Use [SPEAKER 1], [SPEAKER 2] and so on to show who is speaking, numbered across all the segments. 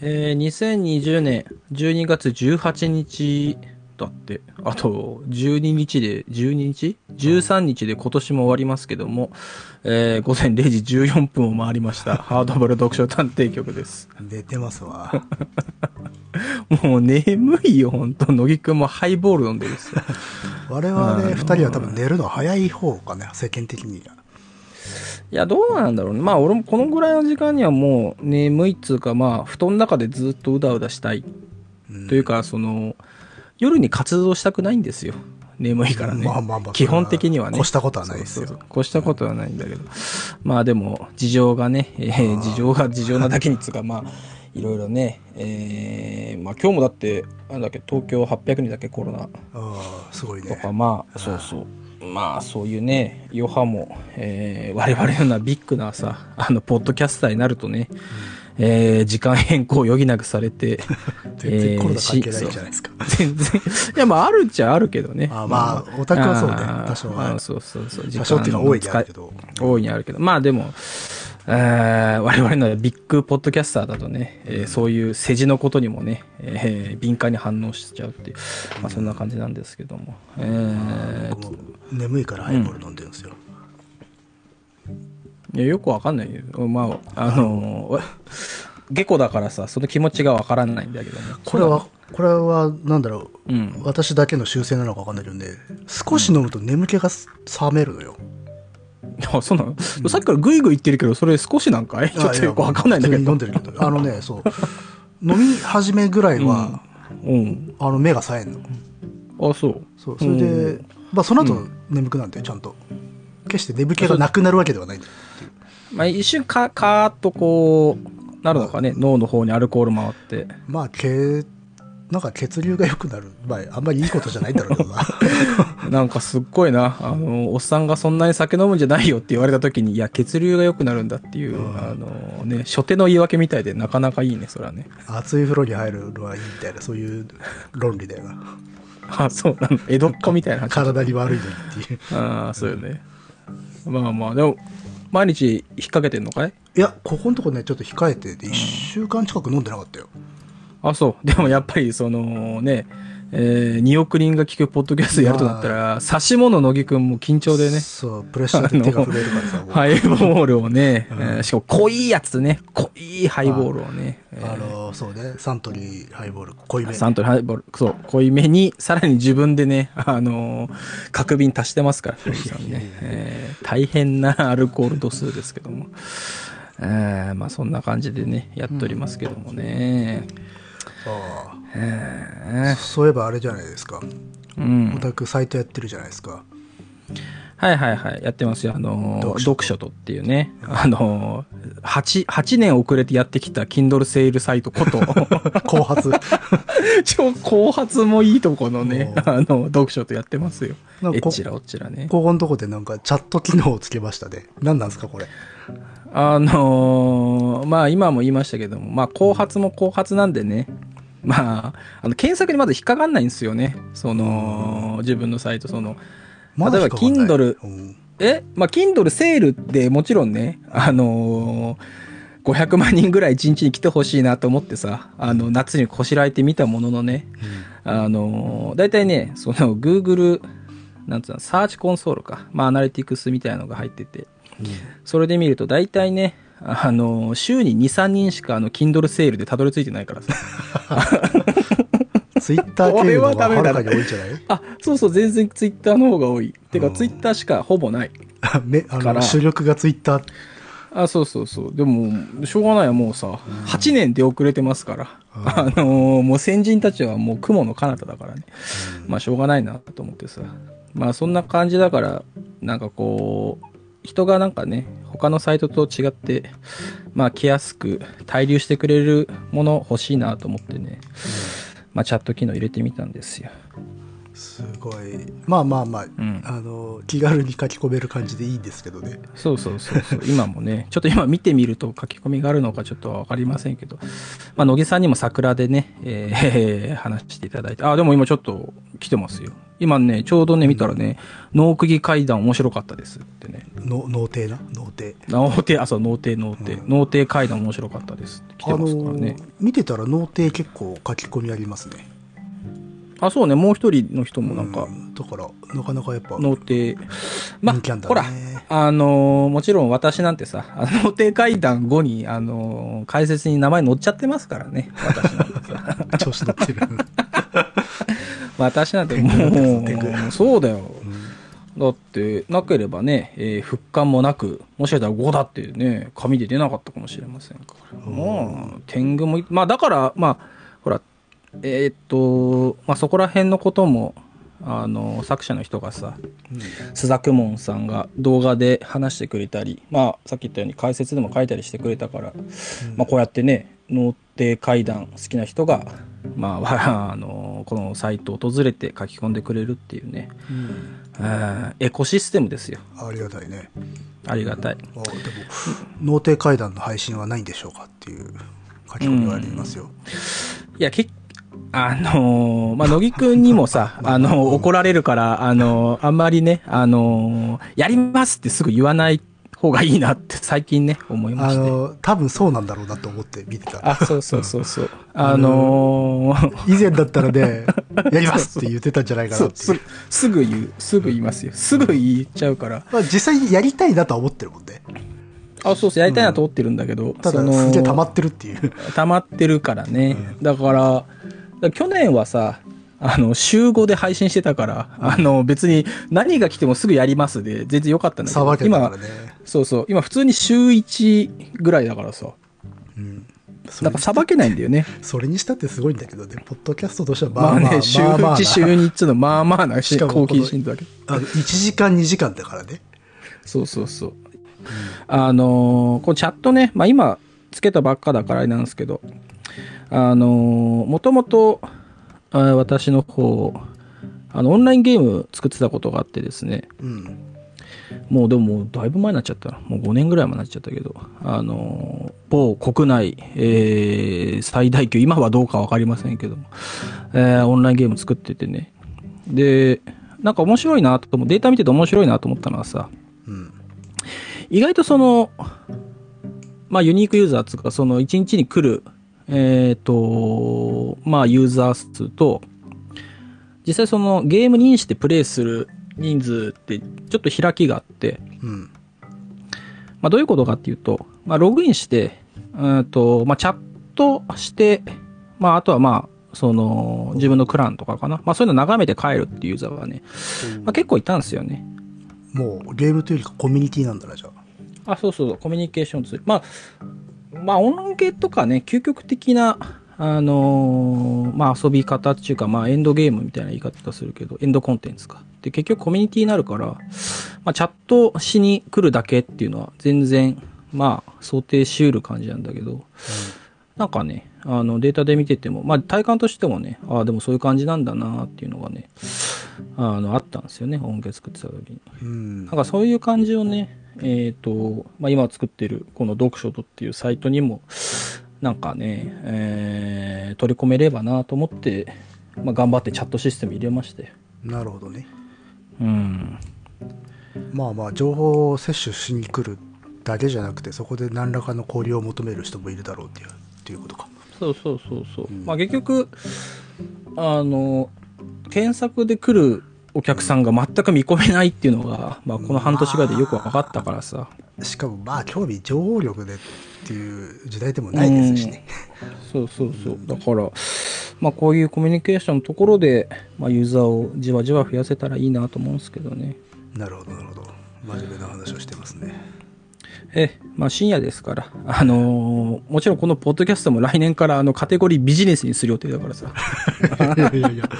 [SPEAKER 1] えー、2020年12月18日だって、あと12日で、12日 ?13 日で今年も終わりますけども、えー、午前0時14分を回りました。ハードボール読書探偵局です。
[SPEAKER 2] 寝てますわ。
[SPEAKER 1] もう眠いよ、ほんと。乃木くんもハイボール飲んでるっすよ。
[SPEAKER 2] 我々二人は多分寝るの早い方かね、世間的に。
[SPEAKER 1] いや、どうなんだろうね。まあ、俺もこのぐらいの時間にはもう眠いっつうか、まあ、布団の中でずっとうだうだしたい。
[SPEAKER 2] うん
[SPEAKER 1] というか、その、夜に活動したくないんですよ。眠いからね。
[SPEAKER 2] まあまあまあ
[SPEAKER 1] 基本的にはね。
[SPEAKER 2] 越したことはないですよ
[SPEAKER 1] そうそうそう越したことはないんだけど。まあでも、事情がね、えー事情が事情なだけにつうか、まあ、いろいろね、えーまあ今日もだって、なんだっけ、東京800人だっけ、コロナ。
[SPEAKER 2] ああ、すごいね
[SPEAKER 1] とか、。まあ、そうそう。まあ、そういうね、余波も、えー我々のようなビッグなさ、あの、ポッドキャスターになるとね、えー時間変更を余儀なくされて、
[SPEAKER 2] 全然コロナ関係
[SPEAKER 1] えー
[SPEAKER 2] ないじゃないですか。
[SPEAKER 1] 全然、いや、まあ、あるっちゃあるけどね。
[SPEAKER 2] あまあオタクはそうね多少は
[SPEAKER 1] あそうそうそう。
[SPEAKER 2] 多少っていにあるけど。
[SPEAKER 1] 大いにあるけど。まあでも、えー我々のビッグポッドキャスターだとね、えーそういう世辞のことにもね、えー敏感に反応しちゃうっていう、まあそんな感じなんですけども。えー
[SPEAKER 2] 僕も眠いからハイボール飲んでるんですよ。
[SPEAKER 1] いやよくわかんないよ。まあ、あのー、下戸だからさ、その気持ちがわからないんだけどね。
[SPEAKER 2] これは、これは、なんだろう、
[SPEAKER 1] うん。
[SPEAKER 2] 私だけの習性なのかわかんないけどね、少し飲むと眠気が冷めるのよ。
[SPEAKER 1] あ、そうなの、さっきからグイグイ言ってるけど、それ少しなんかい？ちょっとよくわかんないんだけど。
[SPEAKER 2] 飲んでるけど。あのね、そう。飲み始めぐらいは、
[SPEAKER 1] うん。
[SPEAKER 2] あの目が冴えんの。
[SPEAKER 1] あ、そう。
[SPEAKER 2] そう。それで、まあその後眠くなるんだよ、ちゃんと。決して眠気がなくなるわけではない。
[SPEAKER 1] まあ、一瞬か、カーッとこう、なるのかね、脳の方にアルコール回って。
[SPEAKER 2] まあ、けなんか血流が良くなる。まあ、あんまりいいことじゃないんだろうけどな。
[SPEAKER 1] なんかすっごいな、あの、おっさんがそんなに酒飲むんじゃないよって言われた時に、いや、血流が良くなるんだっていう、あのね、初手の言い訳みたいでなかなかいいね、それはね。
[SPEAKER 2] 熱い風呂に入るのはいいみたいな、そういう論理だよな。
[SPEAKER 1] あ、そうなの。江戸っ子みたいな。
[SPEAKER 2] 体に悪いのにっていう。
[SPEAKER 1] ああ、そうよね。まあまあ、でも、毎日引っ掛けてんのかい？
[SPEAKER 2] いや、ここのとこね、ちょっと控えてて、1週間近く飲んでなかったよ。
[SPEAKER 1] あ、そう。でもやっぱり、そのね、えー、2億人が聞くポッドキャストやるとなったら、指し物乃木くんも緊張でね、
[SPEAKER 2] そう、プレッシャーで手が震えるからさ、
[SPEAKER 1] ハイボールをね、えーしかも濃いやつね、濃いハイボールをね、えー
[SPEAKER 2] あの、そうね、サントリーハイボール、濃いめ。
[SPEAKER 1] サントリーハイボール、そう、濃いめに、さらに自分でね、あのー角瓶足してますから、ね。えー大変なアルコール度数ですけども。えーまあそんな感じでね、やっておりますけどもね。
[SPEAKER 2] あ
[SPEAKER 1] え
[SPEAKER 2] あそういえばあれじゃないですか。
[SPEAKER 1] ーうん
[SPEAKER 2] オ。タクサイトやってるじゃないですか。
[SPEAKER 1] はいはいはい。やってますよ。あのー
[SPEAKER 2] 読書
[SPEAKER 1] とっていうね。あのー、8、8年遅れてやってきた Kindle セールサイトこと、
[SPEAKER 2] 後発。
[SPEAKER 1] 超後発もいいとこのね、
[SPEAKER 2] お
[SPEAKER 1] あの、読書とやってますよ。
[SPEAKER 2] こ
[SPEAKER 1] ちらおっちらね。
[SPEAKER 2] ここのとこでなんかチャット機能をつけましたね。何なんですか、これ。
[SPEAKER 1] あのーまあ今も言いましたけども、まあ後発も後発なんでね、まあ、あの検索にまず引っかかんないんですよね。その、自分のサイト、その、例えば Kindle
[SPEAKER 2] うん。
[SPEAKER 1] え？まあ Kindle セールってもちろんね、あのー500万人ぐらい1日に来てほしいなと思ってさ、あの、夏にこしらえてみたもののね、あのー、大体ね、その Google、なんつうの、サーチコンソールか。まあ、アナリティクスみたいなのが入ってて、それで見ると大体ね、あのー、週に2、3人しかあの、Kindle セールでたどり着いてないからさ。
[SPEAKER 2] ツイッター
[SPEAKER 1] これ
[SPEAKER 2] 経由の方が
[SPEAKER 1] は
[SPEAKER 2] るかに多いんじゃない？
[SPEAKER 1] あ、そうそう、全然 Twitter の方が多い。てか、
[SPEAKER 2] うん
[SPEAKER 1] Twitter しかほぼない。
[SPEAKER 2] めあの主力がツイッター？
[SPEAKER 1] あ、そうそうそう。でも、しょうがないよ、もうさ、8年出遅れてますから。あのーもう先人たちはもう雲の彼方だからね。まあ、しょうがないなと思ってさ。まあ、そんな感じだから、なんかこう、人がなんかね、他のサイトと違って、まあ、来やすく、滞留してくれるもの欲しいなと思ってね、まあ、チャット機能入れてみたんですよ。
[SPEAKER 2] すごい。まあまあまあ、
[SPEAKER 1] ん
[SPEAKER 2] あの、気軽に書き込める感じでいいんですけどね。
[SPEAKER 1] そうそうそうそう。今もね、ちょっと今見てみると書き込みがあるのかちょっとわかりませんけど、まあ、乃木さんにも桜でね、えー 話していただいて、あ、でも今ちょっと来てますよ。今ね、ちょうどね、見たらね、脳釘階段面白かったですってね。
[SPEAKER 2] の脳底な？脳底
[SPEAKER 1] 脳底、あ、そう、脳底、脳底。
[SPEAKER 2] うん
[SPEAKER 1] 脳底階段面白かったですって来て
[SPEAKER 2] あ
[SPEAKER 1] ますからね。
[SPEAKER 2] の見てたら脳底結構書き込みありますね
[SPEAKER 1] あ、そうね、もう一人の人もなんか
[SPEAKER 2] う、だからなかなかやっぱ
[SPEAKER 1] 脳底。ま
[SPEAKER 2] あ
[SPEAKER 1] ほら、
[SPEAKER 2] ね
[SPEAKER 1] あのーもちろん私なんてさ、あの脳底階段後に、あのー解説に名前載っちゃってますからね。私なんてさ。
[SPEAKER 2] 調子乗ってる、
[SPEAKER 1] 私なんてもう、そうだよ。
[SPEAKER 2] うん
[SPEAKER 1] だって、なければね、えー復刊もなく、もしかしたら5だってね、紙で出なかったかもしれませんから。もう、天狗もい、まあだから、まあ、ほら、えーっと、まあそこら辺のことも、あの、作者の人がさ、須田公文さんが動画で話してくれたり、まあさっき言ったように解説でも書いたりしてくれたから、まあこうやってね、脳底階段好きな人が、まあ、あの、このサイトを訪れて書き込んでくれるっていうね、
[SPEAKER 2] うん。
[SPEAKER 1] エコシステムですよ。
[SPEAKER 2] ありがたいね。
[SPEAKER 1] ありがたい。
[SPEAKER 2] あでも脳底階段の配信はないんでしょうかっていう書き込みがありますよ、
[SPEAKER 1] いや、けあのーまあ、乃木くんにもさ、あのー怒られるから、あのーあんまりね、あのーやりますってすぐ言わない方がいいなって最近ね、思いま
[SPEAKER 2] あ
[SPEAKER 1] して。
[SPEAKER 2] の多分そうなんだろうなと思って見てた
[SPEAKER 1] あ、そうそうそうそう。あのー
[SPEAKER 2] 以前だったらねやりますって言ってたんじゃないかなって
[SPEAKER 1] すすぐ言う、すぐ言いますよ。すぐ言っちゃうから。
[SPEAKER 2] まあ、実際にやりたいなとは思ってるもんね
[SPEAKER 1] あ、そうそう、やりたいなと思ってるんだけど、
[SPEAKER 2] ただ
[SPEAKER 1] その
[SPEAKER 2] すげえ溜まってるっていう
[SPEAKER 1] 溜まってるからね。だから、だから去年はさ、あの、週5で配信してたから、あの、別に何が来てもすぐやりますで、全然良かったんだけど、
[SPEAKER 2] さばけたか
[SPEAKER 1] 今そうそう、今普通に週1ぐらいだからさ、
[SPEAKER 2] うん。
[SPEAKER 1] なんかさばけないんだよね。
[SPEAKER 2] それにしたってすごいんだけどね。ポッドキャストとしては
[SPEAKER 1] まあ
[SPEAKER 2] まあまあ
[SPEAKER 1] ね、週
[SPEAKER 2] まあまあ
[SPEAKER 1] 1、週2っつうの、まあまあな
[SPEAKER 2] しかも
[SPEAKER 1] 更新頻度だけど。
[SPEAKER 2] あの1時間2時間だからね。
[SPEAKER 1] そうそうそう。あのーこうチャットね、まあ今つけたばっかだからあれなんですけど、あのーもともと、あー私の方、あの、オンラインゲーム作ってたことがあってですね、
[SPEAKER 2] うん。
[SPEAKER 1] もうでももうだいぶ前になっちゃった。な。もう5年ぐらい前になっちゃったけど、あのー某国内、えー最大級、今はどうかわかりませんけども、えーオンラインゲーム作っててね。で、なんか面白いなと思う、データ見てて面白いなと思ったのはさ、
[SPEAKER 2] うん。
[SPEAKER 1] 意外とその、まあユニークユーザーつうか、その1日に来る、えっ、と、まあユーザー数と、実際そのゲームにインしてプレイする人数ってちょっと開きがあって、
[SPEAKER 2] うん
[SPEAKER 1] まあどういうことかっていうと、まあログインして、うんと、まあチャットして、まああとはまあ、その自分のクランとかかな。まあそういうの眺めて帰るっていうユーザーがね、まあ結構いたんですよね。
[SPEAKER 2] もうゲームというよりかコミュニティなんだなじゃあ
[SPEAKER 1] あ、そうそう、コミュニケーションツール。まあ、まあ、音ゲーとかね、究極的な、あのーまあ、遊び方っていうか、まあ、エンドゲームみたいな言い方するけど、エンドコンテンツか。で、結局コミュニティになるから、まあ、チャットしに来るだけっていうのは、全然、まあ、想定しうる感じなんだけど、なんかね、あの、データで見てても、まあ、体感としてもね、ああ、でもそういう感じなんだなっていうのがね、あの、あったんですよね、音源作ってた時に。
[SPEAKER 2] うん
[SPEAKER 1] なんかそういう感じをね、えっ、と、まあ、今作ってるこの読書とっていうサイトにも、なんかね、えー取り込めればなと思って、まあ、頑張ってチャットシステム入れまして。
[SPEAKER 2] なるほどね
[SPEAKER 1] うん。
[SPEAKER 2] まあまあ情報を摂取しに来るだけじゃなくてそこで何らかの交流を求める人もいるだろうっていうっていうことか
[SPEAKER 1] そうそうそうそう。
[SPEAKER 2] うん
[SPEAKER 1] まあ結局、あの、検索で来るお客さんが全く見込めないっていうのが、まあこの半年ぐらいでよく分かったからさ。
[SPEAKER 2] しかもまあ興味情報力でっていう時代でもないですしね
[SPEAKER 1] そうそうそう。だから、まあこういうコミュニケーションのところで、まあユーザーをじわじわ増やせたらいいなと思うんですけどね。
[SPEAKER 2] なるほどなるほど真面目な話をしてますね
[SPEAKER 1] え、まあ深夜ですから。あのーもちろんこのポッドキャストも来年からあのカテゴリービジネスにする予定だからさ。
[SPEAKER 2] いやいやいや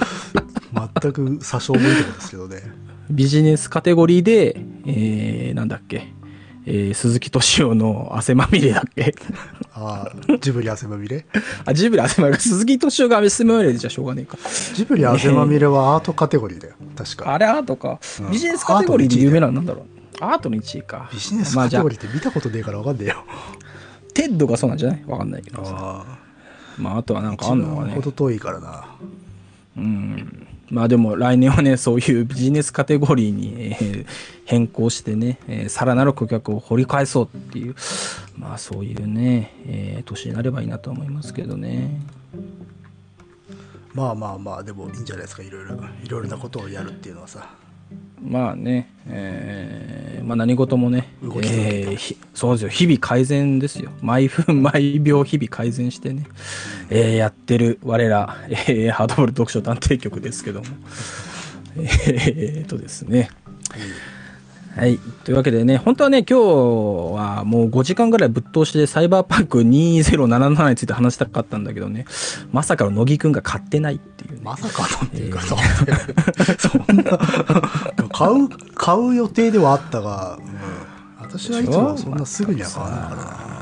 [SPEAKER 2] 全く詐称もいいとこですけどね
[SPEAKER 1] ビジネスカテゴリーで、えー、なんだっけ。えー、鈴木敏夫の汗まみれだっけ
[SPEAKER 2] ああジブリ汗まみれ？
[SPEAKER 1] あ、ジブリ汗まみれ。鈴木敏夫が汗まみれでじゃしょうがねえか。
[SPEAKER 2] ジブリ汗まみれはアートカテゴリーだよ確か
[SPEAKER 1] あれアートか
[SPEAKER 2] うん。
[SPEAKER 1] ビジネスカテゴリーで有名なんだろう。アートの1位か。
[SPEAKER 2] ビジネスカテゴリーって見たことねえから分かんねえよ
[SPEAKER 1] テッドがそうなんじゃない？わかんないけどさ。
[SPEAKER 2] あ
[SPEAKER 1] まあ、あとはなん
[SPEAKER 2] あ
[SPEAKER 1] かあんのかね
[SPEAKER 2] ほ。ど遠いからな
[SPEAKER 1] うん。まあでも来年はね、そういうビジネスカテゴリーに、えー変更してね、えーさらなる顧客を掘り返そうっていう、まあそういうね、えー年になればいいなと思いますけどね。
[SPEAKER 2] まあまあまあでもいいんじゃないですかいろいろいろいろなことをやるっていうのはさ
[SPEAKER 1] まあね、えーまあ何事もね、
[SPEAKER 2] 動
[SPEAKER 1] えーひそうですよ、日々改善ですよ。毎分 毎秒日々改善してね、えーやってる我ら、えーハードボール読書探偵局ですけども。えーっとですね。はい。というわけでね、本当はね、今日はもう5時間ぐらいぶっ通しでサイバーパンク2077について話したかったんだけどね、まさかの乃木くんが買ってないっていうね。
[SPEAKER 2] まさかのっていうか、そんなそんな。買う買う予定ではあったが、うん。私はいつもそんなすぐには買わないからな。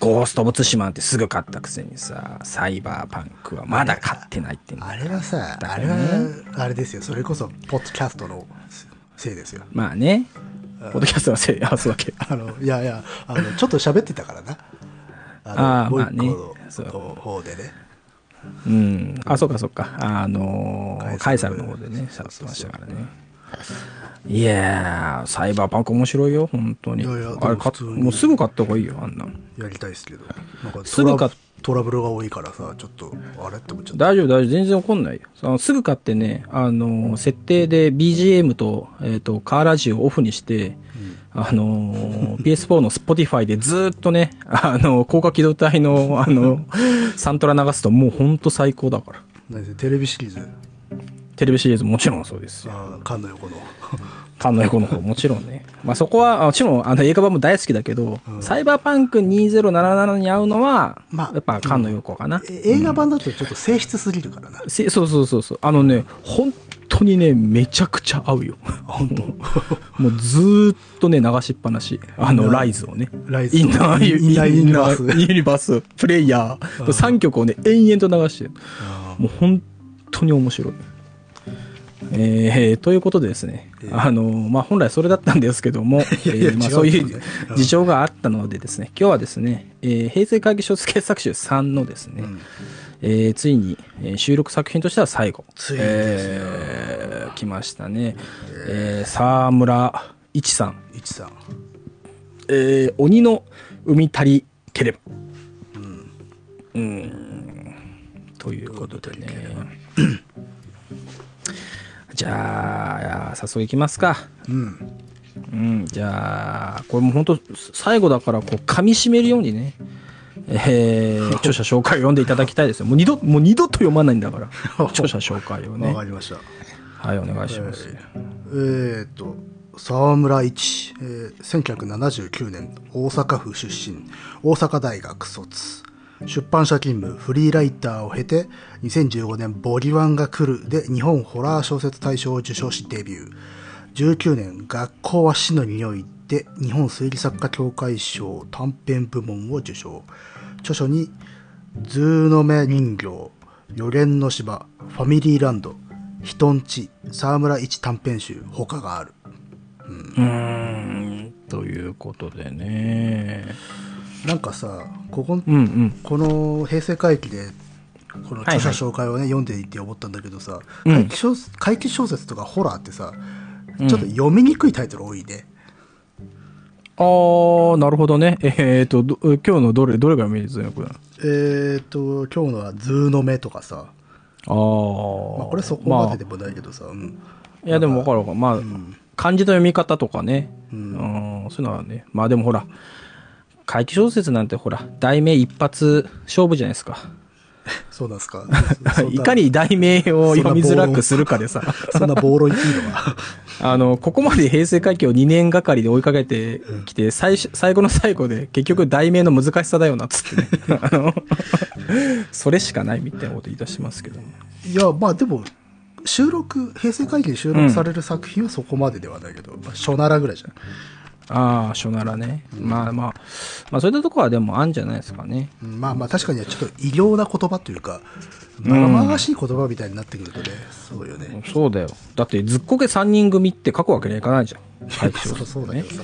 [SPEAKER 1] ゴースト・オブ・ツシマンってすぐ買ったくせにさ、サイバーパンクはまだ買ってないって
[SPEAKER 2] あれはさあれはあれですよ。それこそポッドキャストのせいですよ
[SPEAKER 1] まあね、ポッドキャストのせい、あ、そうけ。
[SPEAKER 2] あのいやいやあのちょっと喋ってたからな
[SPEAKER 1] あー
[SPEAKER 2] もう一
[SPEAKER 1] まあね
[SPEAKER 2] 個の方でね
[SPEAKER 1] うん。あ、そうかそうか。あのーカ
[SPEAKER 2] カイサル
[SPEAKER 1] の方でね、喋ってましたからね。いやー、サイバーパンク面白いよ、本当に。
[SPEAKER 2] いやいや
[SPEAKER 1] あれ
[SPEAKER 2] も
[SPEAKER 1] うすぐ買った方がいいよ、あんなん。
[SPEAKER 2] やりたいですけど
[SPEAKER 1] すぐ買っ
[SPEAKER 2] トラブルが多いからさちょっとあれって思っちゃった
[SPEAKER 1] 大丈夫、大丈夫。全然怒んないよ。そのすぐ買ってね、あの、設定で BGM と、えっ、と、カーラジオをオフにして、あの、PS4 の Spotify でずーっとね、あの、高架機動隊の、あの、サントラ流すともうほんと最高だから。
[SPEAKER 2] 何せテレビシリーズ？
[SPEAKER 1] テレビシリーズもちろんそうですよ。
[SPEAKER 2] あー缶の横の
[SPEAKER 1] 缶の横の方もちろんね。まあそこは、あもちろんあの映画版も大好きだけど、サイバーパンク2077に合うのは、
[SPEAKER 2] まあ
[SPEAKER 1] やっぱ缶の横かな。
[SPEAKER 2] え映画版だとちょっと静質すぎるからな、
[SPEAKER 1] せそうそうそうそう。あのね、本当にね、めちゃくちゃ合うよ。
[SPEAKER 2] 本当？
[SPEAKER 1] もうずーっとね、流しっぱなし。あの、ライズをね。
[SPEAKER 2] ライズ
[SPEAKER 1] インナーユ
[SPEAKER 2] インナーユニバース
[SPEAKER 1] インナーユニバース、プレイヤーと3曲をね、延々と流してる。もう本当に面白い。えー、ということでですね、あの、まあ、本来それだったんですけども、え
[SPEAKER 2] いやいや
[SPEAKER 1] ーまあ、そういう事情があったのでですね、今日はですね、えー平成会議小説傑作集3のですね、
[SPEAKER 2] ん
[SPEAKER 1] えーついに、えー収録作品としては最後。
[SPEAKER 2] つい
[SPEAKER 1] えー来ましたね。えー沢村一さん。
[SPEAKER 2] 一さん
[SPEAKER 1] えー鬼の海足りければ。うん。ということでね。じゃあ、早速いきますか。
[SPEAKER 2] うん
[SPEAKER 1] うん、じゃあ、これも本当最後だから、こう、噛み締めるようにね、えー 著者紹介を読んでいただきたいですよ。もう二度、もう二度と読まないんだから、著者紹介を
[SPEAKER 2] わ
[SPEAKER 1] ね。
[SPEAKER 2] かりました
[SPEAKER 1] はい、お願いします。
[SPEAKER 2] えーっと澤村伊智、えー1979年大阪府出身大阪大学卒出版社勤務フリーライターを経て2015年「ぼぎわんが、来る」で日本ホラー小説大賞を受賞しデビュー。19年「学校は死の匂い」で日本推理作家協会賞短編部門を受賞。著書に「ずうのめ人形」「予言の島」「ファミリーランド」「ひとんち」「澤村伊智短編集」他がある。
[SPEAKER 1] うーん、ということでね。
[SPEAKER 2] なんかさここ
[SPEAKER 1] うんうん。
[SPEAKER 2] この平成怪奇でこの著者
[SPEAKER 1] はい
[SPEAKER 2] 紹介をね、読んでいて思ったんだけどさ、
[SPEAKER 1] うん
[SPEAKER 2] 怪奇小怪奇小説とかホラーってさちょっと読みにくいタイトル多いね、
[SPEAKER 1] あー、なるほどね。えっ、と、ど今日のどれ、どれが見えずよくなの
[SPEAKER 2] えっ、と今日のは「ずうのめ」とかさ、
[SPEAKER 1] あー。
[SPEAKER 2] まあ、これそこまででもないけどさ、うん
[SPEAKER 1] いや、でも分かる分かる。まあ、漢字の読み方とかね。うん、そういうのはね。まあでもほら、怪奇小説なんてほら、題名一発勝負じゃないですか。
[SPEAKER 2] そうなんすか い
[SPEAKER 1] かに題名を読みづらくするかでさ。
[SPEAKER 2] そんな 暴論言っていいのか
[SPEAKER 1] あの、ここまで平成回帰を2年がかりで追いかけてきて、最初最後の最後で結局題名の難しさだよなっつってね。あの、それしかないみたいなこと言い出しますけども。
[SPEAKER 2] いやまあでも収録平成回帰で収録される作品はそこまでではないけど、まあ、初ならぐらいじゃん
[SPEAKER 1] ああ、初ならね。まあまあ、まあそういったところはでもあんじゃないですかね。
[SPEAKER 2] うんまあまあ確かにちょっと異様な言葉というかまがまがしい言葉みたいになってくるとね、そうよね
[SPEAKER 1] そうだよ。だって、ずっこけ3人組って書くわけにはいかないじゃん。怪奇小
[SPEAKER 2] そうそうだけ。どさ、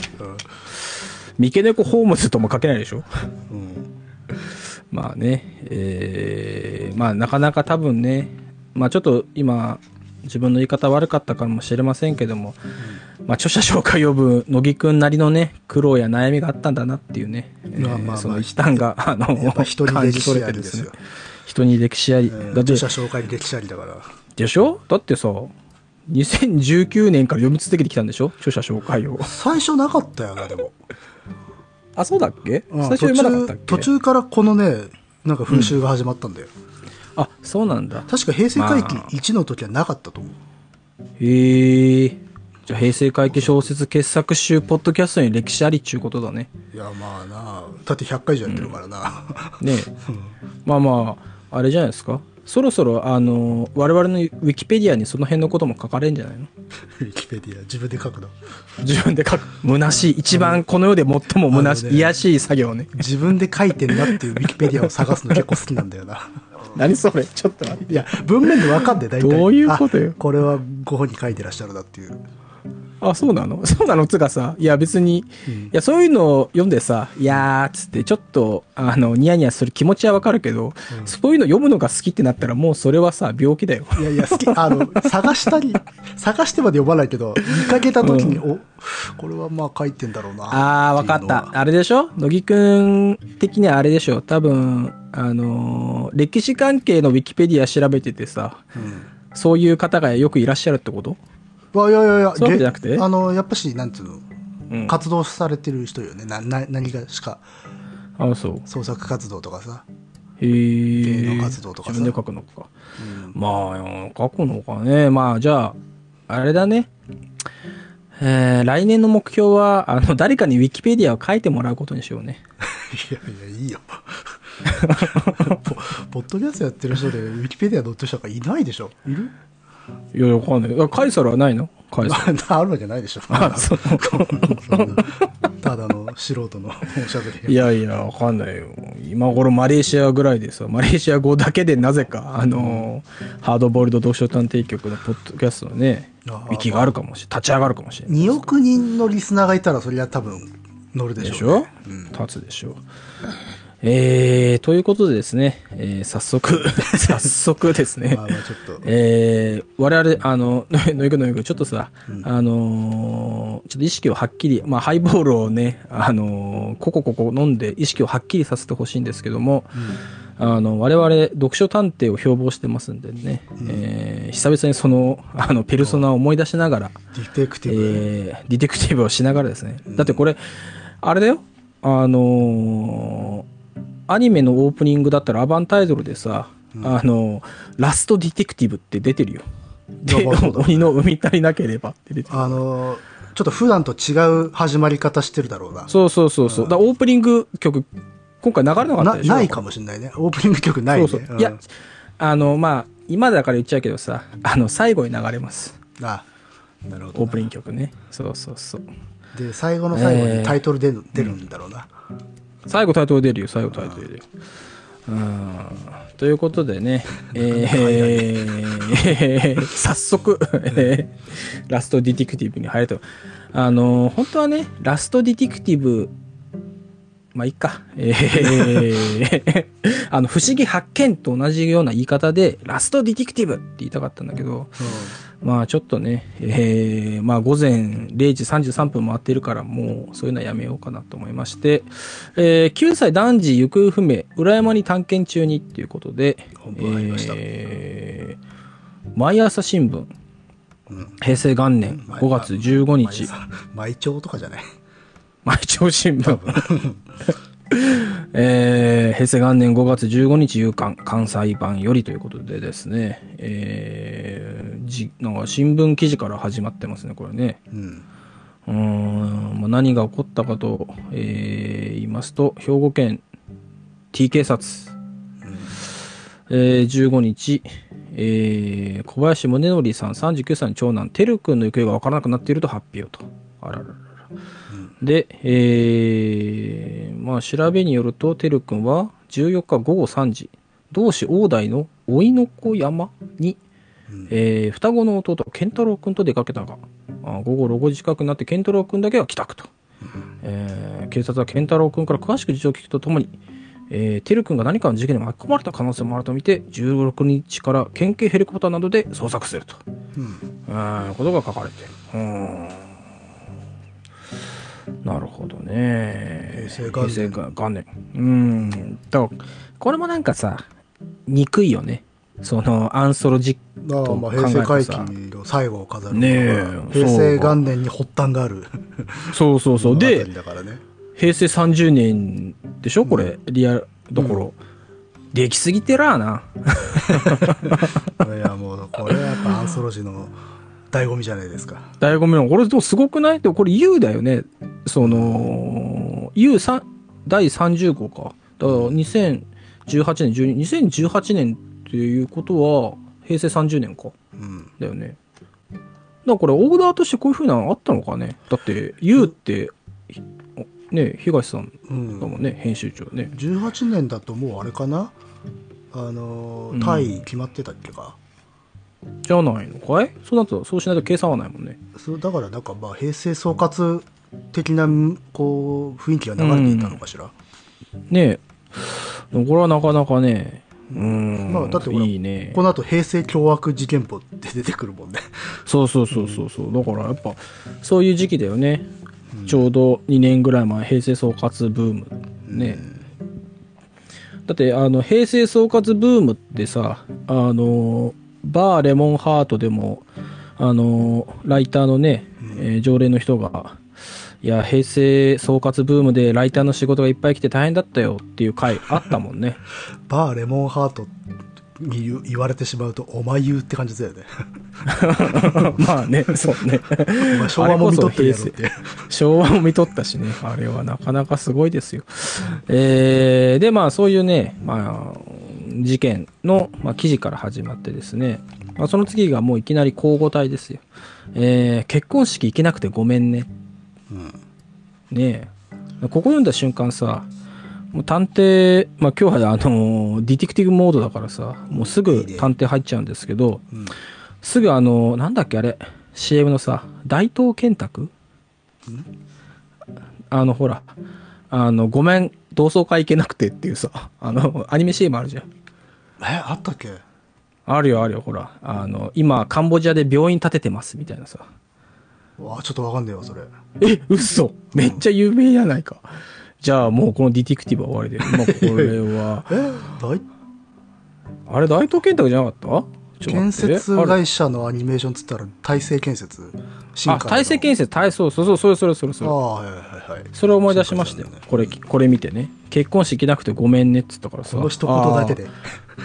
[SPEAKER 1] 三毛猫ホームズとも書けないでしょ。
[SPEAKER 2] うんうん
[SPEAKER 1] まあね、えー、まあなかなか多分ね、まあちょっと今、自分の言い方悪かったかもしれませんけども、まあ、著者紹介呼ぶ乃木くんなりのね、苦労や悩みがあったんだなっていうね、えー
[SPEAKER 2] まあまあまあ
[SPEAKER 1] その一端が、あの
[SPEAKER 2] 人に歴史ありですよ。。
[SPEAKER 1] 人に歴史あり。だって
[SPEAKER 2] 著、者紹介に歴史ありだから。
[SPEAKER 1] でしょ？だってさ、2019年から読み続けてきたんでしょ？著者紹介を。
[SPEAKER 2] 最初なかったよな、でも。
[SPEAKER 1] あ、そうだっけ？
[SPEAKER 2] うん
[SPEAKER 1] 最初読まなかったっけ？
[SPEAKER 2] 途中からこのね、なんか風習が始まったんだよ。
[SPEAKER 1] あ、そうなんだ。
[SPEAKER 2] 確か平成回帰
[SPEAKER 1] まあ
[SPEAKER 2] 1の時はなかったと思う。
[SPEAKER 1] へえ。じゃあ、平成回帰小説傑作集ポッドキャストに歴史ありっちゅうことだね。
[SPEAKER 2] いや、まあなだって100回以上やってるからな。
[SPEAKER 1] ねえ。まあまあ、あれじゃないですか。そろそろ、あの、我々のウィキペディアにその辺のことも書かれるんじゃないの？
[SPEAKER 2] ウィキペディア、自分で書くの。
[SPEAKER 1] 自分で書く。虚しい。一番この世で最も虚しい、
[SPEAKER 2] ね
[SPEAKER 1] 癒やしい作業ね。
[SPEAKER 2] 自分で書いてんなっていうウィキペディアを探すの結構好きなんだよな。
[SPEAKER 1] 何それ？ちょっと待って。
[SPEAKER 2] いや、文面でわかんで大体。
[SPEAKER 1] どういうことよ
[SPEAKER 2] あこれはご本に書いてらっしゃるなっていう。
[SPEAKER 1] あ、そうなの？そうなの？つがさ、いや別に、いやそういうのを読んでさ、いやーっつってちょっと、あの、ニヤニヤする気持ちはわかるけど、そういうの読むのが好きってなったらもうそれはさ、病気だよ。
[SPEAKER 2] いやいや、好き、あの、探したり、探してまで読まないけど、見かけた時に、お、これはまあ書いてんだろうな。
[SPEAKER 1] あー、わかった。あれでしょ？乃木くん的にはあれでしょ？多分、あのー歴史関係のウィキペディア調べててさ、そういう方がよくいらっしゃるってこと？
[SPEAKER 2] あいやいやいや、
[SPEAKER 1] そうじゃなくて？
[SPEAKER 2] あの、やっぱし、なんつうの、
[SPEAKER 1] うん
[SPEAKER 2] 活動されてる人よね。な、な、何がしか、
[SPEAKER 1] あ、そう。
[SPEAKER 2] 創作活動とかさ。
[SPEAKER 1] へー
[SPEAKER 2] 芸能活動とかさ
[SPEAKER 1] 自分で書くのか。まあ、書くのかね。まあ、じゃあ、あれだね。えー、来年の目標は、あの、誰かにウィキペディアを書いてもらうことにしようね。
[SPEAKER 2] いやいや、いいよ。ポポッドキャストやってる人で、ウィキペディア載ってる人がいないでしょいる？
[SPEAKER 1] いや、わかんない。あカイサルはないの？カイサル。
[SPEAKER 2] あるわけないでしょ。
[SPEAKER 1] あ そう
[SPEAKER 2] ただの素人のおしゃべり。
[SPEAKER 1] いやいや、わかんないよ。今頃マレーシアぐらいでさ、マレーシア語だけでなぜか、あのーハードボールド読書探偵局のポッドキャストのね、ウ
[SPEAKER 2] あー
[SPEAKER 1] ィキがあるかもしれない。立ち上がるかもしれない。
[SPEAKER 2] 2億人のリスナーがいたら、そりゃ多分乗るでしょう、
[SPEAKER 1] でしょ？
[SPEAKER 2] ね。うん
[SPEAKER 1] 立つでしょう。えー、ということでですね、えー、早速、早速ですね
[SPEAKER 2] まあ。まあちょっと。
[SPEAKER 1] えー、我々、あの、のいくのいく、ちょっとさ、あのーちょっと意識をはっきり、まあ、ハイボールをね、あのーここここ飲んで意識をはっきりさせてほしいんですけども、あの、我々、読書探偵を標榜してますんでね、えー久々にその、あの、ペルソナを思い出しながら、
[SPEAKER 2] ディテクティブ。
[SPEAKER 1] えーディテクティブをしながらですね。だってこれ、あれだよ。あのーアニメのオープニングだったらアバンタイトルでさ、あのーラストディテクティブって出てるよ。で鬼の生み足りなければって出てる。
[SPEAKER 2] あのーちょっと普段と違う始まり方してるだろうな。
[SPEAKER 1] そうそうそうそう。だからオープニング曲、今回流れなかった
[SPEAKER 2] な
[SPEAKER 1] でしょ？
[SPEAKER 2] ないかもしれないね。オープニング曲ないね。
[SPEAKER 1] そうそう。
[SPEAKER 2] ん
[SPEAKER 1] いや、あの、まあ、今だから言っちゃうけどさ、あの、最後に流れます。
[SPEAKER 2] あ、なるほど
[SPEAKER 1] オープニング曲ね。そうそうそう。
[SPEAKER 2] な。で、最後の最後
[SPEAKER 1] えー
[SPEAKER 2] にタイトル出る,、出るんだろうな。
[SPEAKER 1] 最後タイトル出るよ、最後タイトル出るよ。うんということでね、えー早速、えーラストディティクティブに入ると。あのー本当はね、ラストディティクティブ、まあいいか。えー あの、不思議発見と同じような言い方で、ラストディティクティブって言いたかったんだけど、まあちょっとね、えーまあ午前0時33分回ってるからもうそういうのはやめようかなと思いまして、えー9歳男児行方不明、裏山に探検中にっていうことで、えー毎朝新聞、平成元年5月15日、
[SPEAKER 2] 毎朝とかじゃない。
[SPEAKER 1] 毎朝新聞。えー平成元年5月15日夕刊関西版よりということでですね、えーじなんか新聞記事から始まってますね、これね。
[SPEAKER 2] うん。
[SPEAKER 1] うーん、まあ、何が起こったかと、えー言いますと、兵庫県 T 警察、えー15日、えー小林宗則さん39歳の長男、てるくんの行方が分からなくなっていると発表と。あらららら。で、えーまあ、調べによると、てるくんは14日午後3時、同市大台の追いの子山に、えー双子の弟、健太郎くんと出かけたが、あ午後6時近くになって健太郎くんだけは帰宅と。えー警察は健太郎くんから詳しく事情を聞くとともに、えー、てるくんが何かの事件に巻き込まれた可能性もあるとみて、16日から県警ヘリコプターなどで捜索すると。
[SPEAKER 2] うん
[SPEAKER 1] うん、ことが書かれてる。うん。なるほどね。
[SPEAKER 2] 平成元年。
[SPEAKER 1] うん。だから、これもなんかさ、憎いよね。その、アンソロジ
[SPEAKER 2] ああまあ平成回帰の最後を飾る
[SPEAKER 1] ねえ
[SPEAKER 2] 平成元年に発端がある
[SPEAKER 1] そうそうそう。で平成30年でしょ？これ、リアルどころ。できすぎてらーな。
[SPEAKER 2] いやもうこれはやっぱアンソロジーの醍醐味じゃないですか
[SPEAKER 1] 醍醐味の、これすごくない？でもこれ U だよね。その、U 三第30号か。だから2018年、12 2018年っていうことは、平成30年か。
[SPEAKER 2] うん
[SPEAKER 1] だよね。だからこれオーダーとしてこういう風なのあったのかねだって、U って、ひね、東さん
[SPEAKER 2] うん
[SPEAKER 1] だもんね、編集長ね。
[SPEAKER 2] 18年だともうあれかな？あの
[SPEAKER 1] うん
[SPEAKER 2] タイ決まってたっけか、
[SPEAKER 1] じゃないのかい？そうなると、そうしないと計算はないもんね。
[SPEAKER 2] そうだからなんかまあ平成総括的なこう雰囲気が流れていたのかしら、
[SPEAKER 1] ねえ。でもこれはなかなかね、うん。
[SPEAKER 2] まあだって
[SPEAKER 1] いいね。
[SPEAKER 2] この後平成凶悪事件簿って出てくるもんね
[SPEAKER 1] そうそうそうそうそう。だからやっぱ、そういう時期だよね。ちょうど2年ぐらい前、平成総括ブーム。ね。だって、あの、平成総括ブームってさ、あの、バーレモンハートでも、あの、ライターのね、えー常連の人が、いや、平成総括ブームでライターの仕事がいっぱい来て大変だったよっていう回あったもんね。
[SPEAKER 2] バーレモンハートに言われてしまうとお前言うって感じだよね
[SPEAKER 1] まあね、そうね。
[SPEAKER 2] 昭和も見とってるやろって
[SPEAKER 1] 昭和も見とったしね、あれはなかなかすごいですよ。えー、で、まあそういうね、まあ、事件の、まあ、記事から始まってですね、まあ、その次がもういきなり交互体ですよ。えー、結婚式行けなくてごめんね。ねえ。ここ読んだ瞬間さ、もう探偵、まあ今日はあの、ディティクティブモードだからさ、もうすぐ探偵入っちゃうんですけど、
[SPEAKER 2] うん
[SPEAKER 1] すぐあの、なんだっけあれ、CM のさ、大東建託？あの、ほら、あの、ごめん、同窓会行けなくてっていうさ、あの、アニメ CM あるじゃん。
[SPEAKER 2] えあったっけ？
[SPEAKER 1] あるよあるよ、ほら。あの、今、カンボジアで病院建ててます、みたいなさ。
[SPEAKER 2] わあちょっとわかんねえわそれ
[SPEAKER 1] え、嘘めっちゃ有名じゃないか。じゃあもうこのディティクティブは終わりで。まあこれは、
[SPEAKER 2] え大
[SPEAKER 1] あれ大東建託じゃなかった？
[SPEAKER 2] 建設会社のアニメーションっつったら大成建設？新
[SPEAKER 1] あ、大成建
[SPEAKER 2] 設
[SPEAKER 1] 設、大そうそうそう、それそれそれそれ。
[SPEAKER 2] ああはいはいはい
[SPEAKER 1] それを思い出しましたよ。これ、これ見てね。結婚式なくてごめんねっつったからさ。
[SPEAKER 2] その一言だけで。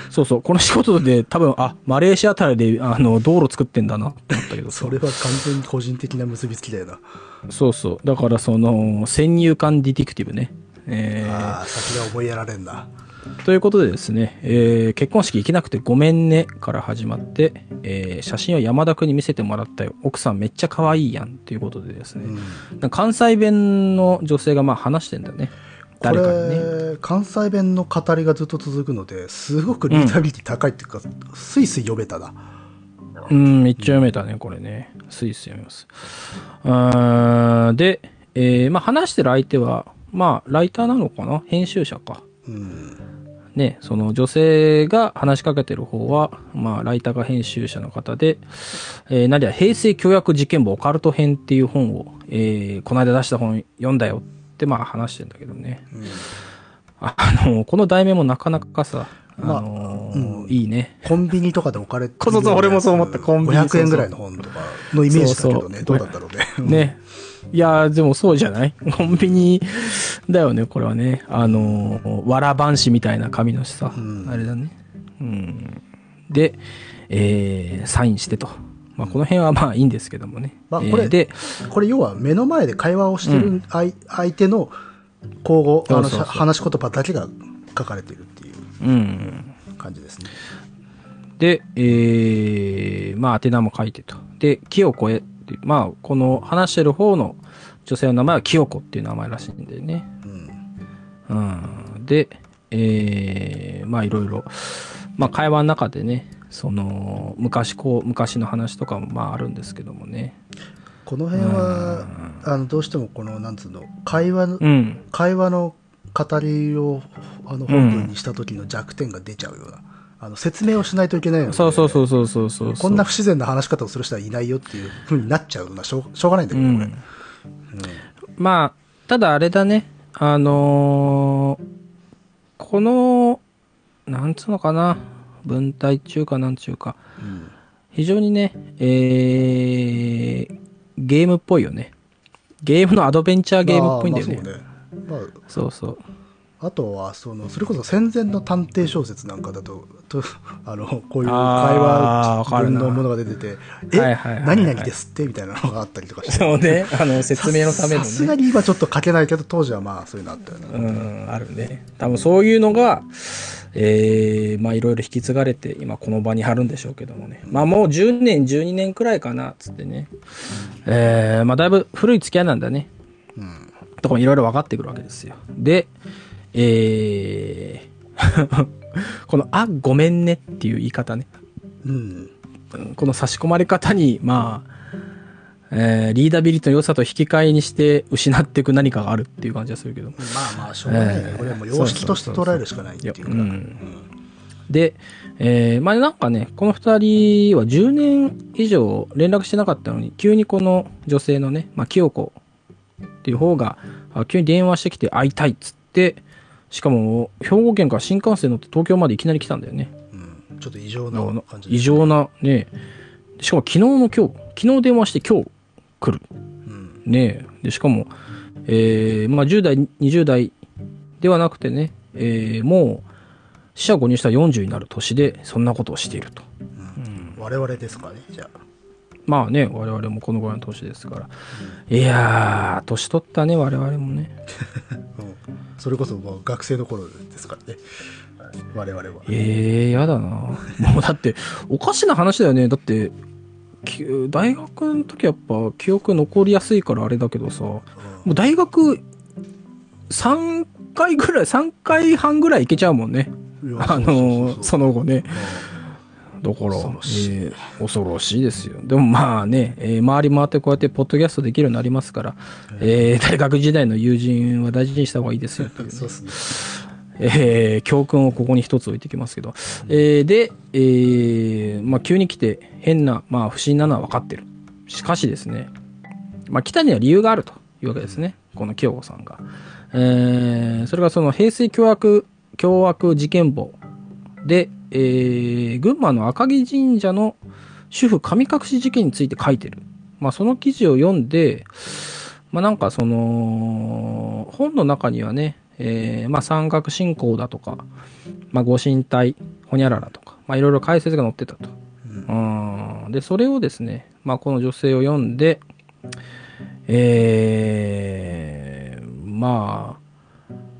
[SPEAKER 1] そうそう、この一言で多分、あ、マレーシアあたりで、あの、道路作ってんだなって思ったけどさ
[SPEAKER 2] それは完全に個人的な結びつきだよな
[SPEAKER 1] そうそう。だからその、先入観ディティクティブね。えー
[SPEAKER 2] ああ先が思いやられんな
[SPEAKER 1] ということでですね、えー結婚式行けなくてごめんねから始まって、えー写真を山田君に見せてもらったよ。奥さんめっちゃ可愛いやんっていうことでですね。なんか関西弁の女性がまあ話してんだよね。
[SPEAKER 2] こ
[SPEAKER 1] 誰かにね。
[SPEAKER 2] れ関西弁の語りがずっと続くのですごくリーダビリティ高いっていうか、スイスイ読めたな
[SPEAKER 1] うん、めっちゃ読めたね、これね。スイス読みます。で、えーまあ話してる相手は、まあライターなのかな？編集者か。
[SPEAKER 2] うん
[SPEAKER 1] ね、その女性が話しかけてる方は、まあ、ライターが編集者の方で、えー、何や、平成凶悪事件簿オカルト編っていう本を、えー、この間出した本読んだよって、まあ話してんだけどね。あの、この題名もなかなかさ、あ
[SPEAKER 2] まあ
[SPEAKER 1] の
[SPEAKER 2] うん
[SPEAKER 1] いいね。
[SPEAKER 2] コンビニとかで置かれて
[SPEAKER 1] そうそう俺もそう思ったコンビニ
[SPEAKER 2] 500円ぐらいの本とかのイメージだけどね
[SPEAKER 1] そうそう
[SPEAKER 2] どうだったろうね
[SPEAKER 1] ね。いやー、でもそうじゃない？コンビニだよね、これはね。あのー、わらばんしみたいな紙のさ、
[SPEAKER 2] ん
[SPEAKER 1] あれだね。うん。で、えー、サインしてと。まあ、この辺はまあいいんですけどもね。
[SPEAKER 2] まあこれ
[SPEAKER 1] えーで、
[SPEAKER 2] これ要は目の前で会話をしてる相,、相手の口語あの話し言葉だけが書かれてるっていう
[SPEAKER 1] うん。
[SPEAKER 2] 感じですね
[SPEAKER 1] で、えー、まあ、宛名も書いてと。で、清子へっていう、まあ、この話してる方の女性の名前は清子っていう名前らしいんでね。
[SPEAKER 2] うん
[SPEAKER 1] うん。で、えー、まあ、いろいろ、まあ、会話の中でね、その、昔こう、昔の話とかもまああるんですけどもね。
[SPEAKER 2] この辺はあのどうしてもこのなんつうの会話の、
[SPEAKER 1] うん。
[SPEAKER 2] 会話の語りをあの本文にした時の弱点が出ちゃうようなあの説明をしないといけないので、
[SPEAKER 1] そうそうそうそうそうそう。
[SPEAKER 2] こんな不自然な話し方をする人はいないよっていう風になっちゃうのはしょうしょうがないんだけど、これ。
[SPEAKER 1] まあ、ただあれだね。あのーこの、なんつうのかな。文体中かなんちゅうか。
[SPEAKER 2] うん
[SPEAKER 1] 非常にね、えー、ゲームっぽいよね。ゲームのアドベンチャーゲームっぽいんだよね。
[SPEAKER 2] まあまあそうねまあ
[SPEAKER 1] そうそう。
[SPEAKER 2] あとはそのそれこそ戦前の探偵小説なんかだととあのこういう会話
[SPEAKER 1] かるな
[SPEAKER 2] 文のものが出てて「え
[SPEAKER 1] はいはい
[SPEAKER 2] 何々ですって?」みたいなのがあったりとかして
[SPEAKER 1] そうね。あの、説明のための
[SPEAKER 2] さすが
[SPEAKER 1] ね。
[SPEAKER 2] に今ちょっと書けないけど当時はまあそういうのあったよね、
[SPEAKER 1] うん、あるね。多分そういうのが、えー、まあいろいろ引き継がれて、今この場に貼るんでしょうけどもね。まあもう10年、12年くらいかな、つってね。えー、まあだいぶ古い付き合いなんだね。
[SPEAKER 2] うん
[SPEAKER 1] とかもいろいろ分かってくるわけですよ。で、えー、この、あ、ごめんねっていう言い方ね。
[SPEAKER 2] うん
[SPEAKER 1] うんこの差し込まれ方に、まあ、えーリーダビリティの良さと引き換えにして失っていく何かがあるっていう感じがするけど。
[SPEAKER 2] まあまあしょうがないね、
[SPEAKER 1] えー
[SPEAKER 2] これはもう様式として捉えるしかないっていうか。
[SPEAKER 1] そうそうん。で、えーまあなんかね、この二人は10年以上連絡してなかったのに、急にこの女性のね、まあ清子っていう方が、あ急に電話してきて会いたいっつって、しかも兵庫県から新幹線乗って東京までいきなり来たんだよね。
[SPEAKER 2] うん。ちょっと異常な感じ
[SPEAKER 1] 異常なね、しかも昨日の今日、昨日電話して今日来る。
[SPEAKER 2] うん
[SPEAKER 1] ねで、しかも、えーまあ10代、20代ではなくてね、えーもう、死者誤入したら40になる年で、そんなことをしていると。
[SPEAKER 2] 我々ですかねじゃあ
[SPEAKER 1] まあね、我々もこのぐらいの年ですから。いやー、年取ったね、我々もね。
[SPEAKER 2] うんそれこそもう学生の頃ですからね我々は
[SPEAKER 1] ええー、やだな。もうだって、おかしな話だよね。だって、き大学の時やっぱ記憶残りやすいからあれだけどさ、もう大学3回ぐらい、3回半ぐらい行けちゃうもんね。あのー
[SPEAKER 2] そ
[SPEAKER 1] の後ね。だから、
[SPEAKER 2] 恐ろしい。
[SPEAKER 1] えー恐ろしいですよ。でもまあね、えー回り回ってこうやってポッドキャストできるようになりますから、えー。大学時代の友人は大事にした方がいいですよ
[SPEAKER 2] そうですね
[SPEAKER 1] えー教訓をここに一つ置いてきますけど。えーで、えーまあ急に来て変な、まあ不審なのは分かってる。しかしですね、まあ来たには理由があるというわけですね。この清子さんが。えーそれがその平成凶悪、凶悪事件簿で、えー群馬の赤城神社の主婦神隠し事件について書いてる。まあその記事を読んで、まあなんかその、本の中にはね、えーまあ三角信仰だとか、まあご神体、ほにゃららとか、まあいろいろ解説が載ってたと。うんで、それをですね、まあこの女性を読んで、えー、ま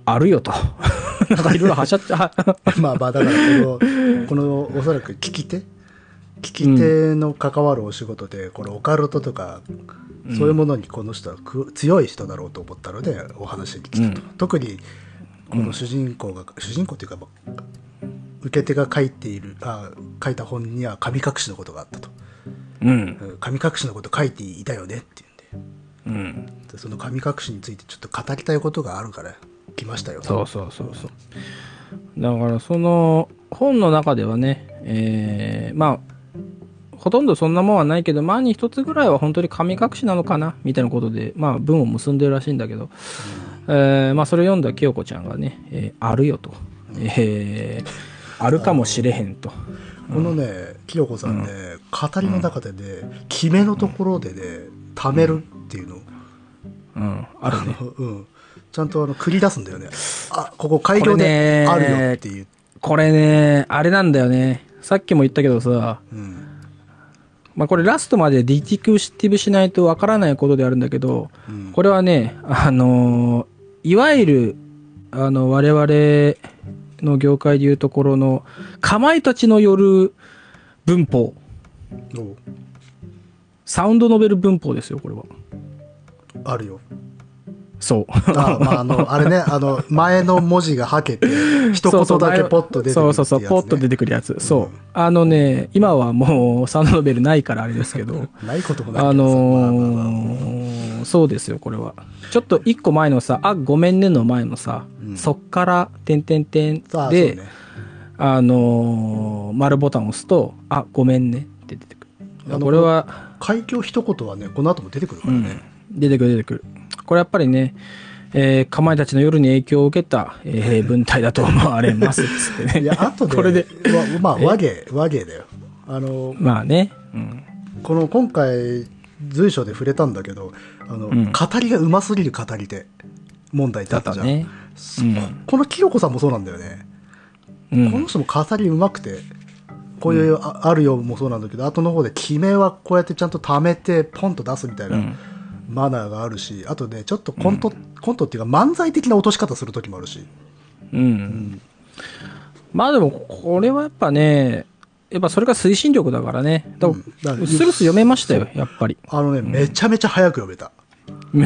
[SPEAKER 1] あ、あるよと。なんかいろいろはしゃっちゃ、
[SPEAKER 2] まあまあだからこのこのおそらく聞き手？聞き手の関わるお仕事で、このオカルトとか、そういうものにこの人はく強い人だろうと思ったのでお話に来たと、特にこの主人公が、主人公っていうか、まあ受け手が書いているあ書いた本には神隠しのことがあったと。
[SPEAKER 1] うん。
[SPEAKER 2] うん。神隠しのこと書いていたよねっていうんで。
[SPEAKER 1] うん。
[SPEAKER 2] でその神隠しについてちょっと語りたいことがあるから来ましたよ。
[SPEAKER 1] そうそうそうそう。だからその本の中ではね、えー、まあ、ほとんどそんなもんはないけど、万に一つぐらいは本当に神隠しなのかなみたいなことで、まあ文を結んでるらしいんだけど、えーまあそれを読んだ清子ちゃんがね、えーあるよと。えーあるかもしれへんと。
[SPEAKER 2] このね清子さんね、語りの中でね決めのところでね貯めるっていうの、
[SPEAKER 1] うん、あるね。
[SPEAKER 2] うん、ちゃんとあの繰り出すんだよね。あここ改良であるよっていう、
[SPEAKER 1] これね、あれなんだよね。さっきも言ったけどさ、
[SPEAKER 2] うん
[SPEAKER 1] まあこれラストまでディティクティブしないとわからないことであるんだけど、
[SPEAKER 2] うん。
[SPEAKER 1] これはね、あのーいわゆる、あの、我々の業界でいうところの、かまいたちの夜文法、サウンドノベル文法ですよ、これは。
[SPEAKER 2] あるよ
[SPEAKER 1] そう。
[SPEAKER 2] あ,、まあ、あの あれねあの前の文字がはけて一言だけポッと出てくるね、
[SPEAKER 1] そうそうそう、ポッと出てくるやつ。そう。あのね、今はもうサウンドノベルないからあれですけど、
[SPEAKER 2] ないこともない
[SPEAKER 1] あのーそうですよ、これは。ちょっと一個前のさ、あ、ごめんねの前のさ、
[SPEAKER 2] うん
[SPEAKER 1] そっから、てんてんてんで、
[SPEAKER 2] ね
[SPEAKER 1] あのー丸ボタンを押すと、あ、ごめんねって出てくる。これは、
[SPEAKER 2] 海峡一言はね、この後も出てくるか
[SPEAKER 1] うん
[SPEAKER 2] らね。、
[SPEAKER 1] 出てくる出てくる。これやっぱりね、えー、かまいたちの夜に影響を受けた、えー文体だと思われますっつってね。
[SPEAKER 2] いや、あとで、
[SPEAKER 1] これで、
[SPEAKER 2] わまあ、和芸、和芸だよ。あの、
[SPEAKER 1] まあね、うん。
[SPEAKER 2] この今回、随所で触れたんだけど、あの、
[SPEAKER 1] うん
[SPEAKER 2] 語りがうますぎる語り手問題ってあったじゃん。
[SPEAKER 1] ね。
[SPEAKER 2] そ
[SPEAKER 1] うん
[SPEAKER 2] このキヨコさんもそうなんだよね。
[SPEAKER 1] うん
[SPEAKER 2] この人も語りうまくて、こういう、ああるよもそうなんだけど、後の方で決めはこうやってちゃんと貯めて、ポンと出すみたいな
[SPEAKER 1] うん
[SPEAKER 2] マナーがあるし、あとね、ちょっとコント、コントっていうか漫才的な落とし方する時もあるし。
[SPEAKER 1] うん。まあでも、これはやっぱね、やっぱそれが推進力だからね。だ
[SPEAKER 2] うんだから
[SPEAKER 1] スルスル読めましたよ、やっぱり。
[SPEAKER 2] あのね、めちゃめちゃ早く読めた。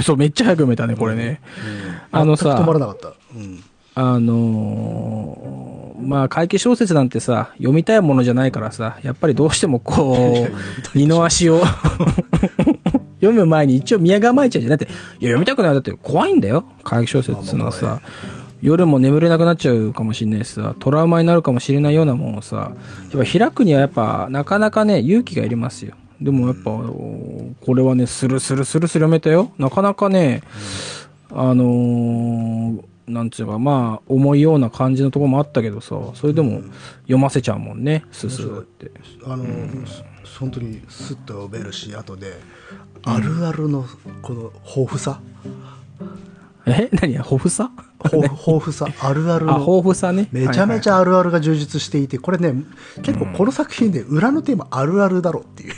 [SPEAKER 1] そう、めっちゃ早く読めたね、これね。あのさ
[SPEAKER 2] 止まらなかった。うん。
[SPEAKER 1] あのーまあ、怪奇小説なんてさ、読みたいものじゃないからさ、やっぱりどうしてもこう、二の足を読む前に一応宮構えちゃうじゃん。だって、いや、読みたくない。だって怖いんだよ。怪奇小説のは
[SPEAKER 2] まあまあ
[SPEAKER 1] さ、夜も眠れなくなっちゃうかもしれないしさ、トラウマになるかもしれないようなもんをさ、やっぱ開くにはやっぱ、なかなかね、勇気がいりますよ。でもやっぱ、これはね、スルスルスルスル読めたよ。なかなかね、あのーなんつうか、まあ、重いような感じのところもあったけどさ、それでも読ませちゃうもんね、ススルって。
[SPEAKER 2] あの、そ本当にスッと読めるし、あとで、あるあるのこの豊富さ、
[SPEAKER 1] え？何？や、豊富さ？
[SPEAKER 2] 豊豊富さ、あるある
[SPEAKER 1] あ、
[SPEAKER 2] の
[SPEAKER 1] 豊富さね。
[SPEAKER 2] めちゃめち
[SPEAKER 1] ゃ。
[SPEAKER 2] ゃあるあるが充実していて、これね、結構この作品で裏のテーマあるあるだろうっていう。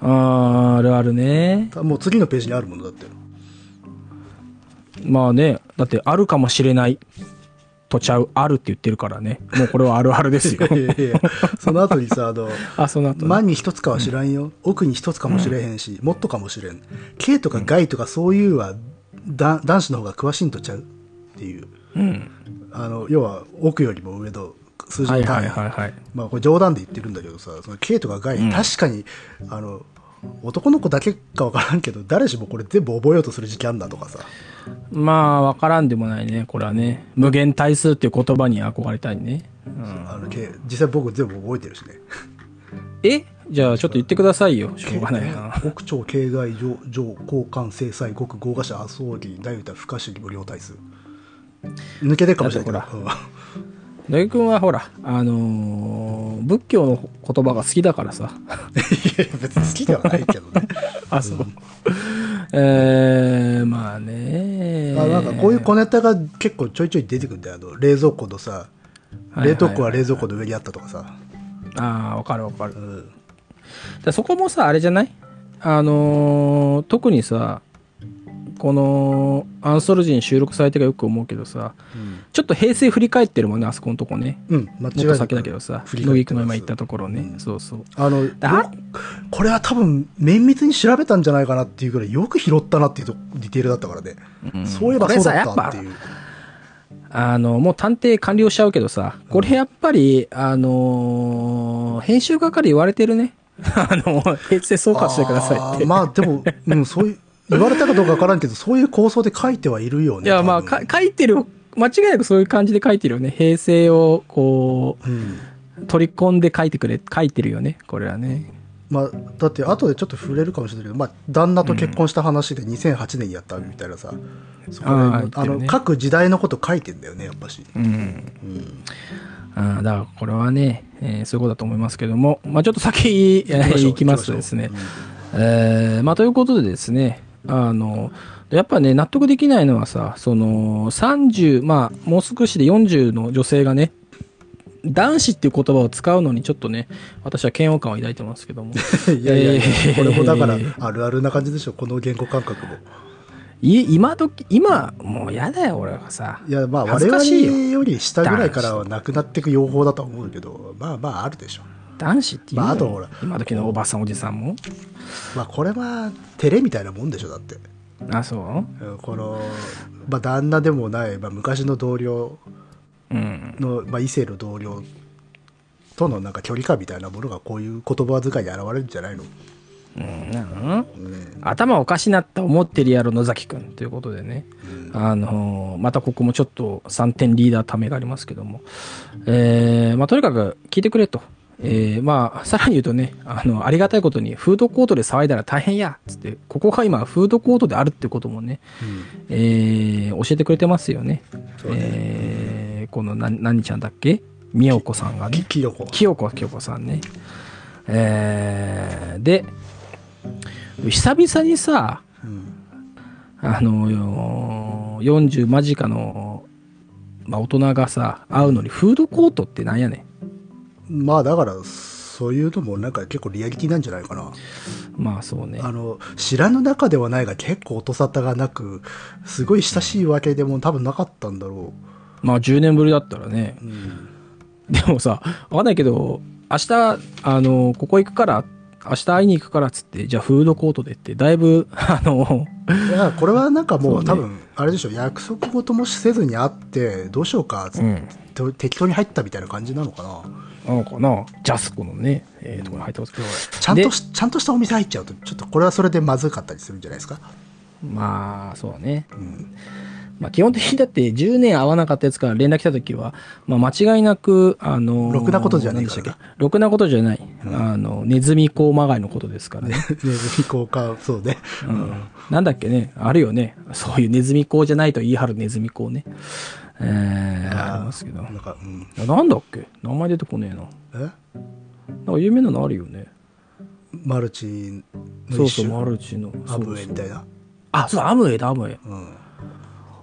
[SPEAKER 1] あーあるあるね。
[SPEAKER 2] もう次のページにあるものだって。
[SPEAKER 1] まあね、だってあるかもしれないとちゃう、あるって言ってるからね。もうこれはあるあるですよ。
[SPEAKER 2] いやいやその後にさ、あの、
[SPEAKER 1] あ、その後ね、
[SPEAKER 2] 万に一つかは知らんよ。奥に一つかもしれへんし、もっとかもしれん。K とか害とかそういうは、だ男子の方が詳しいんとちゃうっていう。
[SPEAKER 1] うん。
[SPEAKER 2] あの、要は奥よりも上の数字
[SPEAKER 1] はいは
[SPEAKER 2] の単位。
[SPEAKER 1] いはいはい。
[SPEAKER 2] まあこれ冗談で言ってるんだけどさ、その K とか害、確かに、あの、男の子だけかわからんけど、誰しもこれ全部覚えようとする時期あんだとかさ。
[SPEAKER 1] まあ、わからんでもないね、これはね。無限対数っていう言葉に憧れたいね。うん、
[SPEAKER 2] あの実際僕全部覚えてるしね。
[SPEAKER 1] え？じゃあちょっと言ってくださいよ。しょうがないな。
[SPEAKER 2] 国庁、形骸、上、上、交換、制裁、極、豪華者、麻生議、大歌、不可思議、無料対数。抜けてるかもしれないけど。
[SPEAKER 1] だって
[SPEAKER 2] うん
[SPEAKER 1] 大君はほら、あのー仏教の言葉が好きだからさ。
[SPEAKER 2] いや別に好きではないけどね。
[SPEAKER 1] あ、そう。えー、まあね。
[SPEAKER 2] あなんかこういう小ネタが結構ちょいちょい出てくるんだよ。あの冷蔵庫のさ、冷凍庫は冷蔵庫の上にあったとかさ。
[SPEAKER 1] ああ、わかるわかる
[SPEAKER 2] う。ん
[SPEAKER 1] でそこもさ、あれじゃない？あのー特にさ、このアンソロジーに収録されてがよく思うけどさ、ちょっと平成振り返ってるもんね、あそこのとこね。
[SPEAKER 2] うん、間違い
[SPEAKER 1] もっと
[SPEAKER 2] なく
[SPEAKER 1] 先だけどさ、
[SPEAKER 2] 振り返ってます
[SPEAKER 1] 野木君が今言ったところね。そうそう。
[SPEAKER 2] あの、これは多分綿密に調べたんじゃないかなっていうぐらいよく拾ったなっていうとディテールだったからね。
[SPEAKER 1] うん
[SPEAKER 2] そういえばそうだったっていう。
[SPEAKER 1] あの、もう探偵完了しちゃうけどさ、これやっぱり、あのー編集係言われてるね。あの、平成総括してくださいって。
[SPEAKER 2] まあでも、うん、そういう、言われたかどうかわからんけど、そういう構想で書いてはいるよね。
[SPEAKER 1] いや、まあ、か書いてる、間違いなくそういう感じで書いてるよね。平成を、こ
[SPEAKER 2] うん。
[SPEAKER 1] う、取り込んで書いてくれ、書いてるよね。これはね。
[SPEAKER 2] まあ、だって後でちょっと触れるかもしれないけど、まあ、旦那と結婚した話で2008年にやったみたいなさ、そこで
[SPEAKER 1] あー
[SPEAKER 2] あの各時代のこと書いてんだよねやっぱし、
[SPEAKER 1] うん。
[SPEAKER 2] うん
[SPEAKER 1] だから、これはね、えーそういうことだと思いますけども、まあちょっと先、えー行きますとですね、えーまあということでですね、あの、やっぱね、納得できないのはさ、その、30、まあ、もう少しで40の女性がね、男子っていう言葉を使うのにちょっとね、私は嫌悪感を抱いてますけども。
[SPEAKER 2] いやいやいや、
[SPEAKER 1] えー
[SPEAKER 2] これもだからあるあるな感じでしょこの言語感覚も
[SPEAKER 1] い今時、今、もう嫌だよ、俺はさ。
[SPEAKER 2] いやまあ
[SPEAKER 1] 恥
[SPEAKER 2] 我々
[SPEAKER 1] よ
[SPEAKER 2] より下ぐらいからはなくなっていく用法だとは思うけどまあまああるでしょ
[SPEAKER 1] 男子っていう。の、
[SPEAKER 2] まああとほら。
[SPEAKER 1] 今時のおばさん、おじさんも。
[SPEAKER 2] まあこれは照れみたいなもんでしょだって。
[SPEAKER 1] あ、そう？
[SPEAKER 2] うんこの、まあ、旦那でもない、まあ、昔の同僚
[SPEAKER 1] うん。
[SPEAKER 2] の、まあ、異性の同僚とのなんか距離感みたいなものがこういう言葉遣いに現れるんじゃないの？
[SPEAKER 1] うん、なん頭おかしなった思ってるやろ野崎くんということでね、あのーまたここもちょっと3点リーダーためがありますけども、えーまあ、とにかく聞いてくれと。えーまあ、さらに言うとね、あの、ありがたいことに、フードコートで騒いだら大変やつって、ここが今、フードコートであるってこともね、えー教えてくれてますよね。えーこの、な、何ちゃんだっけ？みよこさんがね
[SPEAKER 2] き。きよこ
[SPEAKER 1] 清子清子さんね。えーで、久々にさ、あの、よ40間近の、まあ、大人がさ、会うのにフードコートってなんやね
[SPEAKER 2] まあだからそういうのもなんか結構リアリティなんじゃないかな、
[SPEAKER 1] ん。まあそうね。
[SPEAKER 2] あの知らぬ中ではないが結構音沙汰がなくすごい親しいわけでも多分なかったんだろ
[SPEAKER 1] まあ10年ぶりだったらね。
[SPEAKER 2] う、うん、
[SPEAKER 1] でもさ、わかんないけど、明日、あの、ここ行くから、明日会いに行くからっつって、じゃあフードコートでって、だいぶ、あの、
[SPEAKER 2] いやこれはなんかもう
[SPEAKER 1] ね
[SPEAKER 2] 多分あれでしょ約束事もせずに会ってどうしようかつっ
[SPEAKER 1] うん。
[SPEAKER 2] て、適当に入ったみたいな感じなのかな
[SPEAKER 1] なのかな？ジャスコのね、えーところに入ってますけど。
[SPEAKER 2] ちゃんとしちゃんとしたお店入っちゃうとちょっとこれはそれでまずかったりするんじゃないですか、
[SPEAKER 1] まあ、そうだね。
[SPEAKER 2] うん、
[SPEAKER 1] まあ、基本的にだって10年会わなかったやつから連絡来た時は、まあ、間違いなく、あのー
[SPEAKER 2] ろくなことじゃな
[SPEAKER 1] 何でしたっけ？ろくなことじゃない。あの、ネズミ講まがいのことですからね。
[SPEAKER 2] ネズミ交換そうね、
[SPEAKER 1] うんなんだっけね、あるよね。そういうネズミ講じゃないと言い張るネズミ講ね。えー、ありますけど。
[SPEAKER 2] なんか、うん、
[SPEAKER 1] なんだっけ？名前出てこねえな。
[SPEAKER 2] え？
[SPEAKER 1] なんか有名なのあるよね。
[SPEAKER 2] マルチの
[SPEAKER 1] そうそう、マルチの。
[SPEAKER 2] アムウェイみたいな？
[SPEAKER 1] あ、そう、アムウェイだ、アムウェイ。
[SPEAKER 2] うん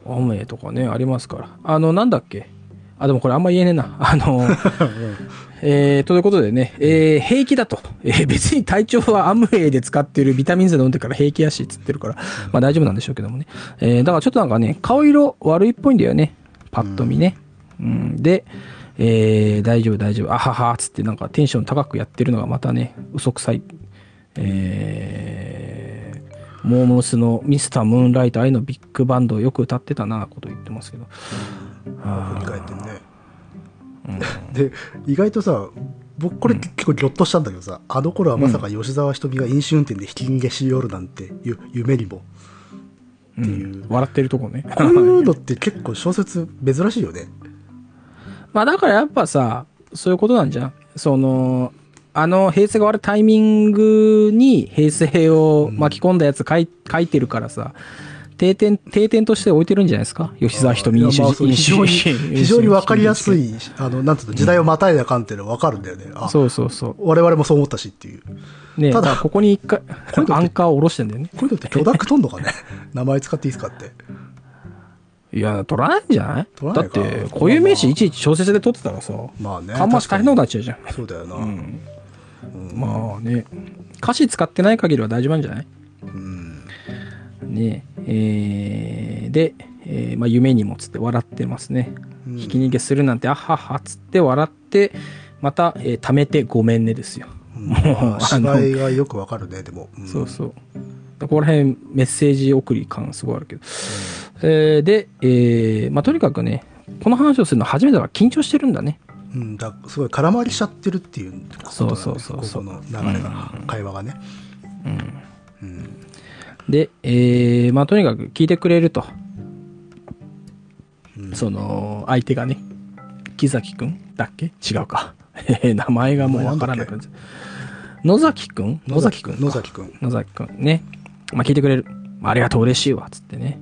[SPEAKER 1] アムウェイとかね、ありますから。あの、なんだっけ？あ、でもこれあんま言えねえな。あの、えー、ということでね、えー、平気だと。えー、別に体調はアムウェイで使ってるビタミン剤飲んでから平気やし、つってるから、まあ大丈夫なんでしょうけどもね。えー、だからちょっとなんかね、顔色悪いっぽいんだよね。パッと見ね。うん、で、えー、大丈夫大丈夫、あはは、つってなんかテンション高くやってるのがまたね、嘘くさい。えー、モームスのミスタームーンライト愛のビッグバンドをよく歌ってたな、こと言ってますけど。
[SPEAKER 2] 振り返ってね、で意外とさ僕これ結構ギョッとしたんだけどさ、あの頃はまさか吉沢ひとみが飲酒運転でひき逃げしよるなんていう夢にも
[SPEAKER 1] うん
[SPEAKER 2] っていう
[SPEAKER 1] 笑ってるとこね。
[SPEAKER 2] こういうのって結構小説珍しいよね
[SPEAKER 1] まあだからやっぱさ、そういうことなんじゃん。その、あの平成が終わるタイミングに平成を巻き込んだやつ書い,、書いてるからさ、定点、定点として置いてるんじゃないですか？吉沢ひとみ飲酒
[SPEAKER 2] いやまあそう
[SPEAKER 1] 飲
[SPEAKER 2] 非常に
[SPEAKER 1] 酒
[SPEAKER 2] 非常に分かりやす
[SPEAKER 1] い。
[SPEAKER 2] いあのなんつうの時代をまたいだ感っていうのは分かるんだよね。あ
[SPEAKER 1] そうそうそ
[SPEAKER 2] 我々もそう思ったしっていう。
[SPEAKER 1] う。ね
[SPEAKER 2] ただ
[SPEAKER 1] ここに一回、アンカーを下ろしてんだよね。
[SPEAKER 2] こういうのって許諾とんのかね？名前使っていいですかって。
[SPEAKER 1] いや、取らないんじゃない？
[SPEAKER 2] 取らないか。
[SPEAKER 1] だって、固有名詞いちいち小説で取ってたらさ、
[SPEAKER 2] まあね。
[SPEAKER 1] かんまし大変なことになっちゃうじゃん。
[SPEAKER 2] そうだよな。
[SPEAKER 1] うん。まあね、歌詞使ってない限りは大丈夫なんじゃない？
[SPEAKER 2] うん
[SPEAKER 1] ねえーで、えーまあ、夢にもつって笑ってますね。
[SPEAKER 2] うん。
[SPEAKER 1] ひき逃げするなんて、あっはっはっつって笑って、また、えー貯めてごめんねですよ。もう、あの
[SPEAKER 2] 芝居がよく分かるねでも、うん。
[SPEAKER 1] そうそう。ここら辺メッセージ送り感すごいあるけど。えーで、えーまあ、とにかくね、この話をするの初めてだから緊張してるんだね。
[SPEAKER 2] うん、だすごい空回りしちゃってるっていうことだね。
[SPEAKER 1] そうそうそうそう。
[SPEAKER 2] ここの流れが、会話がね、うん
[SPEAKER 1] で、えーまあ、とにかく聞いてくれると。その、相手がね、木崎くんだっけ？違うか。え ー名前がもうわからなくなっちゃう野崎くん？野崎くんか
[SPEAKER 2] 野崎くん
[SPEAKER 1] 野崎くんね。まあ、聞いてくれる。ありがとう、嬉しいわ、つってね。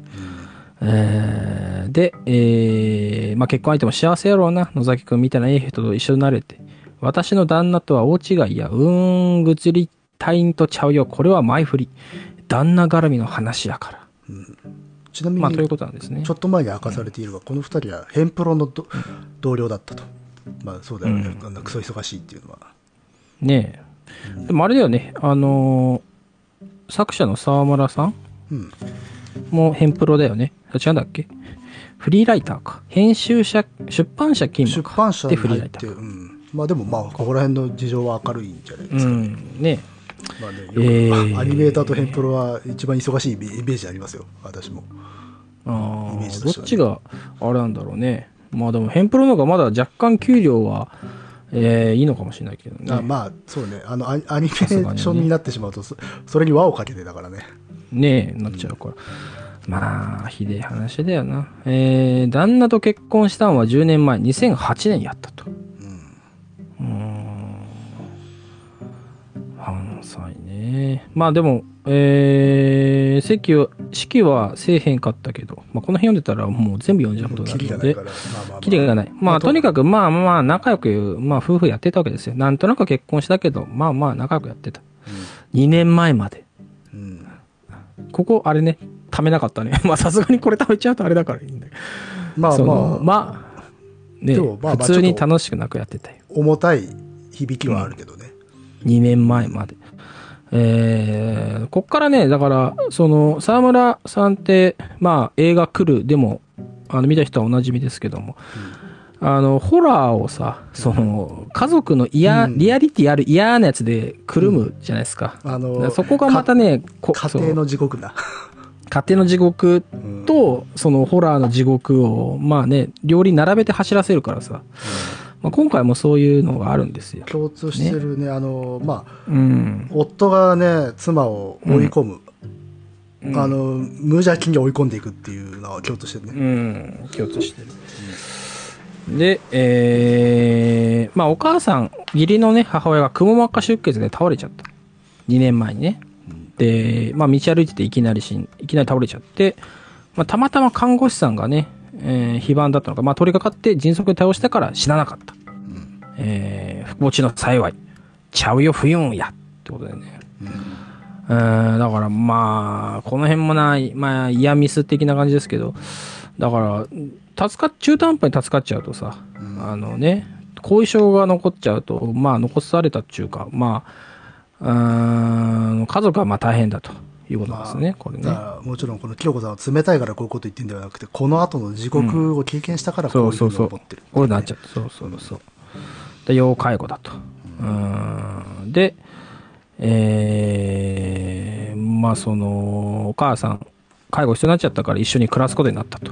[SPEAKER 1] えーで、えーまあ、結婚相手も幸せやろうな。野崎くんみたいなええ人と一緒になれて。私の旦那とは大違いや。うーん、ぐつりたいんとちゃうよ。これは前振り。旦那絡みの話やから。
[SPEAKER 2] ちなみに、
[SPEAKER 1] まあ、ということなんですね
[SPEAKER 2] ちょ。っと前に明かされているが、この二人はヘンプロのど同僚だったとまあそうだよね、あんなクソ忙しいっていうのは
[SPEAKER 1] ねえ。でもあれだよね。あのー作者の沢村さん
[SPEAKER 2] うん
[SPEAKER 1] もヘンプロだよね。あ違うんだっけ？フリーライターか。編集者、出版社勤
[SPEAKER 2] 出
[SPEAKER 1] 務か。
[SPEAKER 2] 版社
[SPEAKER 1] でフリーライターか。
[SPEAKER 2] うん、まあでもまあここら辺の事情は明るいんじゃないで
[SPEAKER 1] う
[SPEAKER 2] すか、
[SPEAKER 1] ん。ね
[SPEAKER 2] まあね
[SPEAKER 1] えー
[SPEAKER 2] アニメーターとヘンプロは一番忙しいイメージありますよ私も
[SPEAKER 1] ああ、
[SPEAKER 2] イメージね
[SPEAKER 1] どっちがあれなんだろうね。まあでも、ヘンプロの方がまだ若干給料はえーいいのかもしれないけどね。
[SPEAKER 2] あまあそうねあのアニアニメーションになってしまうとそそれに輪をかけてだからね
[SPEAKER 1] ねえ、なっちゃうから。まあ、ひでえ話だよな。えー、旦那と結婚したのは10年前、2008年やったと。うーん。関西ね。まあでも、えー、席は、式はせえへんかったけど、まあこの辺読んでたらもう全部読んじゃうことになるので
[SPEAKER 2] キリがないまあ
[SPEAKER 1] とにかく、まあまあ、仲良く、まあ、夫婦やってたわけですよ。なんとなく結婚したけど、まあまあ、仲良くやってた。2年前まで。
[SPEAKER 2] うん
[SPEAKER 1] ここ、あれね、貯めなかったね。まあ、さすがにこれ貯めちゃうとあれだからいいんだけど。
[SPEAKER 2] まあまあ
[SPEAKER 1] まあ、ね、普通に楽しくなくやってたよ。
[SPEAKER 2] 重たい響きはあるけどね、
[SPEAKER 1] 2年前まで。えー、こっからね、だから、その、沢村さんって、まあ、映画来る、でも、あの、見た人はおなじみですけども、あの、ホラーをさ、その、家族の嫌、
[SPEAKER 2] うん。
[SPEAKER 1] リアリティある嫌なやつでくるむじゃないですか。
[SPEAKER 2] あの
[SPEAKER 1] だからそこがまたね、
[SPEAKER 2] 家庭の地獄だ、
[SPEAKER 1] 家庭の地獄
[SPEAKER 2] うん。
[SPEAKER 1] と、そのホラーの地獄を、まあね、両輪並べて走らせるからさ、まあ、今回もそういうのがあるんですよ。
[SPEAKER 2] 共通してるねあのまあ
[SPEAKER 1] うん。
[SPEAKER 2] 夫がね妻を追い込む、
[SPEAKER 1] うん
[SPEAKER 2] あの無邪気に追い込んでいくっていうのは共通してるね、
[SPEAKER 1] うん、共通してる。で、えー、まあお母さん、義理のね、母親がくも膜下出血で倒れちゃった。2年前にね。で、まあ道歩いてていきなりしん、いきなり倒れちゃって、まあたまたま看護師さんがね、えー、非番だったのか、まあ取り掛かって迅速に倒したから死ななかった。えー、不幸地の幸い。ちゃうよ、不運や。ってことでね。えーだからまあ、この辺もな、まあ、イヤミス的な感じですけど、だから、助かっ、中途半端に助かっちゃうとさ、あのね、後遺症が残っちゃうと、まあ、残されたっていうか、まあ、うーん、家族はまあ大変だということですね、これね。
[SPEAKER 2] もちろんこの清子さんは冷たいからこういうこと言ってんではなくてこの後の地獄を経験したからこういうふうに思ってる、
[SPEAKER 1] こういうのになっちゃって、そうそうそう。で、要介護だと。うーん。で、えー、まあその、お母さん、介護必要になっちゃったから一緒に暮らすことになったと。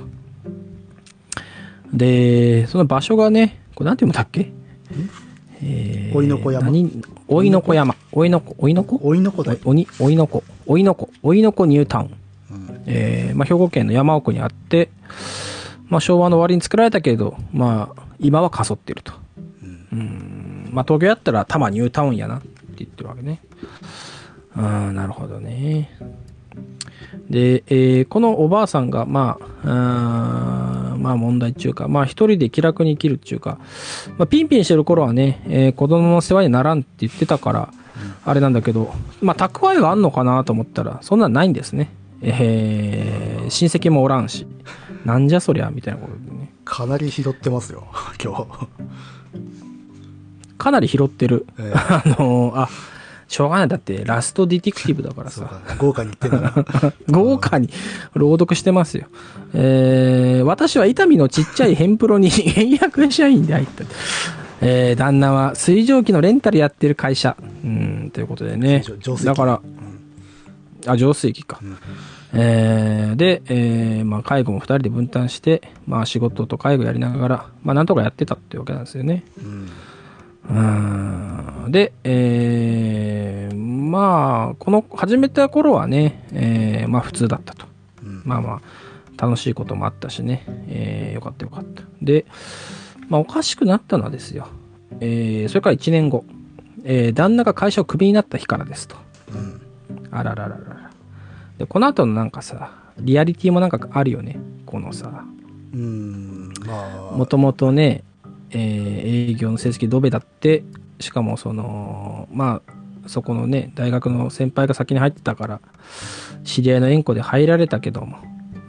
[SPEAKER 1] で、その場所がね、これなんて読むんだっけ？えー
[SPEAKER 2] おいのこ山
[SPEAKER 1] 何？おいのこ山。おいのこ、おいのこ？
[SPEAKER 2] おいの子だよ、
[SPEAKER 1] おに、おいのこ、おいのこ、おいのこニュータウン。
[SPEAKER 2] うん
[SPEAKER 1] えーまあ、兵庫県の山奥にあって、まあ、昭和の終わりに作られたけど、まあ、今はかそってると。うん。まあ、東京やったら多摩ニュータウンやなって言ってるわけね。うん、なるほどね。で、えーこのおばあさんが、まあ、うーんまあ問題っていうか、まあ一人で気楽に生きるっていうか、まあピンピンしてる頃はね、えー子供の世話にならんって言ってたから、あれなんだけど、まあ蓄えがあんのかなと思ったら、そんなんないんですね。えー親戚もおらんし、なんじゃそりゃ、みたいなことでね。
[SPEAKER 2] かなり拾ってますよ今日、
[SPEAKER 1] かなり拾ってる。
[SPEAKER 2] え
[SPEAKER 1] あのーあ、しょうがない。だって、ラストディティクティブだからさ。
[SPEAKER 2] 豪華に言ってんだな
[SPEAKER 1] 豪華に朗読してますよ。えー、私は伊丹のちっちゃいヘンプロに 倹約社員で入った。えー、旦那は水蒸気のレンタルやってる会社。うん、ということでねだから、あ、浄水器か。えーで、えーまあ、介護も二人で分担して、まあ、仕事と介護やりながら、まあ、なんとかやってたってわけなんですよね。
[SPEAKER 2] うん
[SPEAKER 1] うーんで、えーまあ、この始めた頃はね、えーまあ普通だったと。
[SPEAKER 2] うん
[SPEAKER 1] まあまあ、楽しいこともあったしね、えーよかったよかった。で、まあおかしくなったのはですよ、えーそれから1年後、えー旦那が会社をクビになった日からですと。
[SPEAKER 2] うん
[SPEAKER 1] あららららら。で、この後のなんかさ、リアリティもなんかあるよね。このさ、
[SPEAKER 2] うんまあ
[SPEAKER 1] もともとね、えー営業の成績ドベだって、しかもその、まあ、そこのね、大学の先輩が先に入ってたから、知り合いの縁故で入られたけども、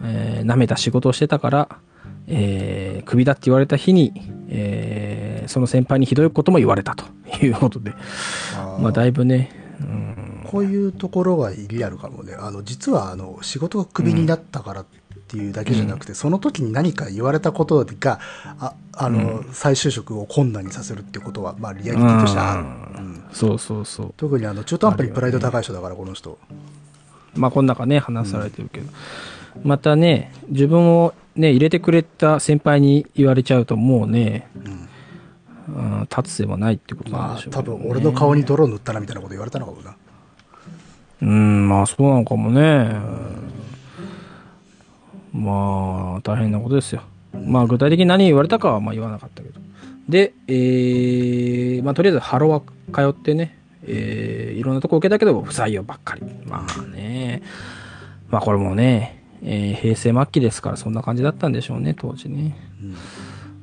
[SPEAKER 1] えー舐めた仕事をしてたから、えークビだって言われた日に、えーその先輩にひどいことも言われたと。いうことで、
[SPEAKER 2] あー。
[SPEAKER 1] まあ、だいぶね、うん、
[SPEAKER 2] こういうところがリアルかもね。あの実はあの仕事がクビになったからっていうだけじゃなくて、その時に何か言われたことがああの、再就職を困難にさせるっていうことは、まあ、リアリティとしてある、うん。
[SPEAKER 1] そうそうそう。
[SPEAKER 2] 特にあの中途半端にプライド高い人だからこの人。
[SPEAKER 1] まあ、この中ね、話されてるけど。またね、自分をね、入れてくれた先輩に言われちゃうと、もうね、うん、立つ瀬はないってことなん
[SPEAKER 2] まあ
[SPEAKER 1] でしょうけどね、
[SPEAKER 2] 多分俺の顔に泥塗ったなみたいなこと言われたのかもな。
[SPEAKER 1] うん、まあそうなのかもね。まあ、大変なことですよ。まあ具体的に何言われたかはまあ言わなかったけど。で、えー、まあとりあえずハローは通ってね、えー、いろんなとこ受けたけど不採用ばっかり。まあね、まあこれもね、えー平成末期ですからそんな感じだったんでしょうね、当時ね。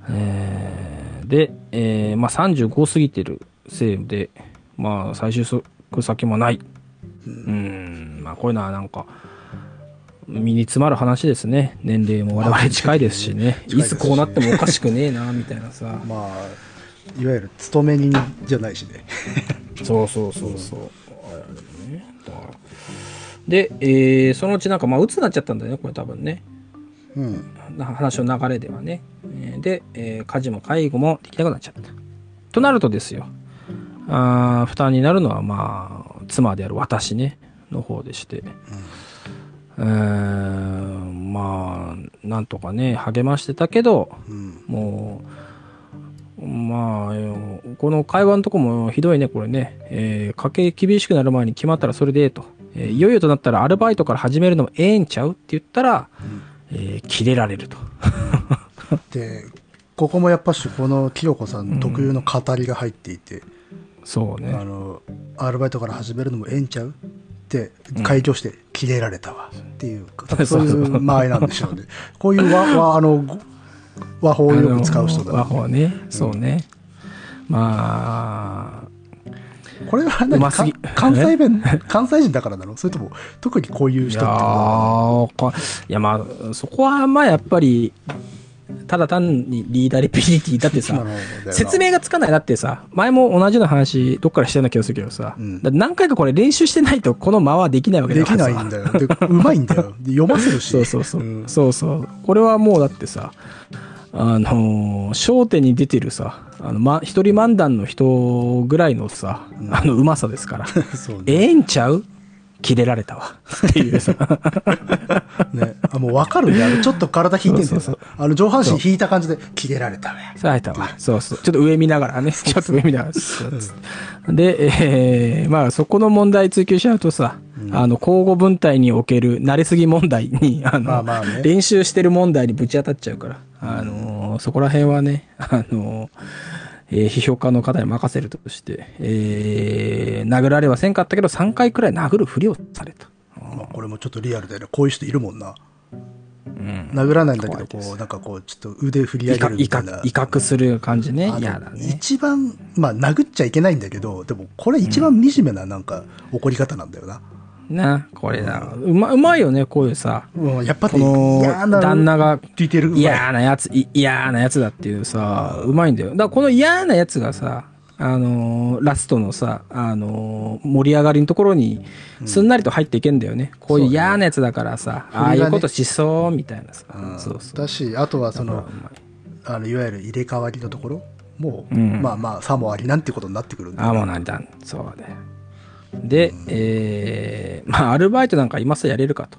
[SPEAKER 1] えーで、えーまあ35過ぎてるせいで、まあ最終先もない。うん、まあこういうのはなんか、身に詰まる話ですね。年齢も我々近いですしね。
[SPEAKER 2] 近いですし
[SPEAKER 1] いつこうなってもおかしくねえな、みたいなさ。
[SPEAKER 2] まあいわゆる勤め人じゃないしね
[SPEAKER 1] そうそうそうそう。ねだからで、えーそのうちなんか、まあ、鬱になっちゃったんだよね、これ多分ね。
[SPEAKER 2] うん
[SPEAKER 1] な話の流れではね。えーで、えー家事も介護もできなくなっちゃった。となるとですよ。あー負担になるのは、まあ、妻である私ね、の方でして。えーまあ、なんとかね、励ましてたけど、
[SPEAKER 2] うん
[SPEAKER 1] もう、まあ、よこの会話のとこもひどいね、これね。えー家計厳しくなる前に決まったらそれでええと。えーいよいよとなったらアルバイトから始めるのもええんちゃうって言ったら、えー切れられると。
[SPEAKER 2] でここもやっぱしこの清子さん特有の語りが入っていて、
[SPEAKER 1] そうね。
[SPEAKER 2] あのアルバイトから始めるのもええんちゃう？って開業してキレられたわっていう、多分そう。いう間合いなんでしょうね。こういう和 和あの和法をよく使う人だ、
[SPEAKER 1] あの和法ね。そうね。まあ、
[SPEAKER 2] これは
[SPEAKER 1] う
[SPEAKER 2] 何か関西弁？関西人だからなのそれとも特にこういう
[SPEAKER 1] いや
[SPEAKER 2] 人ってこと？なの
[SPEAKER 1] ーこいやまあ、そこはまあやっぱり、ただ単にリーダーリピリティだってさ説明がつかないだってさ前も同じような話どっからしてるような気がするけどさ、
[SPEAKER 2] うん。
[SPEAKER 1] 何回かこれ練習してないとこの間はできないわけだ
[SPEAKER 2] でき
[SPEAKER 1] からさ。
[SPEAKER 2] ないんだよ。でうまいんだよ。で読ませるし。
[SPEAKER 1] そうそうそう、
[SPEAKER 2] ん。
[SPEAKER 1] そうそう。これはもうだってさあのー焦点に出てるさあの、ま、一人漫談の人ぐらいのさ、あのうまさですから。
[SPEAKER 2] ね。
[SPEAKER 1] ええんちゃう？切れられたわ。っていう。さ
[SPEAKER 2] ね、あもう分かるね。あのちょっと体引いてんだよあの上半身引いた感じでキレられたわ
[SPEAKER 1] さあ、たわ。そうそう。ちょっと上見ながらね。ちょっと上見ながら。そうそうで、えーまあ、そこの問題追求しちゃうとさ、あの、交互分隊における慣れすぎ問題に、あの、
[SPEAKER 2] まあまあね。
[SPEAKER 1] 練習してる問題にぶち当たっちゃうから、あのーそこら辺はね、あのーえー批評家の方に任せるとして、えー殴られはせんかったけど、3回くらい殴るふりをされた。
[SPEAKER 2] まあ、これもちょっとリアルだよねこういう人いるもんな
[SPEAKER 1] うん。
[SPEAKER 2] 殴らないんだけどこうなんかこうちょっと腕振り上げるみたいな
[SPEAKER 1] 嚇威嚇する感じね嫌だね。
[SPEAKER 2] 一番まあ殴っちゃいけないんだけどでもこれ一番惨めななんか怒り方なんだよな、
[SPEAKER 1] な、これだ。うま、うまいよね、こういうさ。
[SPEAKER 2] うん、やっぱり
[SPEAKER 1] この旦那が
[SPEAKER 2] ディテールがうまい
[SPEAKER 1] 嫌なやつ、い嫌なやつだっていうさ、うまいんだよ。だからこの嫌なやつがさ、あのーラストのさ、あのー盛り上がりのところに、すんなりと入っていけんだよね。こういう嫌なやつだからさ、ああ
[SPEAKER 2] 振りがね
[SPEAKER 1] いうことしそう、みたいなさ。
[SPEAKER 2] うん
[SPEAKER 1] そうそう。
[SPEAKER 2] だしあとはそのあのいわゆる入れ替わりのところもう、
[SPEAKER 1] うん
[SPEAKER 2] まあまあさもありなんてことになってくるんだ
[SPEAKER 1] ああ、もうなんだ。そうだよ。で、えー、まあ、アルバイトなんか今さやれるかと。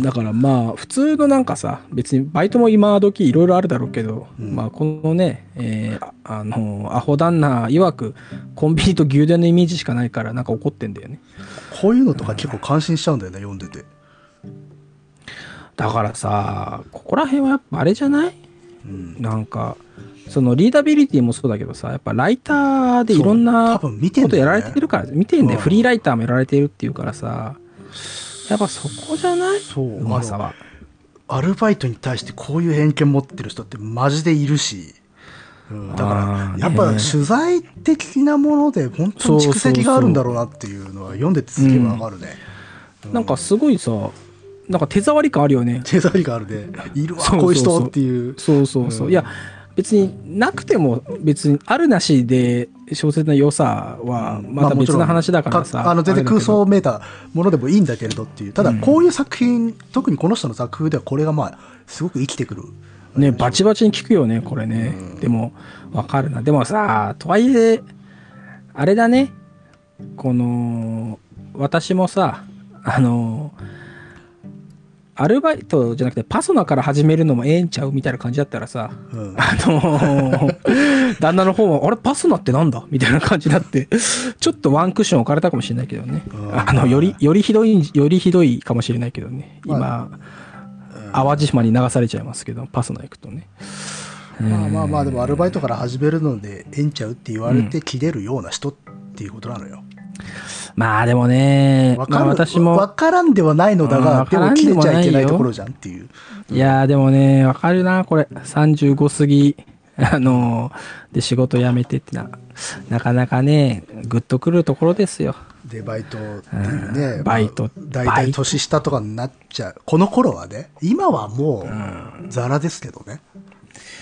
[SPEAKER 1] だからまあ、普通のなんかさ、別にバイトも今時いろいろあるだろうけど、
[SPEAKER 2] うん
[SPEAKER 1] まあ、このね、えーああの、アホ旦那曰く、コンビニと牛丼のイメージしかないから、なんか怒ってんだよね。
[SPEAKER 2] こういうのとか結構感心しちゃうんだよね読んでて、
[SPEAKER 1] だからさ、ここら辺はやっぱあれじゃない？
[SPEAKER 2] うん、
[SPEAKER 1] なんか、そのリーダビリティもそうだけどさ、やっぱライターでいろんなことやられてるから、見てんだよ、
[SPEAKER 2] うん。
[SPEAKER 1] フリーライターもやられてるっていうからさ、やっぱそこじゃない？
[SPEAKER 2] そう。
[SPEAKER 1] うまさは。
[SPEAKER 2] アルバイトに対してこういう偏見持ってる人ってマジでいるし、うん、だ
[SPEAKER 1] あ
[SPEAKER 2] か
[SPEAKER 1] ー
[SPEAKER 2] らやっぱ
[SPEAKER 1] ね
[SPEAKER 2] 取材的なもので本当に蓄積があるんだろうなっていうのは読んでてすげえわかるね、
[SPEAKER 1] なんかすごいさ、なんか手触り感あるよね。
[SPEAKER 2] 手触りがあるで いるわこういう人っていう
[SPEAKER 1] そうそうそう。
[SPEAKER 2] うん
[SPEAKER 1] いや、別になくても別にあるなしで小説の良さはまた別の話だからさ。
[SPEAKER 2] かあの全然空想めいたものでもいいんだけれどっていうただこういう作品、特にこの人の作風ではこれがまあすごく生きてくる
[SPEAKER 1] ね、バチバチに効くよね、これね。でも、わかるな。でもさ、とはいえ、あれだね。この、私もさ、あの、アルバイトじゃなくてパソナから始めるのもええんちゃうみたいな感じだったらさ、
[SPEAKER 2] うん
[SPEAKER 1] あのー 旦那の方も、あれパソナってなんだ？みたいな感じになって、ちょっとワンクッション置かれたかもしれないけどね。
[SPEAKER 2] うん
[SPEAKER 1] あの、より、よりひどい、よりひどいかもしれないけどね。今、
[SPEAKER 2] ま
[SPEAKER 1] 淡路島に流されちゃいますけど、パソナ行くとね。
[SPEAKER 2] まあまあまあでもアルバイトから始めるのでええんちゃうって言われて切れるような人っていうことなのよ。
[SPEAKER 1] まあでもね、まあ私も、
[SPEAKER 2] わからんではないのだ
[SPEAKER 1] うん
[SPEAKER 2] が、でも
[SPEAKER 1] わからんで
[SPEAKER 2] 切れちゃいけ
[SPEAKER 1] もない
[SPEAKER 2] ところじゃんっていう。
[SPEAKER 1] いやーでもね、わかるな、これ。35過ぎ、あのーで仕事辞めてってな、なかなかね、グッとくるところですよ。
[SPEAKER 2] で、バイトっていうね。
[SPEAKER 1] うんバイト
[SPEAKER 2] まあ大体年下とかになっちゃう。この頃はね、今はもう、ザラですけどね。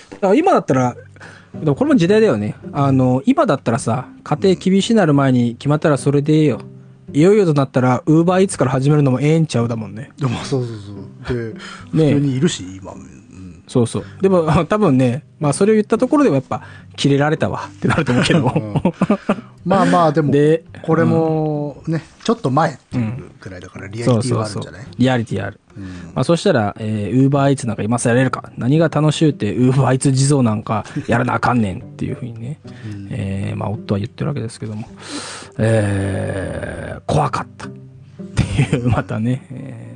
[SPEAKER 1] だから今だったら、でもこれも時代だよね。あの、今だったらさ、家庭厳しいなる前に決まったらそれでええよ。いよいよとなったら、ウーバーイーツから始めるのもええんちゃうだもんね。
[SPEAKER 2] でもそうそうそう。で、普
[SPEAKER 1] ねえ
[SPEAKER 2] 通にいるし、今。うん
[SPEAKER 1] そうそう。でも、多分ね、まあそれを言ったところではやっぱ、キレられたわってなると思うけど。
[SPEAKER 2] まあまあ、でも
[SPEAKER 1] で、
[SPEAKER 2] これもね、ちょっと前っていうくらいだから、リアリティあるんじゃない？
[SPEAKER 1] リアリティある。
[SPEAKER 2] うん
[SPEAKER 1] まあそしたら、えー、ウーバーイーツなんか今さやれるか。何が楽しゅうって、ウーバーイーツ地蔵なんかやらなあかんねんっていうふうにね、えーまあ夫は言ってるわけですけども、えー怖かったっていう、またね、えー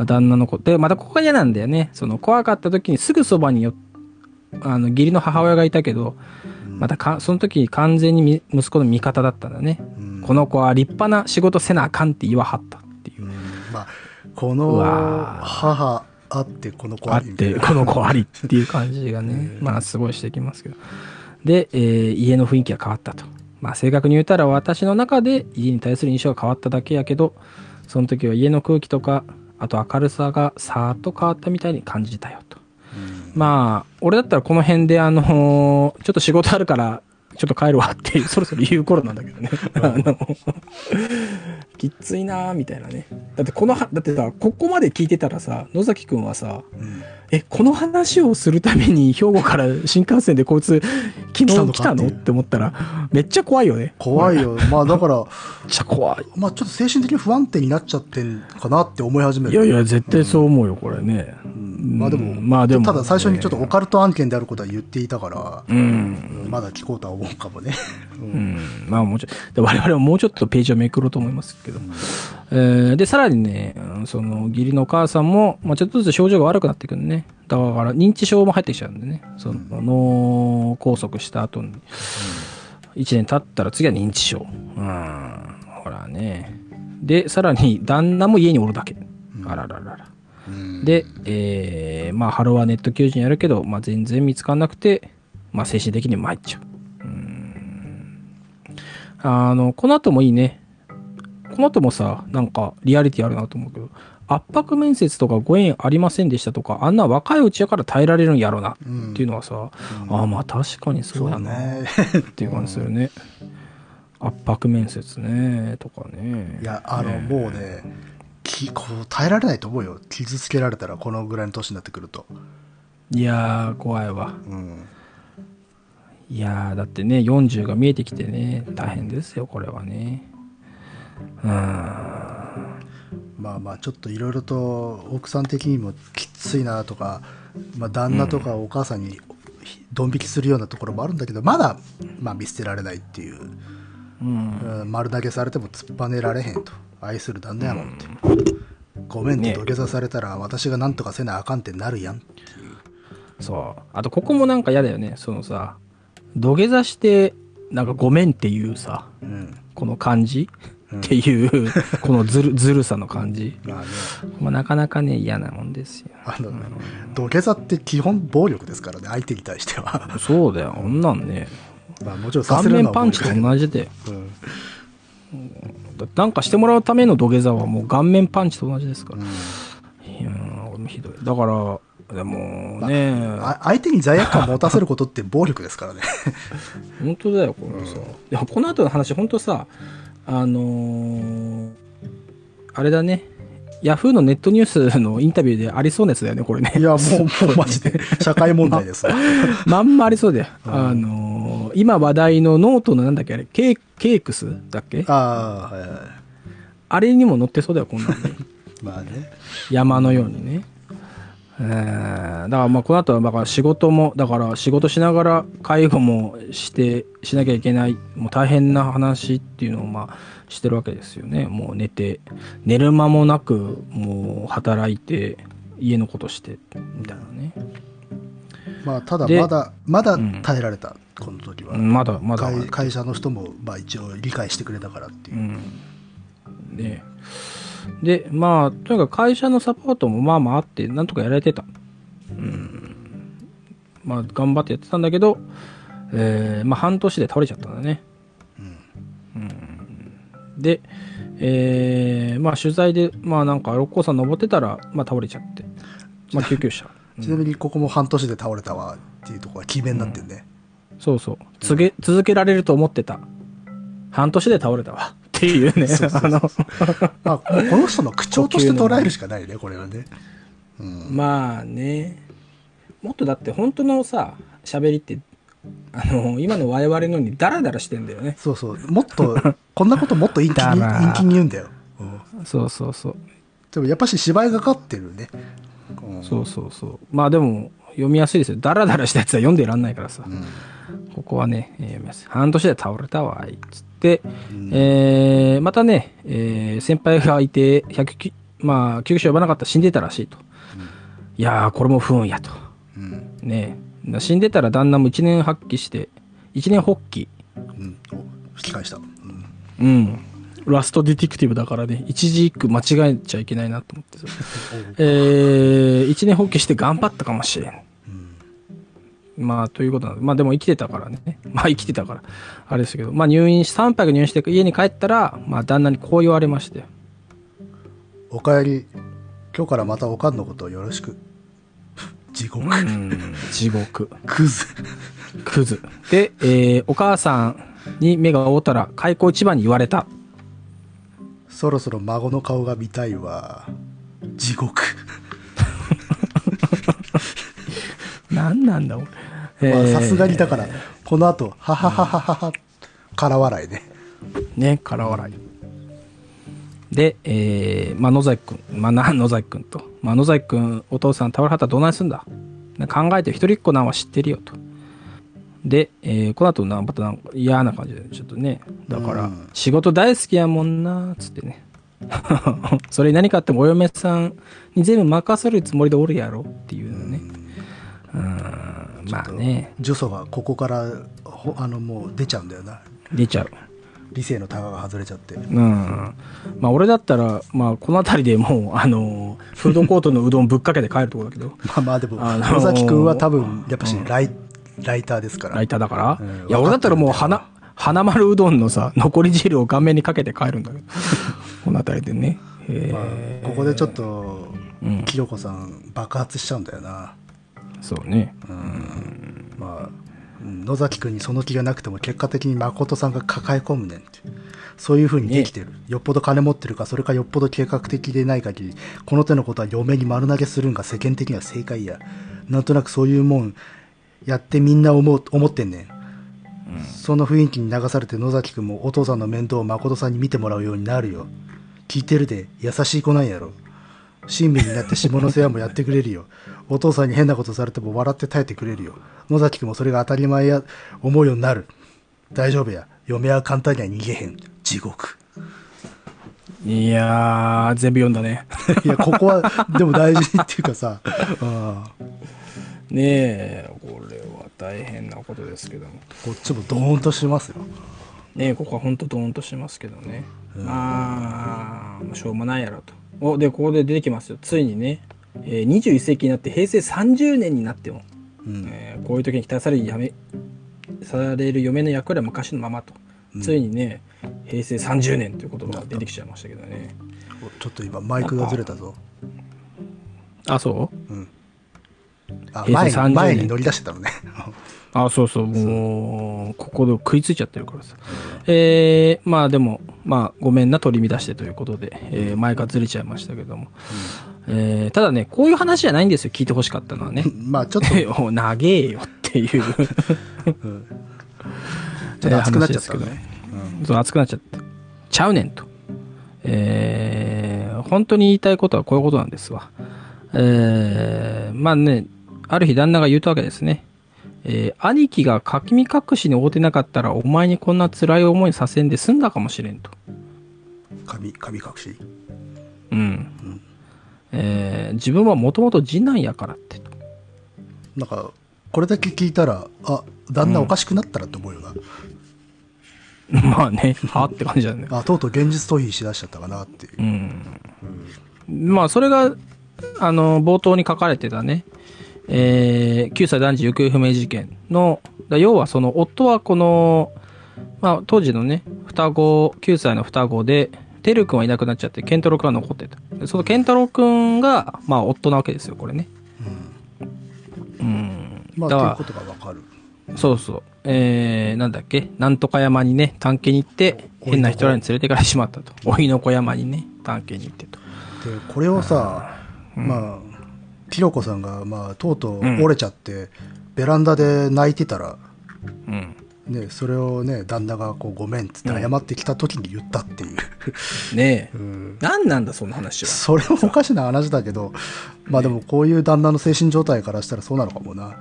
[SPEAKER 1] まあ旦那の子、で、またここが嫌なんだよね。その怖かった時にすぐそばによ、あの、義理の母親がいたけど、またか、その時完全にみ息子の味方だったんだね。
[SPEAKER 2] うん
[SPEAKER 1] この子は立派な仕事せなあかんって言わはったっていう。
[SPEAKER 2] うんまあ、こ
[SPEAKER 1] う
[SPEAKER 2] の母あって、この子
[SPEAKER 1] あって、この子ありっていう感じがね、まあすごいしてきますけど。で、えー家の雰囲気が変わったと。まあ正確に言うたら私の中で家に対する印象が変わっただけやけど、その時は家の空気とか、あと明るさがさーっと変わったみたいに感じたよと。まあ、俺だったらこの辺であのーちょっと仕事あるから、ちょっと帰るわって、そろそろ言う頃なんだけどね。あの、きっついなーみたいなね。だってこのは、だってさ、ここまで聞いてたらさ、野崎くんはさ、
[SPEAKER 2] うん
[SPEAKER 1] え、この話をするために兵庫から新幹線でこいつ昨日来たの？って思ったら、めっちゃ怖いよね。
[SPEAKER 2] 怖いよ。まあだから、
[SPEAKER 1] めっちゃ怖い。
[SPEAKER 2] まあちょっと精神的に不安定になっちゃってんかなって思い始める。
[SPEAKER 1] いやいや、絶対そう思うよ、これね。
[SPEAKER 2] うんまあでも、
[SPEAKER 1] うんまあでも
[SPEAKER 2] ただ最初にちょっとオカルト案件であることは言っていたから、
[SPEAKER 1] うん。
[SPEAKER 2] まだ聞こうとは思うかもね。
[SPEAKER 1] うん。まあもうちょっと、我々はもうちょっとページをめくろうと思いますけど。えーで、さらにね、うんその、義理のお母さんも、まあちょっとずつ症状が悪くなってくるね。だから、認知症も入ってきちゃうんでね。その、脳梗塞した後に、1年経ったら次は認知症。うん。ほらね。で、さらに、旦那も家におるだけ。あらららら。
[SPEAKER 2] うん
[SPEAKER 1] で、えーまあ、ハローはネット求人やるけど、まあ、全然見つかんなくて、まあ、精神的に参っちゃう。うーんあの、この後もいいね。この後もさ、なんか、リアリティあるなと思うけど、圧迫面接とかご縁ありませんでしたとか、あんな若いうちやから耐えられるんやろうなっていうのはさ、ああ、まあ確かにそうやな
[SPEAKER 2] ね。
[SPEAKER 1] っていう感じするね。圧迫面接ね、とかね。
[SPEAKER 2] いや、あの、もうね、きこう耐えられないと思うよ。傷つけられたら、このぐらいの年になってくると。
[SPEAKER 1] いやー、怖いわ。
[SPEAKER 2] うん。
[SPEAKER 1] いやーだってね40が見えてきてね大変ですよこれはねうん
[SPEAKER 2] まあまあ、ちょっといろいろと奥さん的にもきついなとか、まあ、旦那とかお母さんにドン引きするようなところもあるんだけど、まだ、まあ、見捨てられないっていう、
[SPEAKER 1] うん。
[SPEAKER 2] うん丸投げされても突っぱねられへんと。愛する旦那やもんって、ごめんって
[SPEAKER 1] ね。
[SPEAKER 2] 土下座されたら私が何とかせなあかんってなるやんっていう。
[SPEAKER 1] そう。あとここもなんか嫌だよね。そのさ土下座してなんかごめんっていうさ
[SPEAKER 2] うん。
[SPEAKER 1] この感じっていう、このずるずるさの感じ、
[SPEAKER 2] まあね。
[SPEAKER 1] まあ、なかなかね嫌なもんですよ。
[SPEAKER 2] あの土下座って基本暴力ですからね相手に対しては。
[SPEAKER 1] そうだよ。こんなんね。
[SPEAKER 2] まあもちろんさ
[SPEAKER 1] 顔面パンチと同じで。
[SPEAKER 2] うん。
[SPEAKER 1] なんかしてもらうための土下座はもう顔面パンチと同じですから、
[SPEAKER 2] うん。
[SPEAKER 1] いやひどい。だからでもね、
[SPEAKER 2] あ相手に罪悪感持たせることって暴力ですからね。
[SPEAKER 1] 本当だよこのさ、いやこの後の話本当さあのーあれだね。ヤフーのネットニュースのインタビューでありそうなやつだよねこれね。
[SPEAKER 2] いやもうもうマジで。社会問題ですわ
[SPEAKER 1] まんまありそうだよ、あのー今話題のノートのなんだっけあれ？ cakes だっけ？
[SPEAKER 2] ああはいはい。
[SPEAKER 1] あれにも載ってそうだよこんなんね。
[SPEAKER 2] まあね。
[SPEAKER 1] 山のようにね。えーだからまあこの後はだから仕事もだから仕事しながら介護もしてしなきゃいけないもう大変な話っていうのをまあしてるわけですよね。もう寝て寝る間もなくもう働いて家のことしてみたいなね。
[SPEAKER 2] まあ、ただ
[SPEAKER 1] で
[SPEAKER 2] まだ、まだ耐えられた、この時は。
[SPEAKER 1] まだまだ。
[SPEAKER 2] 会会社の人も、まあ一応理解してくれたからっていう。う。
[SPEAKER 1] ん。ででまあとにかく会社のサポートもまあまああってなんとかやられてた。うん。まあ頑張ってやってたんだけど、えーまあ半年で倒れちゃったんだね。うん。でえーまあ取材でまあなんか六甲山登ってたら、まあ、倒れちゃって、まあ、救急車。
[SPEAKER 2] ちなみにここも半年で倒れたわっていうところが決めになってるね。
[SPEAKER 1] そうそう。続け続けられると思ってた。半年で倒れたわっていうねあの。
[SPEAKER 2] まあ、この人の口調として捉えるしかないね、これはね。うん。
[SPEAKER 1] まあね。もっとだって本当のさ喋りってあの今の我々のにダラダラしてんだよね。
[SPEAKER 2] そうそう。もっと、こんなこともっと陰気に、陰気に言うんだよ。うん。
[SPEAKER 1] そうそうそう。
[SPEAKER 2] でもやっぱし芝居がかってるね。うん。
[SPEAKER 1] そうそうそう。まあでも読みやすいですよ。ダラダラしたやつは読んでらんないからさ、
[SPEAKER 2] うん。
[SPEAKER 1] ここはね、えー読みやすい半年で倒れたわいつって、
[SPEAKER 2] うん
[SPEAKER 1] えーまたね、えー先輩がいて100きまあ救急車呼ばなかったら死んでたらしいと、いやーこれも不運やと
[SPEAKER 2] うん。
[SPEAKER 1] ね死んでたら旦那も一年発起して一年発起
[SPEAKER 2] うん。お引き返した。うん
[SPEAKER 1] うん。ラストディティクティブだからね、一字一句間違えちゃいけないなと思ってさ。えー、一年放棄して頑張ったかもしれん。まあ、ということなんで、まあでも生きてたからね。まあ生きてたから、あれですけど、まあ入院し、3泊入院して家に帰ったら、まあ旦那にこう言われまして。
[SPEAKER 2] おかえり。今日からまたおかんのことをよろしく。地獄。
[SPEAKER 1] うん、地獄。
[SPEAKER 2] クズ。
[SPEAKER 1] クズ。で、えー、お母さんに目が覆ったら、開口一番に言われた。
[SPEAKER 2] そろそろ孫の顔が見たいわ。地獄。
[SPEAKER 1] 何なんだ、俺。
[SPEAKER 2] さすがにだから、この後、はははははは、から笑いね。
[SPEAKER 1] ね、空笑い。で、えー、まあ、野崎くん、まあ、な、野崎くんと、まあ、野崎くん、お父さん倒れはったらどないすんだ？ね考えて一人っ子なんは知ってるよと。で、えー、この後な、またなんか嫌な感じで、ちょっとね、だから、
[SPEAKER 2] うん
[SPEAKER 1] 仕事大好きやもんな、つってね。それに何かあってもお嫁さんに全部任せるつもりでおるやろっていうのね。うん、まあね、
[SPEAKER 2] 女祖がここから、ほあの、もう出ちゃうんだよな。
[SPEAKER 1] 出ちゃう。
[SPEAKER 2] 理性のタガが外れちゃって。
[SPEAKER 1] うん。まあ俺だったら、まあこの辺りでもう、あの、フードコートのうどんぶっかけて帰るとこだけど、
[SPEAKER 2] まあまあでも、
[SPEAKER 1] あのー
[SPEAKER 2] 野崎くんは多分、やっぱしライ、ライターですから。
[SPEAKER 1] ライターだから。
[SPEAKER 2] うん
[SPEAKER 1] いや、俺だったらもう花、花丸うどんのさ、残り汁を顔面にかけて帰るんだけど、この辺りでね。へ
[SPEAKER 2] ま
[SPEAKER 1] ー
[SPEAKER 2] あ、ここでちょっと、
[SPEAKER 1] うん
[SPEAKER 2] 清子さん爆発しちゃうんだよな。
[SPEAKER 1] そうね。
[SPEAKER 2] うんまあ、うん野崎くんにその気がなくても結果的に誠さんが抱え込むねんって。そういう風にできてる。よっぽど金持ってるか、それかよっぽど計画的でない限り、この手のことは嫁に丸投げするんが世間的には正解や。なんとなくそういうもん、やってみんな思う、思ってんねん。その雰囲気に流されて野崎くんもお父さんの面倒を誠さんに見てもらうようになるよ。聞いてるで、優しい子なんやろ。親身になって下の世話もやってくれるよ。お父さんに変なことされても笑って耐えてくれるよ。野崎くんもそれが当たり前や思うようになる。大丈夫や。嫁は簡単には逃げへん。地獄。
[SPEAKER 1] いやー、全部読んだね。
[SPEAKER 2] いや、ここは、でも大事っていうかさ、あ あ
[SPEAKER 1] ねえ、これは大変なことですけども。
[SPEAKER 2] こっちもドーンとしますよ。
[SPEAKER 1] ねえ、ここは本当ドーンとしますけどね。まあ、もうしょうもないやろと。お、で、ここで出てきますよ。ついにね、えー21世紀になって平成30年になっても、
[SPEAKER 2] うん。
[SPEAKER 1] えーこういう時に期待されるやめされる嫁の役割は昔のままと、ついにね平成30年という言葉が出てきちゃいましたけどね。
[SPEAKER 2] ちょっと今、マイクがずれたぞ。
[SPEAKER 1] あそう？
[SPEAKER 2] あ、
[SPEAKER 1] 平成30
[SPEAKER 2] 前前に乗り出してたのね。
[SPEAKER 1] あそうそう。もうここで食いついちゃってるからさ。えー、まあでもまあごめんな取り乱してということで、えー前からずれちゃいましたけども、えーただねこういう話じゃないんですよ。聞いてほしかったのはね。
[SPEAKER 2] まあ、ちょっと、
[SPEAKER 1] お長えよっていう。
[SPEAKER 2] ちょっと熱くなっちゃったのね。
[SPEAKER 1] そう熱くなっちゃったちゃうねんと。えー本当に言いたいことはこういうことなんですわ。えー、まあね、ある日旦那が言うたわけですね。えー、兄貴がみ隠しに会うてなかったら、お前にこんな辛い思いさせんで済んだかもしれんと。
[SPEAKER 2] 神、神隠し？
[SPEAKER 1] うん。うん、えー、自分はもともと次男やからって。
[SPEAKER 2] なんか、これだけ聞いたら、あ、旦那おかしくなったらって思うよな。
[SPEAKER 1] うん、まあね、はって感じだね。
[SPEAKER 2] あ、とうとう現実逃避しだしちゃったかなっていう。うん。
[SPEAKER 1] うん、まあ、それが、あの、冒頭に書かれてたね、えー、9歳男児行方不明事件の、要はその夫はこの、まあ当時のね、双子、9歳の双子で、てるくんはいなくなっちゃって、ケンタロウくんが残ってた。そのケンタロウくんが、まあ夫なわけですよ、これね。
[SPEAKER 2] うん。うん。まあ、ということがわかる。
[SPEAKER 1] そうそう。えー、なんだっけ？なんとか山にね、探検に行って、変な人らに連れてかれしまったと。おいの子山にね、探検に行ってと。
[SPEAKER 2] で、これをさ、まあ、ひろこさんが、まあ、とうとう折れちゃって、うん、ベランダで泣いてたら、うん、ね、それをね、旦那がこうごめんっつって謝ってきた時に言ったっていう、
[SPEAKER 1] うん、ねえ、うん、何なんだそんな話は。
[SPEAKER 2] それもおかしな話だけど、まあでもこういう旦那の精神状態からしたらそうなのかもな。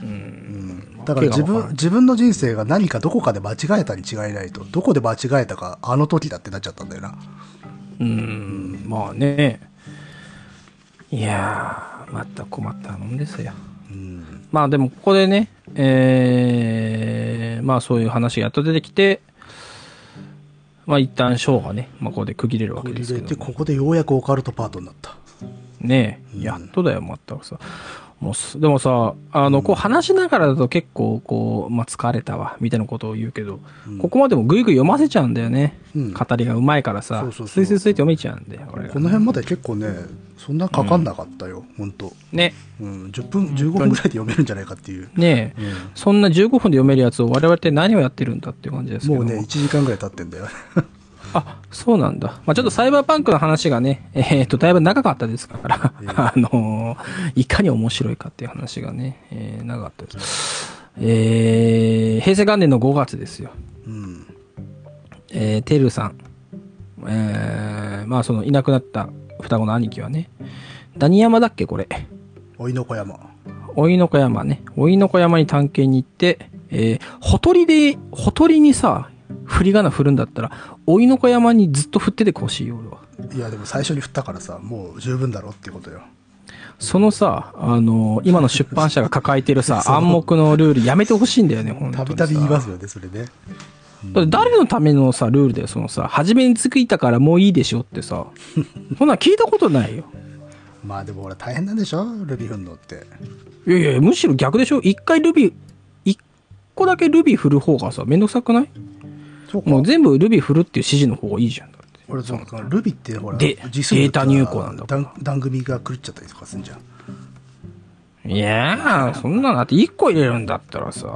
[SPEAKER 2] うん、だから自分自分の人生が何かどこかで間違えたに違いないとどこで間違えたかあの時だってなっちゃったんだよな。
[SPEAKER 1] うん、まあね。いやまた困ったもんですよ。うん、まあでもここでね、えー、まあそういう話がやっと出てきて、まあ一旦ショーがね、まあここで区切れるわけですけど、
[SPEAKER 2] ね、ここでようやくオカルトパートになった。
[SPEAKER 1] ねえ、やっとだよ、まったくさ。もうでもさ、あの、こう話しながらだと結構、こう、まあ、疲れたわ、みたいなことを言うけど、うん、ここまでもぐいぐい読ませちゃうんだよね。うん、語りがうまいからさ、スイスイスイって読めちゃうんで、俺
[SPEAKER 2] が。この辺まで結構ね、そんなかかんなかったよ、うん、本当
[SPEAKER 1] ね。
[SPEAKER 2] うん、10分、15分ぐらいで読めるんじゃないかっていう。
[SPEAKER 1] ねえ、うん、そんな15分で読めるやつを我々って何をやってるんだっていう感じですけど
[SPEAKER 2] も。うね、1時間ぐらい経ってんだよ。
[SPEAKER 1] あ、そうなんだ。まあ、ちょっとサイバーパンクの話がね、えっ、ー、と、だいぶ長かったですから、えー、あのー、いかに面白いかっていう話がね、えー、長かったです。えー、平成元年の5月ですよ。うん。えー、てるさん。えー、まあ、その、いなくなった双子の兄貴はね、何山だっけ、これ。
[SPEAKER 2] おいのこ山。
[SPEAKER 1] おいのこ山ね。おいのこ山に探検に行って、えー、ほとりで、ほとりにさ、振り仮名振るんだったら、追いの子山にずっと振っててほしいよ、俺は。
[SPEAKER 2] いや、でも最初に振ったからさ、もう十分だろっていうことよ。
[SPEAKER 1] そのさ、あの、今の出版社が抱えてるさ、暗黙のルールやめてほしいんだよね、本
[SPEAKER 2] 当に。たびたび言いますよね、それね。
[SPEAKER 1] だって誰のためのさ、ルールだよ、そのさ、初めについたからもういいでしょってさ、そんな聞いたことないよ。
[SPEAKER 2] まあでも俺大変なんでしょ？ルビー振んのって。
[SPEAKER 1] いやいや、むしろ逆でしょ？一回ルビー、一個だけルビー振る方がさ、めんどくさくない？もう全部ルビ振るっていう指示の方がいいじゃん。
[SPEAKER 2] 俺そうか、ルビってほら、
[SPEAKER 1] で、データ入稿なんだ
[SPEAKER 2] 番組が狂っちゃったりとかすんじゃん。
[SPEAKER 1] いやー、そんなのだって1個入れるんだったらさ。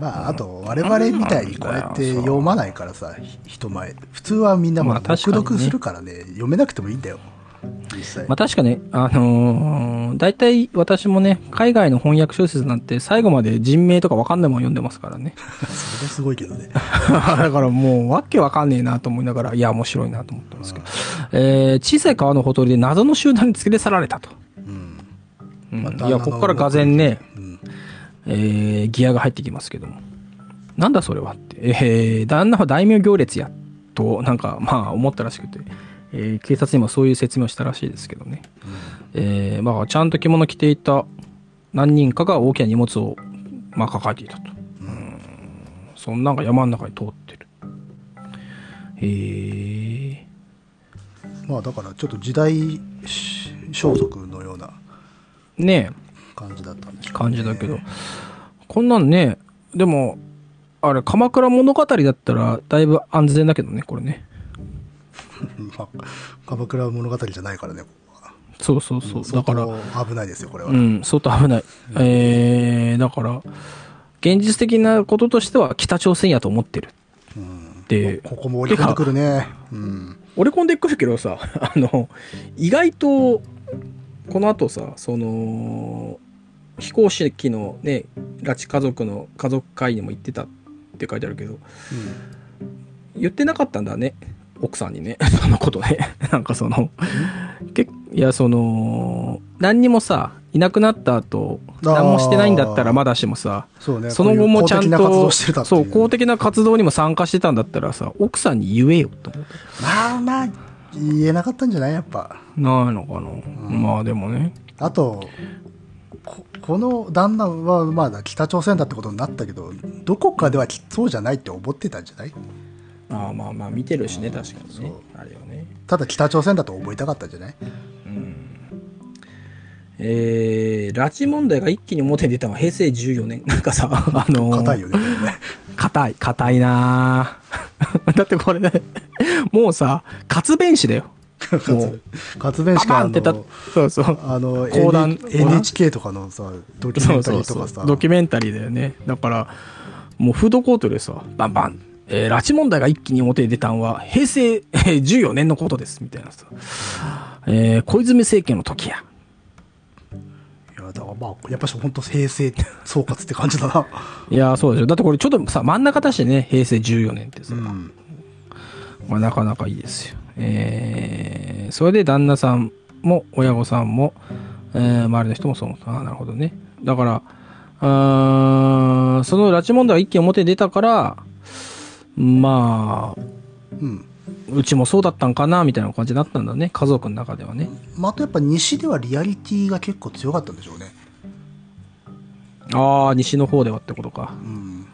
[SPEAKER 2] まあ、あと、我々みたいにこうやって読まないからさ、人前。普通はみんなも読読するからね、読めなくてもいいんだよ。
[SPEAKER 1] まあ確かね、あのー、大体私もね、海外の翻訳小説なんて最後まで人名とかわかんないもん読んでますからね。
[SPEAKER 2] それすごいけどね。
[SPEAKER 1] だからもうわけわかんねえなと思いながら、いや、面白いなと思ってますけど。えー、小さい川のほとりで謎の集団に連れ去られたと。うん。うん、いや、ここからがぜね、うん、えー、ギアが入ってきますけども。なんだそれはって。えー、旦那は大名行列や、と、なんか、まあ思ったらしくて。えー、警察にもそういう説明をしたらしいですけどね、うん、えー、まあ、ちゃんと着物着ていた何人かが大きな荷物を、まあ、抱えていたと、うん、そんなんが山の中に通ってる。へえ
[SPEAKER 2] まあだからちょっと時代装束のような
[SPEAKER 1] ね
[SPEAKER 2] 感じだったんでしょう、
[SPEAKER 1] ね、感じだけど。こんなんねでもあれ鎌倉物語だったらだいぶ安全だけどねこれね
[SPEAKER 2] まあ、鎌倉物語じゃないからね、
[SPEAKER 1] そうそうそう。だから。
[SPEAKER 2] 危ないですよ、これは。う
[SPEAKER 1] ん、相当危ない。うん、えー、だから、現実的なこととしては北朝鮮やと思ってる。うん、で、
[SPEAKER 2] ここも織り込んでくるね。
[SPEAKER 1] うん、織り込んでくるけどさ、あの、意外と、この後さ、その、非公式のね、拉致家族の家族会にも行ってたって書いてあるけど、うん、言ってなかったんだね。奥さんにね、そのことね。なんかその、けいや、その、何にもさ、いなくなった後、何もしてないんだったらまだしもさ、
[SPEAKER 2] そうね。
[SPEAKER 1] その後もちゃんと、そう、公的な活動にも参加してたんだったらさ、奥さんに言えよと思って。
[SPEAKER 2] まあまあ、言えなかったんじゃない？やっぱ。
[SPEAKER 1] ないのかな、まあでもね。
[SPEAKER 2] あと、ここの旦那はまだ北朝鮮だってことになったけど、どこかではきそうじゃないって思ってたんじゃない？
[SPEAKER 1] ああまあまあ見てるしね、確かにね。あれよね。
[SPEAKER 2] ただ北朝鮮だと覚えたかったんじゃない？
[SPEAKER 1] えー、拉致問題が一気に表に出たのは平成14年。なんかさ、あのー
[SPEAKER 2] 硬いよね。
[SPEAKER 1] 硬い、硬いなぁ だってこれね、もうさ、活弁士だよ。
[SPEAKER 2] 活弁
[SPEAKER 1] バ
[SPEAKER 2] 士かあ
[SPEAKER 1] バンってた
[SPEAKER 2] の、
[SPEAKER 1] そうそう。
[SPEAKER 2] あの、
[SPEAKER 1] 講談
[SPEAKER 2] NHK とかのさ、ドキュメンタリーとかさ、
[SPEAKER 1] ドキュメンタリーだよね。だから、もうフードコートでさ、バンバン、えー拉致問題が一気に表に出たのは、平成、えー14年のことです、みたいなさ。えー小泉政権の時や。
[SPEAKER 2] いや、だからまあ、やっぱし本当平成総括って感じだな。
[SPEAKER 1] いやー、そうでしょ。だってこれちょっとさ、真ん中だしね、平成14年ってさ。
[SPEAKER 2] うん。
[SPEAKER 1] まあ、なかなかいいですよ。えー、それで旦那さんも親御さんも、えー周りの人もそう思った。ああ、なるほどね。だから、あーその拉致問題が一気に表に出たから、まあ、
[SPEAKER 2] うん。
[SPEAKER 1] うちもそうだったんかな、みたいな感じになったんだね。家族の中ではね。
[SPEAKER 2] まあ、あとやっぱ西ではリアリティが結構強かったんでしょうね。
[SPEAKER 1] ああ、西の方ではってことか。
[SPEAKER 2] うん。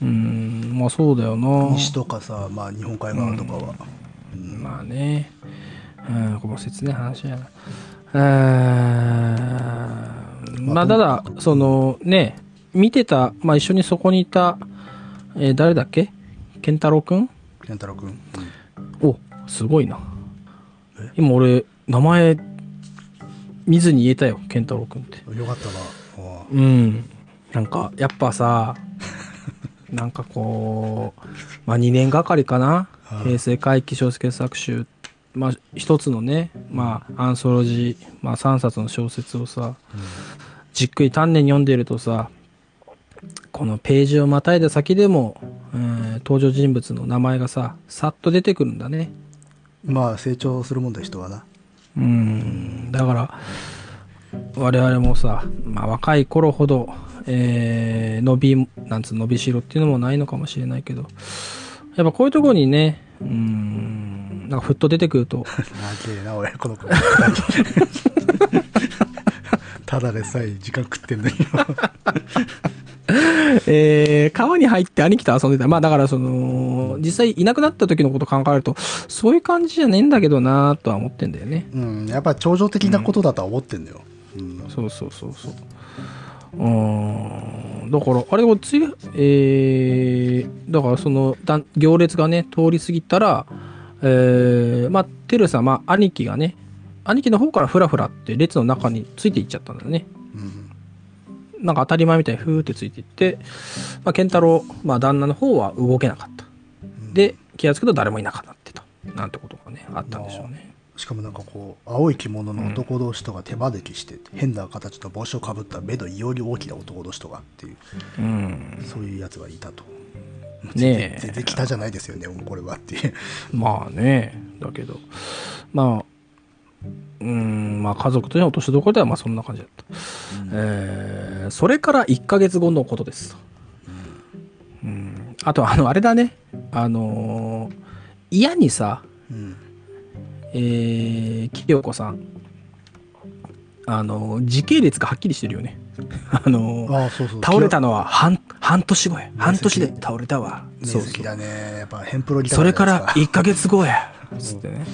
[SPEAKER 1] うーん、まあそうだよな。
[SPEAKER 2] 西とかさ、まあ日本海側とかは。
[SPEAKER 1] まあね。うん、これも切ない話やな。うーん。まあ、ただ、その、ね、見てた、まあ一緒にそこにいた、えー誰だっけ？健太郎くん？
[SPEAKER 2] 健太郎くん。
[SPEAKER 1] お、すごいな。今俺、名前、見ずに言えたよ、健太郎くんって。
[SPEAKER 2] うんよかったわ。あ
[SPEAKER 1] うん。なんか、やっぱさ、なんかこう、まあ2年がかりかな。
[SPEAKER 2] はい
[SPEAKER 1] 平成回帰小説作集。まあ一つのね、まあアンソロジー、まあ3冊の小説をさ、じっくり丹念に読んでるとさ、このページをまたいだ先でも、えー登場人物の名前がさ、さっと出てくるんだね。
[SPEAKER 2] まあ成長するもんだ人はな。
[SPEAKER 1] うん、だから、我々もさ、まあ若い頃ほど、えー伸び、なんつう伸びしろっていうのもないのかもしれないけど、やっぱこういうところにね、うん、なんかふっと出てくると、
[SPEAKER 2] 長えな、おい、この子。ただでさえ時間食ってんのに。
[SPEAKER 1] えー川に入って兄貴と遊んでた。まあだからその、実際いなくなった時のこと考えると、そういう感じじゃねえんだけどなとは思ってんだよね。
[SPEAKER 2] うん、やっぱ超常的なことだとは思ってんだよ。うん。
[SPEAKER 1] そうそうそうそう。うーん。だから、あれをつい、えー、だからその、だん行列がね、通り過ぎたら、えー、まあ、テルさん、まあ、兄貴がね、兄貴の方からフラフラって列の中についていっちゃったんだよね。
[SPEAKER 2] うん。
[SPEAKER 1] なんか当たり前みたいにふーってついていって、まあ、健太郎、まあ、旦那の方は動けなかった。で、気がつくと誰もいなくなってた。なんてことがね、あったんでしょうね。
[SPEAKER 2] しかもなんかこう、青い着物の男同士とか手招きして、変な形の帽子をかぶった目の異様に大きな男同士とかっていう、
[SPEAKER 1] うん。
[SPEAKER 2] そういうやつがいたと。
[SPEAKER 1] ねえ
[SPEAKER 2] 全然北じゃないですよね、もうこれはっていう。
[SPEAKER 1] まあね、だけど、まあ、うーん、まあ家族との落としどころではまあそんな感じだった。えーそれから1ヶ月後のことです。うん、あと、あの、あれだね、あのー嫌にさ、
[SPEAKER 2] うん。
[SPEAKER 1] えー、清子さん、あのー時系列がはっきりしてるよね。あのー
[SPEAKER 2] ああ、そうそう。
[SPEAKER 1] 倒れたのは半半年後や。
[SPEAKER 2] ね
[SPEAKER 1] 半年で倒れたわ。
[SPEAKER 2] そうだね。やっぱヘンプロギター
[SPEAKER 1] それから
[SPEAKER 2] じゃないです
[SPEAKER 1] 1ヶ月後や。つってね。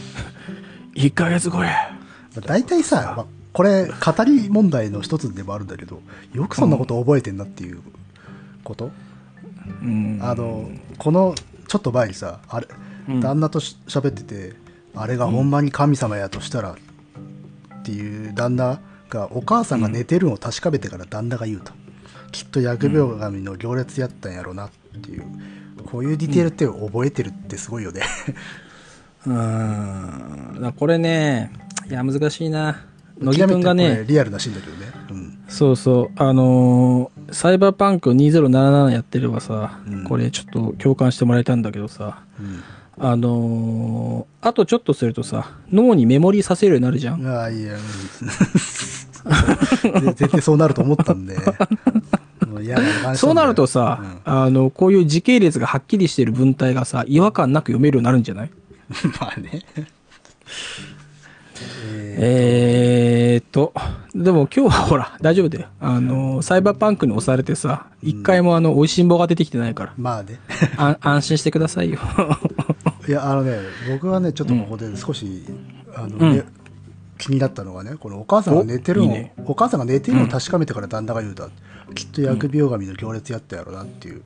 [SPEAKER 1] 1ヶ月後や。
[SPEAKER 2] 大体さ、まあ、これ語り問題の一つでもあるんだけどよくそんなこと覚えてんなっていうこと、
[SPEAKER 1] うん。
[SPEAKER 2] あのこのちょっと前にさあれ、
[SPEAKER 1] うん
[SPEAKER 2] 旦那とし喋っててあれがほんまに神様やとしたらっていう旦那がお母さんが寝てるのを確かめてから旦那が言うと、きっと疫病神の行列やったんやろなっていうこういうディテールって覚えてるってすごいよね、
[SPEAKER 1] うーん。だこれね、いや、難しいな。乃木
[SPEAKER 2] 極めてこ
[SPEAKER 1] くんがね。
[SPEAKER 2] れ、リアルなシーンだけどね、うん、
[SPEAKER 1] そうそう、あのーサイバーパンク2077やってればさ、
[SPEAKER 2] うん。
[SPEAKER 1] これちょっと共感してもらいたいんだけどさ、
[SPEAKER 2] うん。
[SPEAKER 1] あのーあとちょっとするとさ、脳にメモリーさせるようになるじゃん。
[SPEAKER 2] ああ、いや、絶対そうなると思ったんで。
[SPEAKER 1] そうなるとさ、あの、こういう時系列がはっきりしてる文体がさ、違和感なく読めるようになるんじゃない？
[SPEAKER 2] うん まあね。
[SPEAKER 1] えーっと、でも今日はほら、大丈夫だよ。あの、サイバーパンクに押されてさ、一回もあの、美味しんぼが出てきてないから。
[SPEAKER 2] まあね。
[SPEAKER 1] あ安心してくださいよ。
[SPEAKER 2] いや、あのね、僕はね、ちょっとここで少し、あの、気になったのがね、このお母さんが寝てるのを、
[SPEAKER 1] おいいね
[SPEAKER 2] お母さんが寝てるのを確かめてから旦那が言うた。きっと疫病神の行列やったやろなっていう。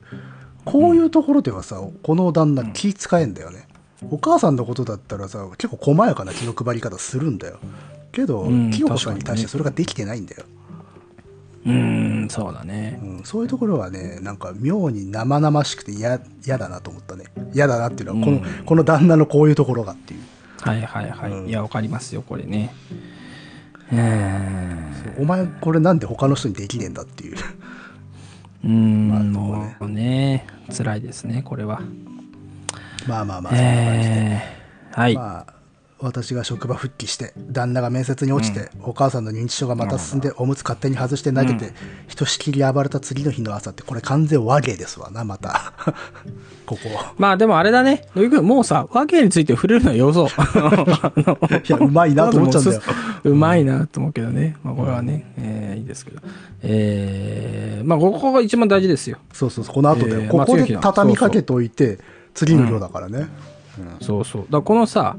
[SPEAKER 2] こういうところではさ、この旦那気使えんだよね。お母さんのことだったらさ、結構細やかな気の配り方するんだよ。けど、
[SPEAKER 1] うん
[SPEAKER 2] 清子さんに対してそれができてないんだよ。
[SPEAKER 1] うーん、そうだね。
[SPEAKER 2] うん、そういうところはね、なんか妙に生々しくて嫌嫌だなと思ったね。嫌だなっていうのは、この、この旦那のこういうところがっていう。
[SPEAKER 1] はいはいはい。
[SPEAKER 2] うん
[SPEAKER 1] いや、わかりますよ、これね。うーん。
[SPEAKER 2] お前これなんで他の人にできねえんだっていう。
[SPEAKER 1] うーん、
[SPEAKER 2] まあ
[SPEAKER 1] もうね、辛いですね、これは。
[SPEAKER 2] まあまあまあ、そんな感じで。
[SPEAKER 1] えー、はい。
[SPEAKER 2] まあ、私が職場復帰して、旦那が面接に落ちて、お母さんの認知症がまた進んで、おむつ勝手に外して投げて、ひとしきり暴れた次の日の朝って、これ完全和芸ですわな、また。ここ。
[SPEAKER 1] まあでもあれだね、野木君、もうさ、和芸について触れるのはよそう。
[SPEAKER 2] いや、うまいなと思っちゃうんだよ。
[SPEAKER 1] うまいなと思うけどね。まあこれはね、えーいいですけど。えー、まあここが一番大事ですよ。
[SPEAKER 2] そうそうそう、この後だよ。
[SPEAKER 1] えー
[SPEAKER 2] ここで畳みかけといて、次の量だからね。
[SPEAKER 1] そうそう。だからこのさ、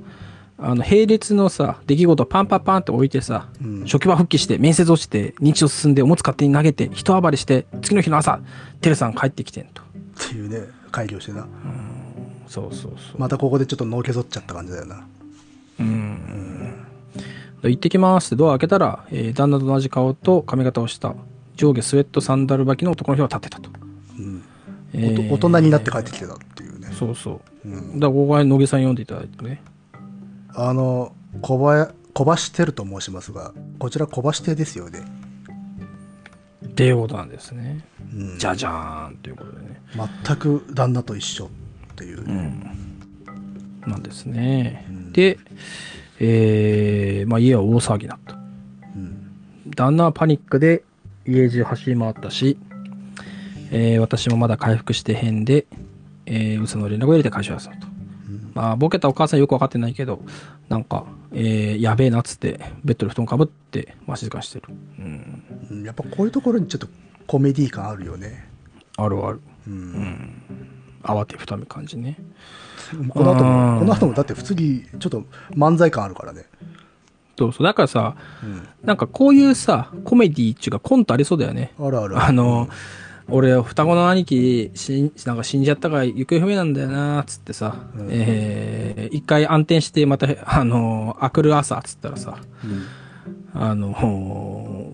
[SPEAKER 1] あの、並列のさ、出来事パンパンパンって置いてさ、
[SPEAKER 2] うん
[SPEAKER 1] 職場復帰して、面接落ちて、認知症進んで、おむつ勝手に投げて、人暴れして、次の日の朝、テルさん帰ってきてんと。
[SPEAKER 2] っていうね、改良してな。
[SPEAKER 1] そうそうそう。
[SPEAKER 2] またここでちょっとのけぞっちゃった感じだよな。
[SPEAKER 1] 行ってきますってドア開けたら、えー旦那と同じ顔と髪型をした上下スウェットサンダル履きの男の人が立ってたと。
[SPEAKER 2] うん。
[SPEAKER 1] えー
[SPEAKER 2] 大人になって帰ってきてたっていうね。
[SPEAKER 1] そうそう。
[SPEAKER 2] うん
[SPEAKER 1] だからここは野木さん読んでいただいてね。
[SPEAKER 2] あの、小林、小橋テルと申しますが、こちら小橋亭ですよね。
[SPEAKER 1] っていうことなんですね。
[SPEAKER 2] うん
[SPEAKER 1] じゃじゃーんということでね。
[SPEAKER 2] 全く旦那と一緒っていうね、
[SPEAKER 1] なんですね。
[SPEAKER 2] ん
[SPEAKER 1] で、えーまあ家は大騒ぎになった。
[SPEAKER 2] うん
[SPEAKER 1] 旦那はパニックで家中走り回ったし、えー私もまだ回復してへんで、えー嘘の連絡を入れて回収したと。まあ、ボケたお母さんよくわかってないけど、なんか、えーやべえなっつって、ベッドで布団かぶって、まあ静かにしてる。うん。
[SPEAKER 2] うんやっぱこういうところにちょっとコメディ感あるよね。
[SPEAKER 1] あるある。
[SPEAKER 2] うん
[SPEAKER 1] 慌てふため感じね。
[SPEAKER 2] この後も、この後もだって普通にちょっと漫才感あるからね。
[SPEAKER 1] そうそう。だからさ、
[SPEAKER 2] うん
[SPEAKER 1] なんかこういうさ、コメディっていうかコントありそうだよね。
[SPEAKER 2] あるある。
[SPEAKER 1] あの、俺、双子の兄貴、しんなんか死んじゃったから行方不明なんだよな、つってさ、
[SPEAKER 2] うん。
[SPEAKER 1] えー一回暗転して、また、あの、明くる朝、つったらさ、
[SPEAKER 2] うん。
[SPEAKER 1] あの、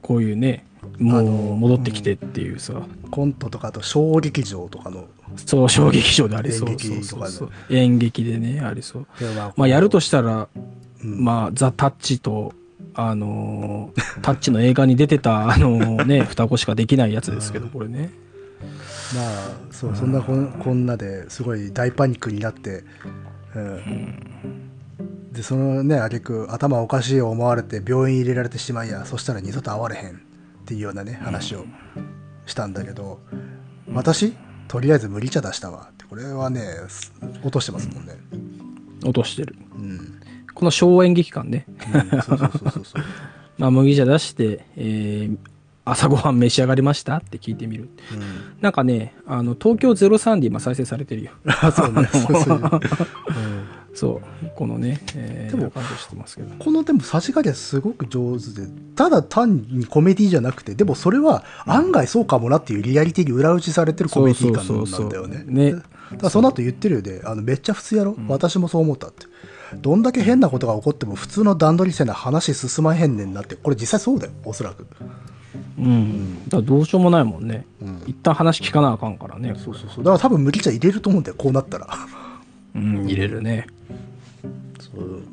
[SPEAKER 1] こういうね、もう戻ってきてっていうさ、
[SPEAKER 2] コントとかあと小劇場とかの、
[SPEAKER 1] そう、小劇場でありそう。
[SPEAKER 2] 演劇とかで
[SPEAKER 1] ね、ありそう。
[SPEAKER 2] ま
[SPEAKER 1] あ、やるとしたら、
[SPEAKER 2] うん。
[SPEAKER 1] まあ、ザ・タッチと、あのータッチの映画に出てた、あのーね、双子しかできないやつですけど、これね。
[SPEAKER 2] まあそうそんなこんこんなですごい大パニックになって、うん。でそのね挙句頭おかしい思われて病院入れられてしまいやそしたら二度と会われへんっていうようなね話をしたんだけど、私とりあえず無理茶出したわってこれはねす落としてますもんね、
[SPEAKER 1] 落としてる。
[SPEAKER 2] うん
[SPEAKER 1] この小演劇館ね。
[SPEAKER 2] うんそうそうそうそうそう
[SPEAKER 1] まあ、麦茶出して、えー朝ごはん召し上がりましたって聞いてみる。
[SPEAKER 2] うん
[SPEAKER 1] なんかね、あの、東京03で今再生されてるよ。
[SPEAKER 2] あそうねそう。
[SPEAKER 1] このね、えー、
[SPEAKER 2] でも
[SPEAKER 1] アカウントしてますけど。
[SPEAKER 2] このでも差し加減すごく上手で、ただ単にコメディじゃなくて、でもそれは案外そうかもなっていうリアリティに裏打ちされてるコメディ感
[SPEAKER 1] そうそうそうそう
[SPEAKER 2] なんだよね。
[SPEAKER 1] ね
[SPEAKER 2] だその後言ってるよね、あのめっちゃ普通やろ、私もそう思ったって。どんだけ変なことが起こっても普通の段取りせな話進まへんねんなって、これ実際そうだよ、おそらく。
[SPEAKER 1] うん。だからどうしようもないもんね。
[SPEAKER 2] うん
[SPEAKER 1] 一旦話聞かなあかんからね。
[SPEAKER 2] そうそうそう。だから多分無理ちゃ入れると思うんだよ、こうなったら。
[SPEAKER 1] うん、入れるね。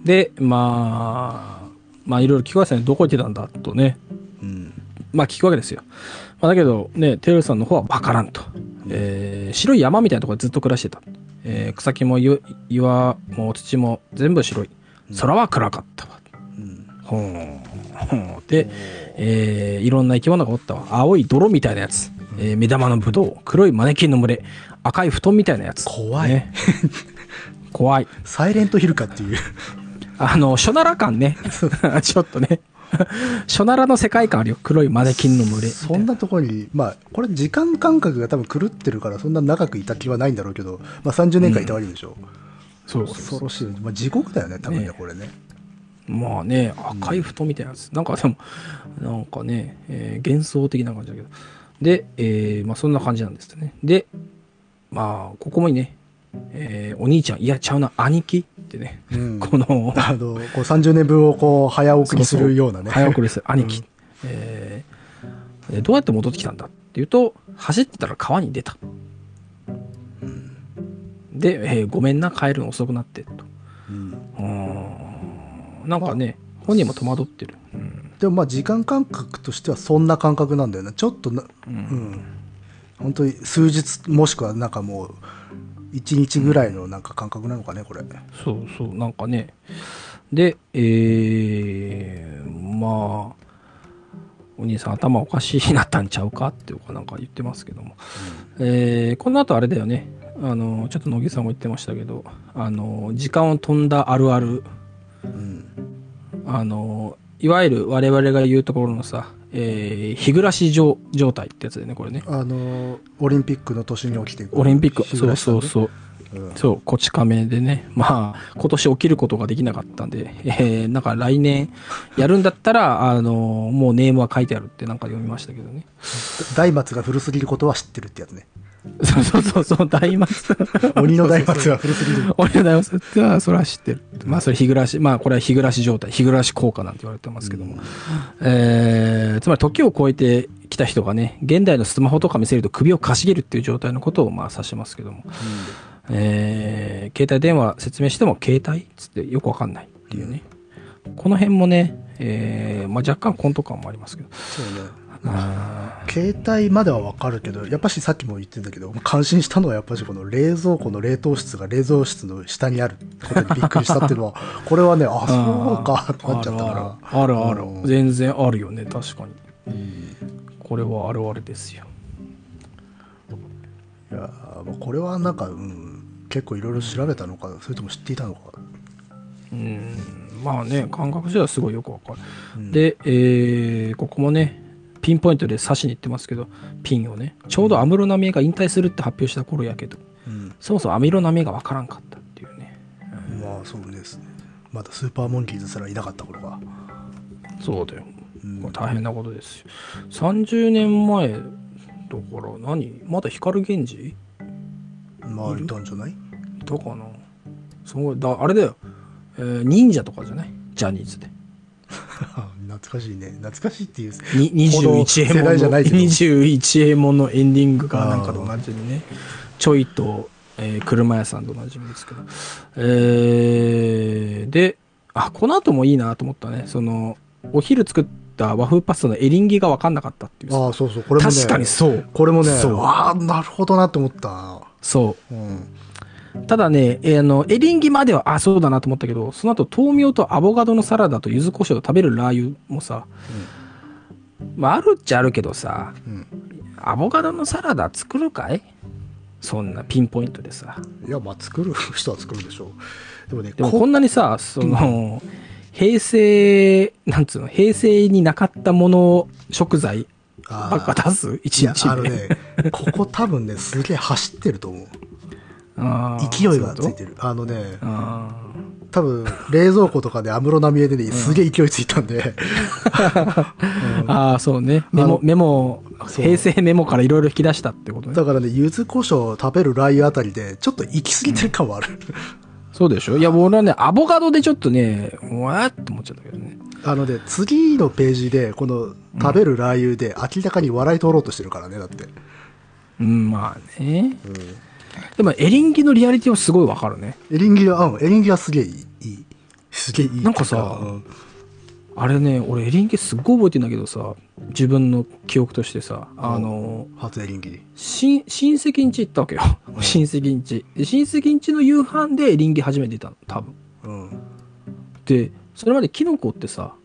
[SPEAKER 1] で、まあ、まあ、いろいろ聞くわけですね。どこ行ってたんだとね。
[SPEAKER 2] うん。
[SPEAKER 1] まあ聞くわけですよ。まあ、だけどね、テルさんの方はわからんと。えー白い山みたいなところでずっと暮らしてた。えー草木も岩岩も土も全部白い。空は暗かったわ。ほーほーで、えーいろんな生き物がおったわ。青い泥みたいなやつ。えー目玉のブドウ。黒いマネキンの群れ。赤い布団みたいなやつ。
[SPEAKER 2] 怖い
[SPEAKER 1] ね怖い。
[SPEAKER 2] サイレントヒルかっていう。
[SPEAKER 1] あの、ショナラ感ね。ちょっとね。ショナラの世界観あるよ。黒いマネキンの群れ。
[SPEAKER 2] そんなところに、まあ、これ時間感覚が多分狂ってるから、そんな長くいた気はないんだろうけど、まあ30年間いたわけでしょ。
[SPEAKER 1] そうそう
[SPEAKER 2] 恐ろしい。まあ地獄だよね、多分ね、
[SPEAKER 1] ね
[SPEAKER 2] これね。
[SPEAKER 1] まあね、赤い布団みたいなやつ。なんかでも、なんかね、えー幻想的な感じだけど。で、えーまあそんな感じなんですね。で、まあ、ここもいいね、えーお兄ちゃん、いや、ちゃうな、兄貴？ってね、
[SPEAKER 2] うん
[SPEAKER 1] この、
[SPEAKER 2] あの、こう30年分をこう、早送りするようなね。
[SPEAKER 1] 早送りする兄貴、えーでどうやって戻ってきたんだ？っていうと、走ってたら川に出た。で、えーごめんな、帰るの遅くなって、と。
[SPEAKER 2] うん
[SPEAKER 1] なんかね、本人も戸惑ってる。うん
[SPEAKER 2] でもまあ時間感覚としてはそんな感覚なんだよね。ちょっとな、
[SPEAKER 1] う
[SPEAKER 2] うんん。本当に数日、もしくはなんかもう、1日ぐらいのなんか感覚なのかね、これ。
[SPEAKER 1] そうそう、なんかね。で、えー、まあ、お兄さん頭おかしいなったんちゃうかっていうかなんか言ってますけども。えーこの後あれだよね。あの、ちょっと乃木さんも言ってましたけど、あの、時間を飛んだあるある、
[SPEAKER 2] うん。
[SPEAKER 1] あの、いわゆる我々が言うところのさ、えー、日暮らし状状態ってやつだよね、これね。
[SPEAKER 2] あの、オリンピックの年に起きて
[SPEAKER 1] オリンピック、そうそうそう。
[SPEAKER 2] うん
[SPEAKER 1] そう、こち亀でね。まあ、今年起きることができなかったんで、えー、なんか来年やるんだったら、あの、もうネームは書いてあるってなんか読みましたけどね。
[SPEAKER 2] 大松が古すぎることは知ってるってやつね。
[SPEAKER 1] そうそうそう、そう大松。
[SPEAKER 2] 鬼の大松が古すぎる。
[SPEAKER 1] 俺の大松ってのはそれは知ってる。まあ、それ日暮らし、まあ、これは日暮らし状態、日暮らし効果なんて言われてますけども。えー、つまり時を超えてきた人がね、現代のスマホとか見せると首をかしげるっていう状態のことをまあ指しますけども。えー携帯電話説明しても携帯？っつってよくわかんないっていうね。この辺もね、えーまあ、若干コント感もありますけど。
[SPEAKER 2] そうね。
[SPEAKER 1] あ
[SPEAKER 2] 携帯まではわかるけど、やっぱしさっきも言ってんだけど、感心したのはやっぱしこの冷蔵庫の冷凍室が冷蔵室の下にあることにびっくりしたっていうのは、これはね、あ、そうか、ってなっちゃったから。
[SPEAKER 1] あるある全然あるよね、確かに。これはあるあるですよ。
[SPEAKER 2] いやこれはなんか、うん、結構いろいろ調べたのか、それとも知っていたのか。
[SPEAKER 1] うん、まあね、感覚上はすごいよくわかる。
[SPEAKER 2] うん
[SPEAKER 1] で、えーここもね、ピンポイントで刺しに行ってますけど、ピンをね、ちょうど安室奈美恵が引退するって発表した頃やけど、
[SPEAKER 2] うん、
[SPEAKER 1] そもそも安室奈美恵がわからんかったっていうね。
[SPEAKER 2] まあそうですね。まだスーパーモンキーズすらいなかった頃が。
[SPEAKER 1] そうだよ。
[SPEAKER 2] うん
[SPEAKER 1] 大変なことですよ。30年前だから何？まだ光源氏？
[SPEAKER 2] まあいたんじゃない？
[SPEAKER 1] いたかなすごい。だあれだよ、えー忍者とかじゃない？ジャニーズで。
[SPEAKER 2] 懐かしいね。懐かしいっていう。
[SPEAKER 1] に
[SPEAKER 2] ほど
[SPEAKER 1] 21
[SPEAKER 2] 世
[SPEAKER 1] 円もの
[SPEAKER 2] 代じゃないけど
[SPEAKER 1] 21円ものエンディングがなんかと同じにねちょいと、えー車屋さんと同じみですけどえーであこの後もいいなと思ったねそのお昼作った和風パスタのエリンギが分かんなかったっていうさ
[SPEAKER 2] ああ、そうそう。これもね。
[SPEAKER 1] 確かにそう
[SPEAKER 2] これもね、
[SPEAKER 1] そう
[SPEAKER 2] ああ、なるほどなって思った。
[SPEAKER 1] そ
[SPEAKER 2] うん。
[SPEAKER 1] うただね、えーあのエリンギまではあそうだなと思ったけどその後豆苗とアボカドのサラダと柚子胡椒を食べるラー油もさ、まああるっちゃあるけどさ
[SPEAKER 2] うん。
[SPEAKER 1] アボカドのサラダ作るかい？そんなピンポイントでさ。
[SPEAKER 2] いや、まあ、作る人は作るでしょう。でもね、
[SPEAKER 1] でもこんなにさ、その、平成、なんつうの、平成になかったもの食材
[SPEAKER 2] あ
[SPEAKER 1] ばっか出す？一日で。
[SPEAKER 2] あのね、ここ多分ね、すげえ走ってると思う。勢いがついてる。あのね、多分、冷蔵庫とかで安室奈美恵でね、すげえ勢いついたんで、
[SPEAKER 1] ー あー、そうね。メモ、メモ、平成メモからいろいろ引き出したってことね。
[SPEAKER 2] だからね、柚子胡椒を食べるラー油あたりで、ちょっと行き過ぎてる感はある。
[SPEAKER 1] そうでしょ？いや、もう俺はね、アボカドでちょっとね、うわーって思っちゃったけどね。
[SPEAKER 2] あのね、次のページで、この食べるラー油で明らかに笑い取ろうとしてるからね、だって。
[SPEAKER 1] うん、まあね。でも、エリンギのリアリティはすごいわかるね。
[SPEAKER 2] エリンギは、うん、エリンギはすげえいい。いいすげえいい。
[SPEAKER 1] なんかさ
[SPEAKER 2] うん
[SPEAKER 1] あれね、俺エリンギすっごい覚えてんだけどさ、自分の記憶としてさ、あの、
[SPEAKER 2] 初エリンギ。
[SPEAKER 1] 親親戚ん家行ったわけよ。親戚ん家。で親戚ん家の夕飯でエリンギ初めて出たの、多分。
[SPEAKER 2] うん。
[SPEAKER 1] で、それまでキノコってさ、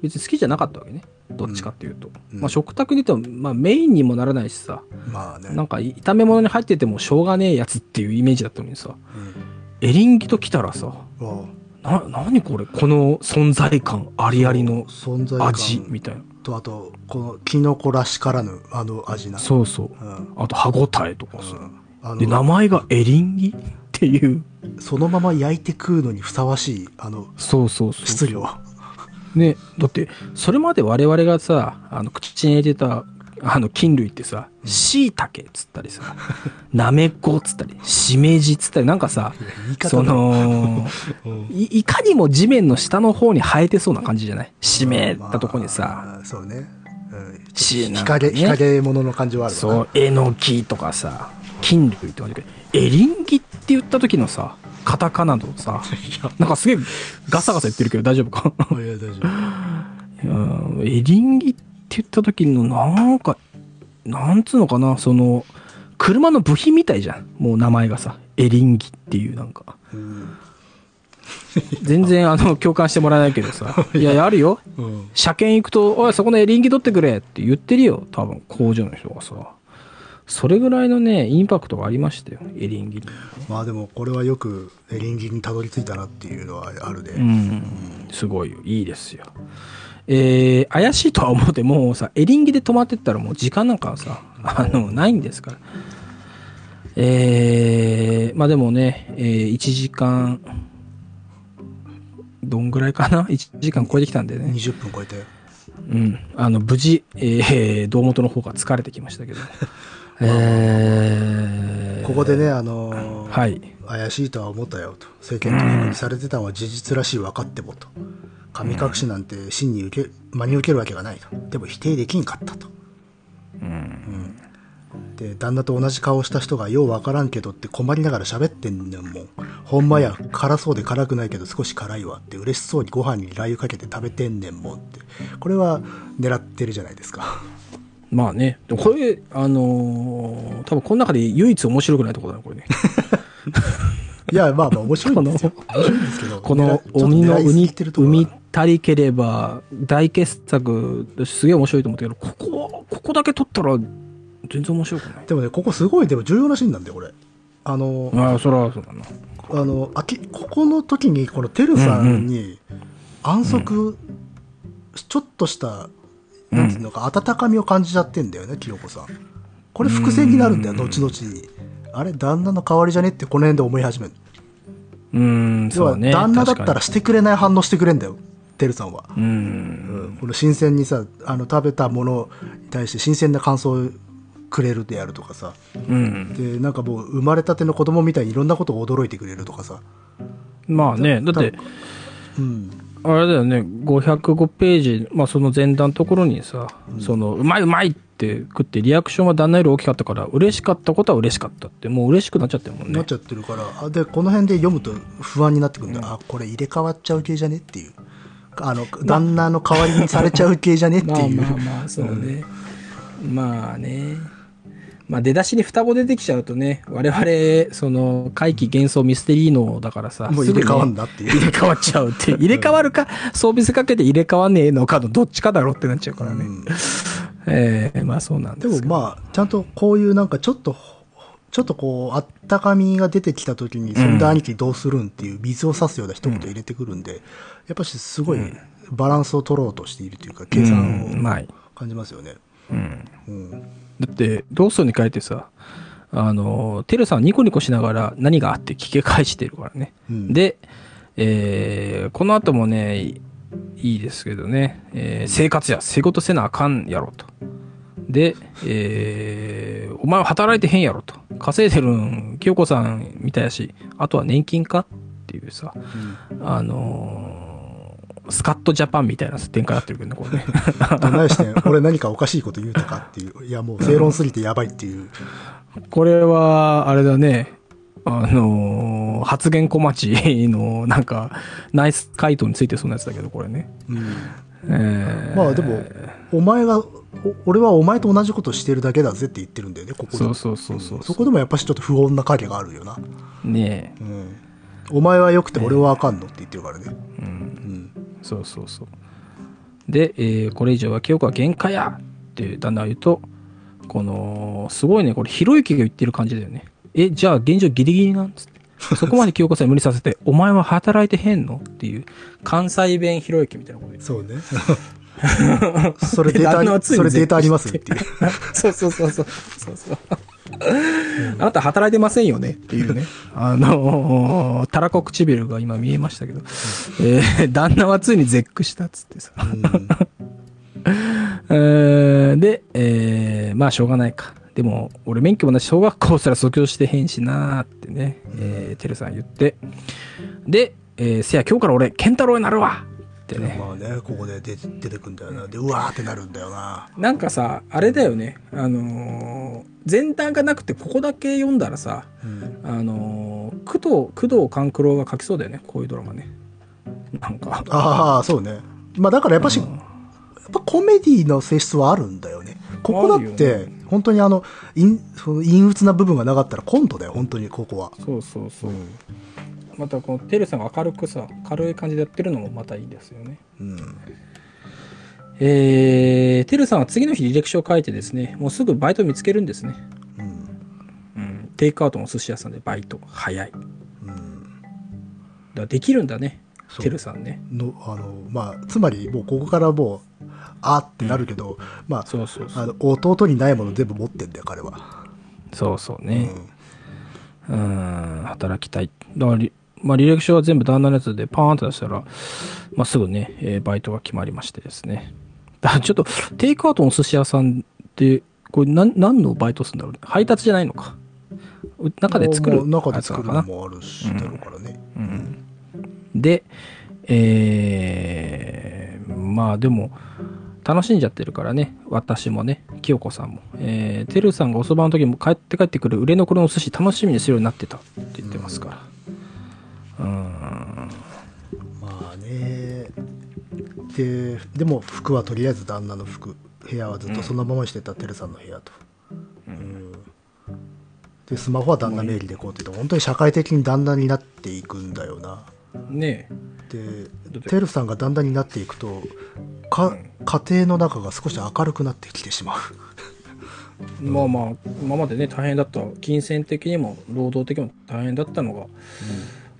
[SPEAKER 1] 別に好きじゃなかったわけね。どっちかっていうと。
[SPEAKER 2] うん
[SPEAKER 1] まあ食卓に言っても、まあメインにもならないしさ、
[SPEAKER 2] まあね。
[SPEAKER 1] なんか炒め物に入っててもしょうがねえやつっていうイメージだったのにさ、
[SPEAKER 2] うん。
[SPEAKER 1] エリンギと来たらさ、
[SPEAKER 2] あ
[SPEAKER 1] な、なにこれこの存在感ありありの味みたいな。
[SPEAKER 2] と、あと、このキノコらしからぬあの味な。
[SPEAKER 1] そうそう。
[SPEAKER 2] うん。
[SPEAKER 1] あと歯ごたえとかさ。
[SPEAKER 2] あ
[SPEAKER 1] で、名
[SPEAKER 2] の、
[SPEAKER 1] 前がエリンギっていう。
[SPEAKER 2] そのまま焼いて食うのにふさわしい、あの、
[SPEAKER 1] そうそうそう。
[SPEAKER 2] 質量。
[SPEAKER 1] ね、だって、それまで我々がさ、あの、口に入れてた、あの、菌類ってさ、椎茸っつったりさ、なめこっつったり、しめじっつったり、なんかさ、その、
[SPEAKER 2] うん。
[SPEAKER 1] いいかにも地面の下の方に生えてそうな感じじゃない？湿ったとこにさ、
[SPEAKER 2] まあそうね。う日陰、
[SPEAKER 1] ね。
[SPEAKER 2] 日陰物の感じはあるわ
[SPEAKER 1] そう、えのきとかさ、菌類とかだけど、エリンギって言った時のさ、カタカナのさ、なんかすげえガサガサ言ってるけど大丈夫か？
[SPEAKER 2] いや、大丈夫。
[SPEAKER 1] うんエリンギって言った時のなんか、なんつうのかな、その、車の部品みたいじゃん。もう名前がさ、エリンギっていうなんか。
[SPEAKER 2] うん。
[SPEAKER 1] 全然あの、共感してもらえないけどさ。い やいや、あるよ。
[SPEAKER 2] うん。
[SPEAKER 1] 車検行くと、おい、そこのエリンギ取ってくれって言ってるよ。多分、工場の人がさ。それぐらいのね、インパクトがありましたよ。エリンギに。
[SPEAKER 2] まあでも、これはよくエリンギにたどり着いたなっていうのはあるで。
[SPEAKER 1] うん。すごいよ。いいですよ。えー、怪しいとは思って、もうさ、エリンギで止まってったらもう時間なんかはさ、あの、ないんですから。えー、まあでもね、えー、1時間、どんぐらいかな ?1 時間超えてきたんでね。
[SPEAKER 2] 20分超えて。
[SPEAKER 1] うん。あの、無事、えー、胴元の方が疲れてきましたけど。えー、
[SPEAKER 2] ここでね、あのー
[SPEAKER 1] はい。
[SPEAKER 2] 怪しいとは思ったよと。政権取りにされてたのは事実らしい分かってもと。神隠しなんて真に受け、真に受けるわけがないと。でも否定できんかったと。うん。で、旦那と同じ顔した人がよう分からんけどって困りながら喋ってんねんもん。ほんまや、辛そうで辛くないけど少し辛いわって嬉しそうにご飯にラー油かけて食べてんねんもんって。これは狙ってるじゃないですか。
[SPEAKER 1] まあね。でもこれ、あのー多分この中で唯一面白くないところだな、これね。
[SPEAKER 2] いや、まあまあ面白いんですよ。面白いんですけど。
[SPEAKER 1] この鬼の海海たりければ大傑作すげえ面白いと思ったけど、ここ、ここだけ撮ったら全然面白くない。
[SPEAKER 2] でもね、ここすごいでも重要なシーンなんだよ、これ。あの、
[SPEAKER 1] ああ、それはそうだな。
[SPEAKER 2] あの、あき、ここの時に、このてるさんに、安息、ちょっとした、なんていうのか、温かみを感じちゃってんだよね、清子さん。これ伏線になるんだよ、後々に。あれ、旦那の代わりじゃねってこの辺で思い始める。
[SPEAKER 1] うーん、
[SPEAKER 2] 要は、
[SPEAKER 1] そうね。
[SPEAKER 2] 旦那だった
[SPEAKER 1] ら
[SPEAKER 2] してくれない反応してくれんだよ、てるさんは。
[SPEAKER 1] に。うーん。
[SPEAKER 2] うんこの新鮮にさ、あの、食べたものに対して新鮮な感想をくれるであるとかさ。
[SPEAKER 1] うん。
[SPEAKER 2] で、なんかもう、生まれたての子供みたいにいろんなことを驚いてくれるとかさ。
[SPEAKER 1] まあね、だって、
[SPEAKER 2] うん。
[SPEAKER 1] あれだよね、505ページ、まあその前段のところにさ、その、うまいうまいって食ってリアクションは旦那より大きかったから、嬉しかったことは嬉しかったって、もう嬉しくなっちゃってるもんね
[SPEAKER 2] なっ。ちゃってるから、あで、この辺で読むと不安になってくるんだよ。あ、これ入れ替わっちゃう系じゃねっていう。あの、旦那の代わりにされちゃう系じゃねって
[SPEAKER 1] まあ
[SPEAKER 2] いう。
[SPEAKER 1] まあまあ、そうね。まあね。まあ出だしに双子出てきちゃうとね、我々、その、怪奇幻想ミステリー能だからさ、
[SPEAKER 2] もう入れ替わん
[SPEAKER 1] す
[SPEAKER 2] だっていう
[SPEAKER 1] 入れ替わっちゃうって。入れ替わるか、装備せかけて入れ替わんねえのかのどっちかだろうってなっちゃうからね。
[SPEAKER 2] うん
[SPEAKER 1] ええまあそうなんで
[SPEAKER 2] ですも
[SPEAKER 1] けど
[SPEAKER 2] まあ、ちゃんとこういうなんかちょっと、ちょっとこう、あったかみが出てきた時に、そんな兄貴どうするんっていう水を差すような一言入れてくるんで、やっぱしすごいバランスを取ろうとしているというか、計算を。感じますよね。
[SPEAKER 1] うん。
[SPEAKER 2] うん。
[SPEAKER 1] だって、ローソンに帰ってさ、あの、テルさんニコニコしながら何があって聞き返してるからね。
[SPEAKER 2] うん
[SPEAKER 1] で、えーこの後もね、いいいですけどね、えー生活や仕事せなあかんやろと。で、えーお前は働いてへんやろと。稼いでるん、清子さんみたいやし、あとは年金かっていうさ、あのースカットジャパンみたいな展開になってるけどね、これね。
[SPEAKER 2] どないして、俺何かおかしいこと言うとかっていう。いや、もう正論すぎてやばいっていう。
[SPEAKER 1] これは、あれだね。あのー発言小町の、なんか、ナイス回答についてそうなやつだけど、これね。
[SPEAKER 2] うん。
[SPEAKER 1] えー
[SPEAKER 2] まあでも、お前が、お俺はお前と同じことしてるだけだぜって言ってるんだよね、ここで。
[SPEAKER 1] そうそうそうそう
[SPEAKER 2] そこでもやっぱしちょっと不穏な影があるよな。
[SPEAKER 1] ねえ
[SPEAKER 2] うん。お前は良くて俺はあかんのって言ってるからね。うん。
[SPEAKER 1] そうそうそうで、えーこれ以上は清子は限界やって旦那は言うとこのすごいねこれひろゆきが言ってる感じだよねえじゃあ現状ギリギリなんつってそこまで清子さんに無理させて お前は働いてへんの？っていう関西弁ひろゆきみたいなこと
[SPEAKER 2] そうね。それデータそれデータあります？っていう。
[SPEAKER 1] そうそうそうそう。そうそう。あなた働いてませんよねっていうね。あのーたらこ唇が今見えましたけど、えー旦那はついに絶句したっつってさ。えーで、えーまあしょうがないか。でも、俺免許もなし、小学校すら卒業してへんしなーってね、えー、てるさん言って。で、えーせや、今日から俺、ケンタロウになるわってね。
[SPEAKER 2] まあね、ここで出て出てくんだよな。で、うわーってなるんだよな。
[SPEAKER 1] なんかさ、あれだよね。あのー前段がなくて、ここだけ読んだらさ、
[SPEAKER 2] うん。
[SPEAKER 1] あのー工藤、工藤官九郎が書きそうだよね。こういうドラマね。なんか。
[SPEAKER 2] ああ、そうね。まあだからやっぱし、やっぱコメディの性質はあるんだよね。ここだって、本当にあの、陰その陰鬱な部分がなかったらコントだよ、本当にここは。
[SPEAKER 1] そうそうそう。また、このテルさんが明るくさ、軽い感じでやってるのもまたいいですよね。
[SPEAKER 2] うん。
[SPEAKER 1] えー、テルさんは次の日履歴書を書いてですね、もうすぐバイト見つけるんですね。
[SPEAKER 2] うん。
[SPEAKER 1] うん。テイクアウトの寿司屋さんでバイト。早い。
[SPEAKER 2] うん。
[SPEAKER 1] らできるんだね。テルさんね。
[SPEAKER 2] の、あの、まあ、つまりもうここからもう、あーってなるけど、まあ、
[SPEAKER 1] そうそう。
[SPEAKER 2] あの弟にないもの全部持ってんだよ、彼は。
[SPEAKER 1] そうそうね。うん、働きたい。だからり、まあ、履歴書は全部旦那のやつでパーンと出したら、まあ、すぐね、えーバイトが決まりましてですね。だ ちょっと、テイクアウトの寿司屋さんって、これ何、何のバイトするんだろうね。配達じゃないのか。う中で作る
[SPEAKER 2] 中で。作るのもあるし、だろうからね。
[SPEAKER 1] で、えー、まあでも、楽しんじゃってるからね、私もね、清子さんも。えー、てるさんがおそばの時も帰って帰ってくる売れ残りのお寿司楽しみにするようになってたって言ってますから。うーん。
[SPEAKER 2] まあね。で、でも服はとりあえず旦那の服。部屋はずっとそのままにしてたてるさんの部屋と。うんで、スマホは旦那名義でこうって言って、本当に社会的に旦那になっていくんだよな。
[SPEAKER 1] ね
[SPEAKER 2] で
[SPEAKER 1] だって
[SPEAKER 2] てるさんがだんだんになっていくとか家庭の中が少し明るくなってきてしまう
[SPEAKER 1] え。まあまあ、今までね、大変だった、金銭的にも、労働的にも大変だったのが、う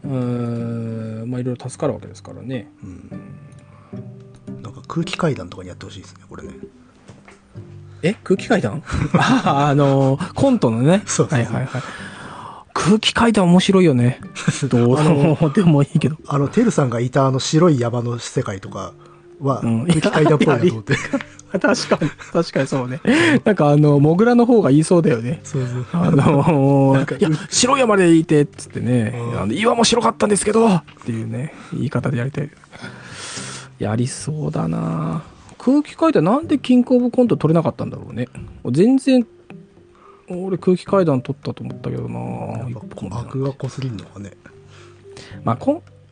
[SPEAKER 1] ーん、まあいろいろ助かるわけですからね。
[SPEAKER 2] なんか空気階段とかにやってほしいですねこれね
[SPEAKER 1] え？空気階段？ああのーコントのね。
[SPEAKER 2] そう
[SPEAKER 1] はいはいはい。空気階段面白いよね。どう でもいいけど。
[SPEAKER 2] あのてるさんがいたあの白い山の世界とかは
[SPEAKER 1] うん。
[SPEAKER 2] 階段っぽいなと思って、
[SPEAKER 1] 確かに、確かにそうね。なんかあの、モグラの方が言いそうだよね。
[SPEAKER 2] そうそう
[SPEAKER 1] あのー、いや、白い山でいて、っつってね、
[SPEAKER 2] うん。
[SPEAKER 1] あの岩も白かったんですけど、っていうね、言い方でやりたい。やりそうだな。空気階段なんでキングオブコント取れなかったんだろうね。全然、俺空気階段取ったと思ったけどな。
[SPEAKER 2] やっぱこう悪がこすりんのがね。
[SPEAKER 1] まあ、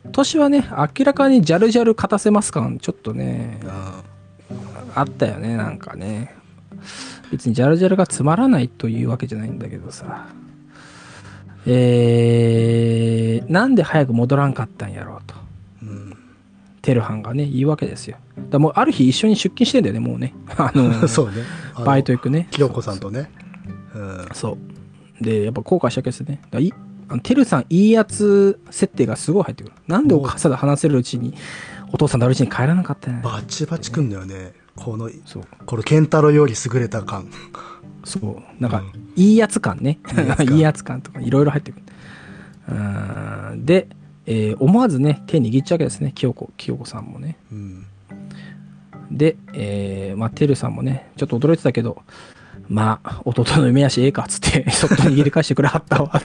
[SPEAKER 1] 今年はね、明らかにジャルジャル勝たせます感、ちょっとね、
[SPEAKER 2] あ
[SPEAKER 1] あったよね、なんかね。別にジャルジャルがつまらないというわけじゃないんだけどさ。えー、なんで早く戻らんかったんやろうと。
[SPEAKER 2] うん
[SPEAKER 1] テルハンがね、言うわけですよ。だもうある日一緒に出勤してんだよね、もうね。あの、
[SPEAKER 2] そうね
[SPEAKER 1] バイト行くね。
[SPEAKER 2] 清子さんとねうん
[SPEAKER 1] そう。で、やっぱ後悔したわけですね。だいあのテルさん、いいやつ設定がすごい入ってくる。なんでお母さんと話せるうちに、お父さんとあるうちに帰らなかったんや
[SPEAKER 2] バチバチくんだよねこの
[SPEAKER 1] そう。
[SPEAKER 2] この健太郎より優れた感
[SPEAKER 1] そう。なんか
[SPEAKER 2] うん、
[SPEAKER 1] いいやつ感ね。
[SPEAKER 2] いいやつ感
[SPEAKER 1] とか、いろいろ入ってくる。うーんで、えー思わずね、手握っちゃうわけですね。清子、清子さんもね。
[SPEAKER 2] うん
[SPEAKER 1] で、えーまあ、てるさんもね、ちょっと驚いてたけど、まあ、弟の夢やしええかっつって、そっと握り返してくれはったわ。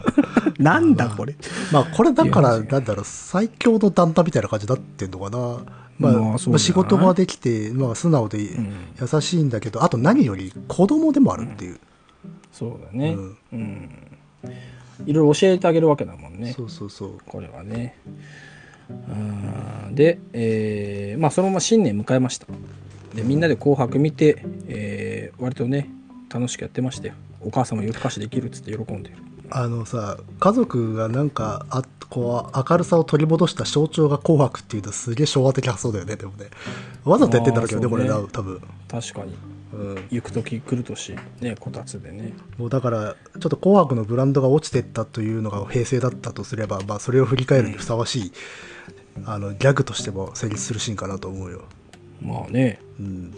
[SPEAKER 1] なんだこれ。
[SPEAKER 2] まあこれだからなんだろう最強の旦那みたいな感じになってんのかなまあ、
[SPEAKER 1] まあ
[SPEAKER 2] 仕事ができて、まあ、素直で
[SPEAKER 1] ん
[SPEAKER 2] 優しいんだけど、あと何より子供でもあるっていう、
[SPEAKER 1] そうだね。
[SPEAKER 2] うん
[SPEAKER 1] うん。いろいろ教えてあげるわけだもんね。
[SPEAKER 2] そうそうそう
[SPEAKER 1] これはね。うんで、えーまあそのまま新年迎えました。で、みんなで紅白見て、えー割とね、楽しくやってましたよ。お母さんも夜更かしできるっつって喜んでる。
[SPEAKER 2] あのさ家族がなんかあこう明るさを取り戻した象徴が紅白っていうとすげえ昭和的発想だよねでもねわざとやってんだろうけどねこれ多分、
[SPEAKER 1] 確かに。
[SPEAKER 2] うん、
[SPEAKER 1] 行く時来る年、ね、こたつでね。
[SPEAKER 2] もうだからちょっと紅白のブランドが落ちてったというのが平成だったとすれば、まあ、それを振り返るにふさわしい、あのギャグとしても成立するシーンかなと思うよ、
[SPEAKER 1] まあね、
[SPEAKER 2] うん。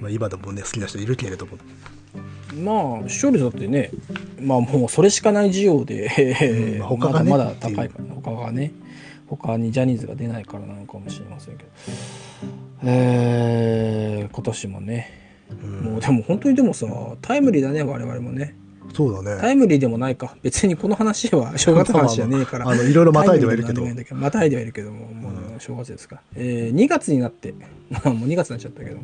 [SPEAKER 2] まあ、今でもね好きな人いるけれども。
[SPEAKER 1] まあ視聴率だってねまあもうそれしかない需要で、
[SPEAKER 2] うん。他がね。
[SPEAKER 1] まだまだ高い。から他がね。他にジャニーズが出ないからなのかもしれませんけど。えー今年もね、もうでも本当にでもさタイムリーだね我々もね
[SPEAKER 2] そうだね。
[SPEAKER 1] タイムリーでもないか。別にこの話は正月の話じゃねえから。
[SPEAKER 2] まあのいろいろまたいではいるけど。
[SPEAKER 1] またいではいるけど。ももう正月ですか、えー2月になって。もう2月になっちゃったけど。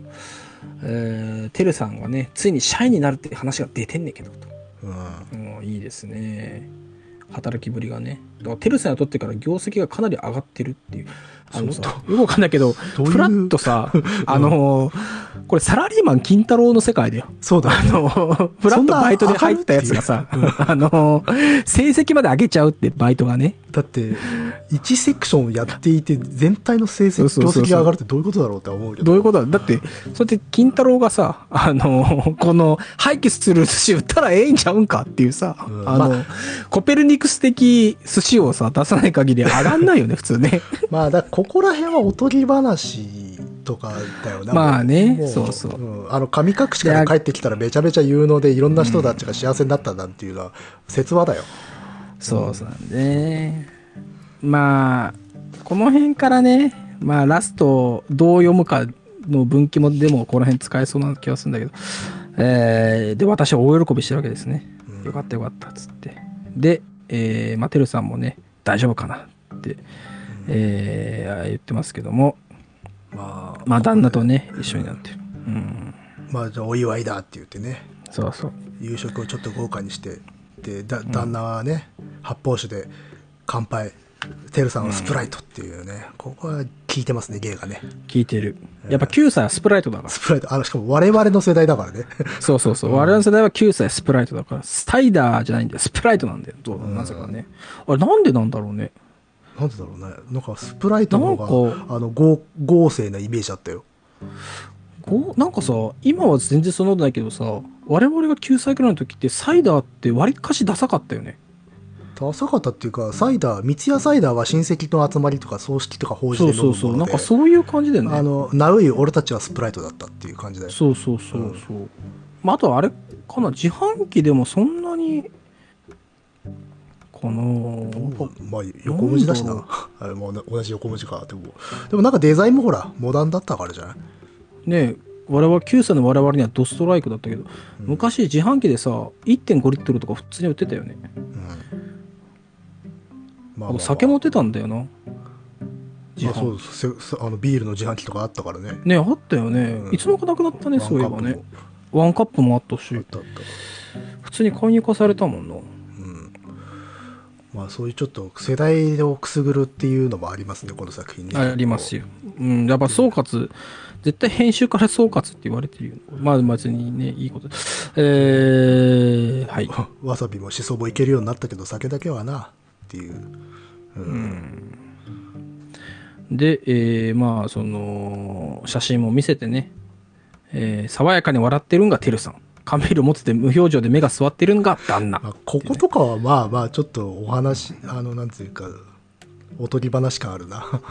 [SPEAKER 1] えー、てるさんがねついに社員になるって話が出てんねんけどと。
[SPEAKER 2] うん。
[SPEAKER 1] もういいですね。働きぶりがね。だからテルさんにとってから業績がかなり上がってるっていう。あのさ
[SPEAKER 2] そう。
[SPEAKER 1] よくわかんないけどフラッとさ あのこれサラリーマン金太郎の世界だよ。あ
[SPEAKER 2] そうだね。
[SPEAKER 1] の、フラッとバイトで入ったやつがさ、あの、成績まで上げちゃうってバイトがね。
[SPEAKER 2] だって1セクションやっていて全体の成績業績が上がるってどういうことだろうって思うけど。
[SPEAKER 1] どういうことだ？だって、そうやって金太郎がさ、あの、この、廃棄する寿司売ったらええんちゃうんかっていうさ、
[SPEAKER 2] うん。
[SPEAKER 1] あの、
[SPEAKER 2] ま
[SPEAKER 1] コペルニクス的寿司をさ、出さない限り上がんないよね、普通ね。
[SPEAKER 2] まあだここら辺はおとぎ話とかだよな。
[SPEAKER 1] まあね
[SPEAKER 2] も
[SPEAKER 1] そうそう。ん。
[SPEAKER 2] あの神隠しから帰ってきたらめちゃめちゃ有能でいろんな人たちが幸せになったなんていうのは説話だよ、
[SPEAKER 1] そうそうね。まあ、この辺からね、まあラストどう読むかの分岐もでもこの辺使えそうな気がするんだけど、えーで、私は大喜びしてるわけですね。
[SPEAKER 2] うん。
[SPEAKER 1] よかったよかったっつって。で、えー、まあ、てるさんもね、大丈夫かなって、えー言ってますけども、
[SPEAKER 2] まあ
[SPEAKER 1] まあ旦那とね、一緒になってる。うん。
[SPEAKER 2] まあじゃあお祝いだって言ってね
[SPEAKER 1] そうそう。
[SPEAKER 2] 夕食をちょっと豪華にしてでだ旦那はね、発泡酒で乾杯てるさんはスプライトっていうね、ここは効いてますね芸がね
[SPEAKER 1] 聞いてる。やっぱ9歳はスプライトだから。
[SPEAKER 2] スプライトあのしかも我々の世代だからね
[SPEAKER 1] そうそうそう。我々の世代は9歳スプライトだから、スタイダーじゃないんだよ。スプライトなんだよ。どうなぜかね。あれなんでなんだろうね。
[SPEAKER 2] なんでだろうねなんかスプライトの方
[SPEAKER 1] なん
[SPEAKER 2] があの豪豪勢なイメージだったよ
[SPEAKER 1] なんかさ、今は全然そんなことないけどさ、我々が9歳くらいの時ってサイダーって割かしダサかったよね。
[SPEAKER 2] ダサかったっていうかサイダー三ツ矢サイダーは親戚の集まりとか葬式とか法事
[SPEAKER 1] そ
[SPEAKER 2] で
[SPEAKER 1] うそうそう。なん
[SPEAKER 2] 飲むもので
[SPEAKER 1] かそういう感じだよね。
[SPEAKER 2] あのナウイ俺たちはスプライトだったっていう感じだよ
[SPEAKER 1] そうそうそうそう。まあ、あとはあれかな、自販機でもそんなに、かな。
[SPEAKER 2] まあ横文字だし
[SPEAKER 1] な。
[SPEAKER 2] あれも同じ横文字かでも。でもなんかデザインもほらモダンだったからじゃない？
[SPEAKER 1] ねえ我々9歳の我々にはドストライクだったけど、昔自販機でさ1.5リットルとか普通に売ってたよね、
[SPEAKER 2] ま
[SPEAKER 1] あと酒持ってたんだよな。自
[SPEAKER 2] まあそ
[SPEAKER 1] 販
[SPEAKER 2] うせせあのビールの自販機とかあったからね。
[SPEAKER 1] ねえあったよね、
[SPEAKER 2] うん。
[SPEAKER 1] いつの間なくなったねそういえばね。
[SPEAKER 2] ワンカップも
[SPEAKER 1] あったし。普通に買いに行かされたもんな。
[SPEAKER 2] うんまあそういうちょっと世代をくすぐるっていうのもありますねこの作品ね
[SPEAKER 1] ありますよ。うん、やっぱ総括、絶対編集から総括って言われてるよ。まあ別にね、いいこと。えー、はい。
[SPEAKER 2] わさびもしそもいけるようになったけど酒だけはなっていう、
[SPEAKER 1] で、えー、まあその、写真も見せてね、えー、爽やかに笑ってるんがてるさん。缶ビール持ってて無表情で目が座ってるんが旦那。
[SPEAKER 2] まあ、こことかはまあまあちょっとお話あのなんていうかおとぎ話感あるな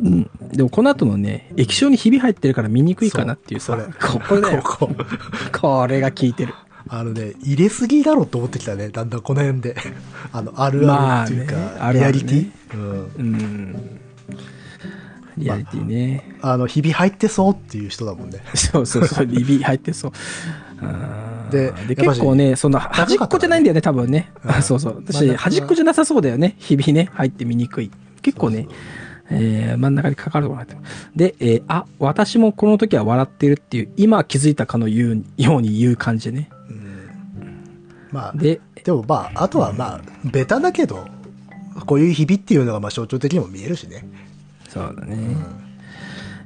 [SPEAKER 1] うん。でもこの後のね、液晶にひび入ってるから見にくいかなっていうさ、ここだよ。
[SPEAKER 2] ここ
[SPEAKER 1] これが効いてる。
[SPEAKER 2] あのね入れすぎだろうと思ってきたねだんだんこの辺で あのあるあるっていうか、
[SPEAKER 1] まあねあるあるね
[SPEAKER 2] リアリティ、うん、
[SPEAKER 1] うん。リアリティね。
[SPEAKER 2] あのひび入ってそうっていう人だもんね
[SPEAKER 1] そうそうそう、リビ入ってそう。
[SPEAKER 2] で
[SPEAKER 1] 結構ね、そんな
[SPEAKER 2] 高かった
[SPEAKER 1] 端っこじゃないんだよね、多分ね。
[SPEAKER 2] うん
[SPEAKER 1] そうそう。私、端っこじゃなさそうだよね。日々ね、入って見にくい。結構ね、えー真ん中にかかるとこってるで、えーあ、私もこの時は笑ってるっていう、今気づいたかのように言う感じでね。
[SPEAKER 2] まあで
[SPEAKER 1] で、
[SPEAKER 2] もまああとはまあベタだけどこういう日々っていうのがまあ象徴的にも見えるしね。
[SPEAKER 1] そうだね。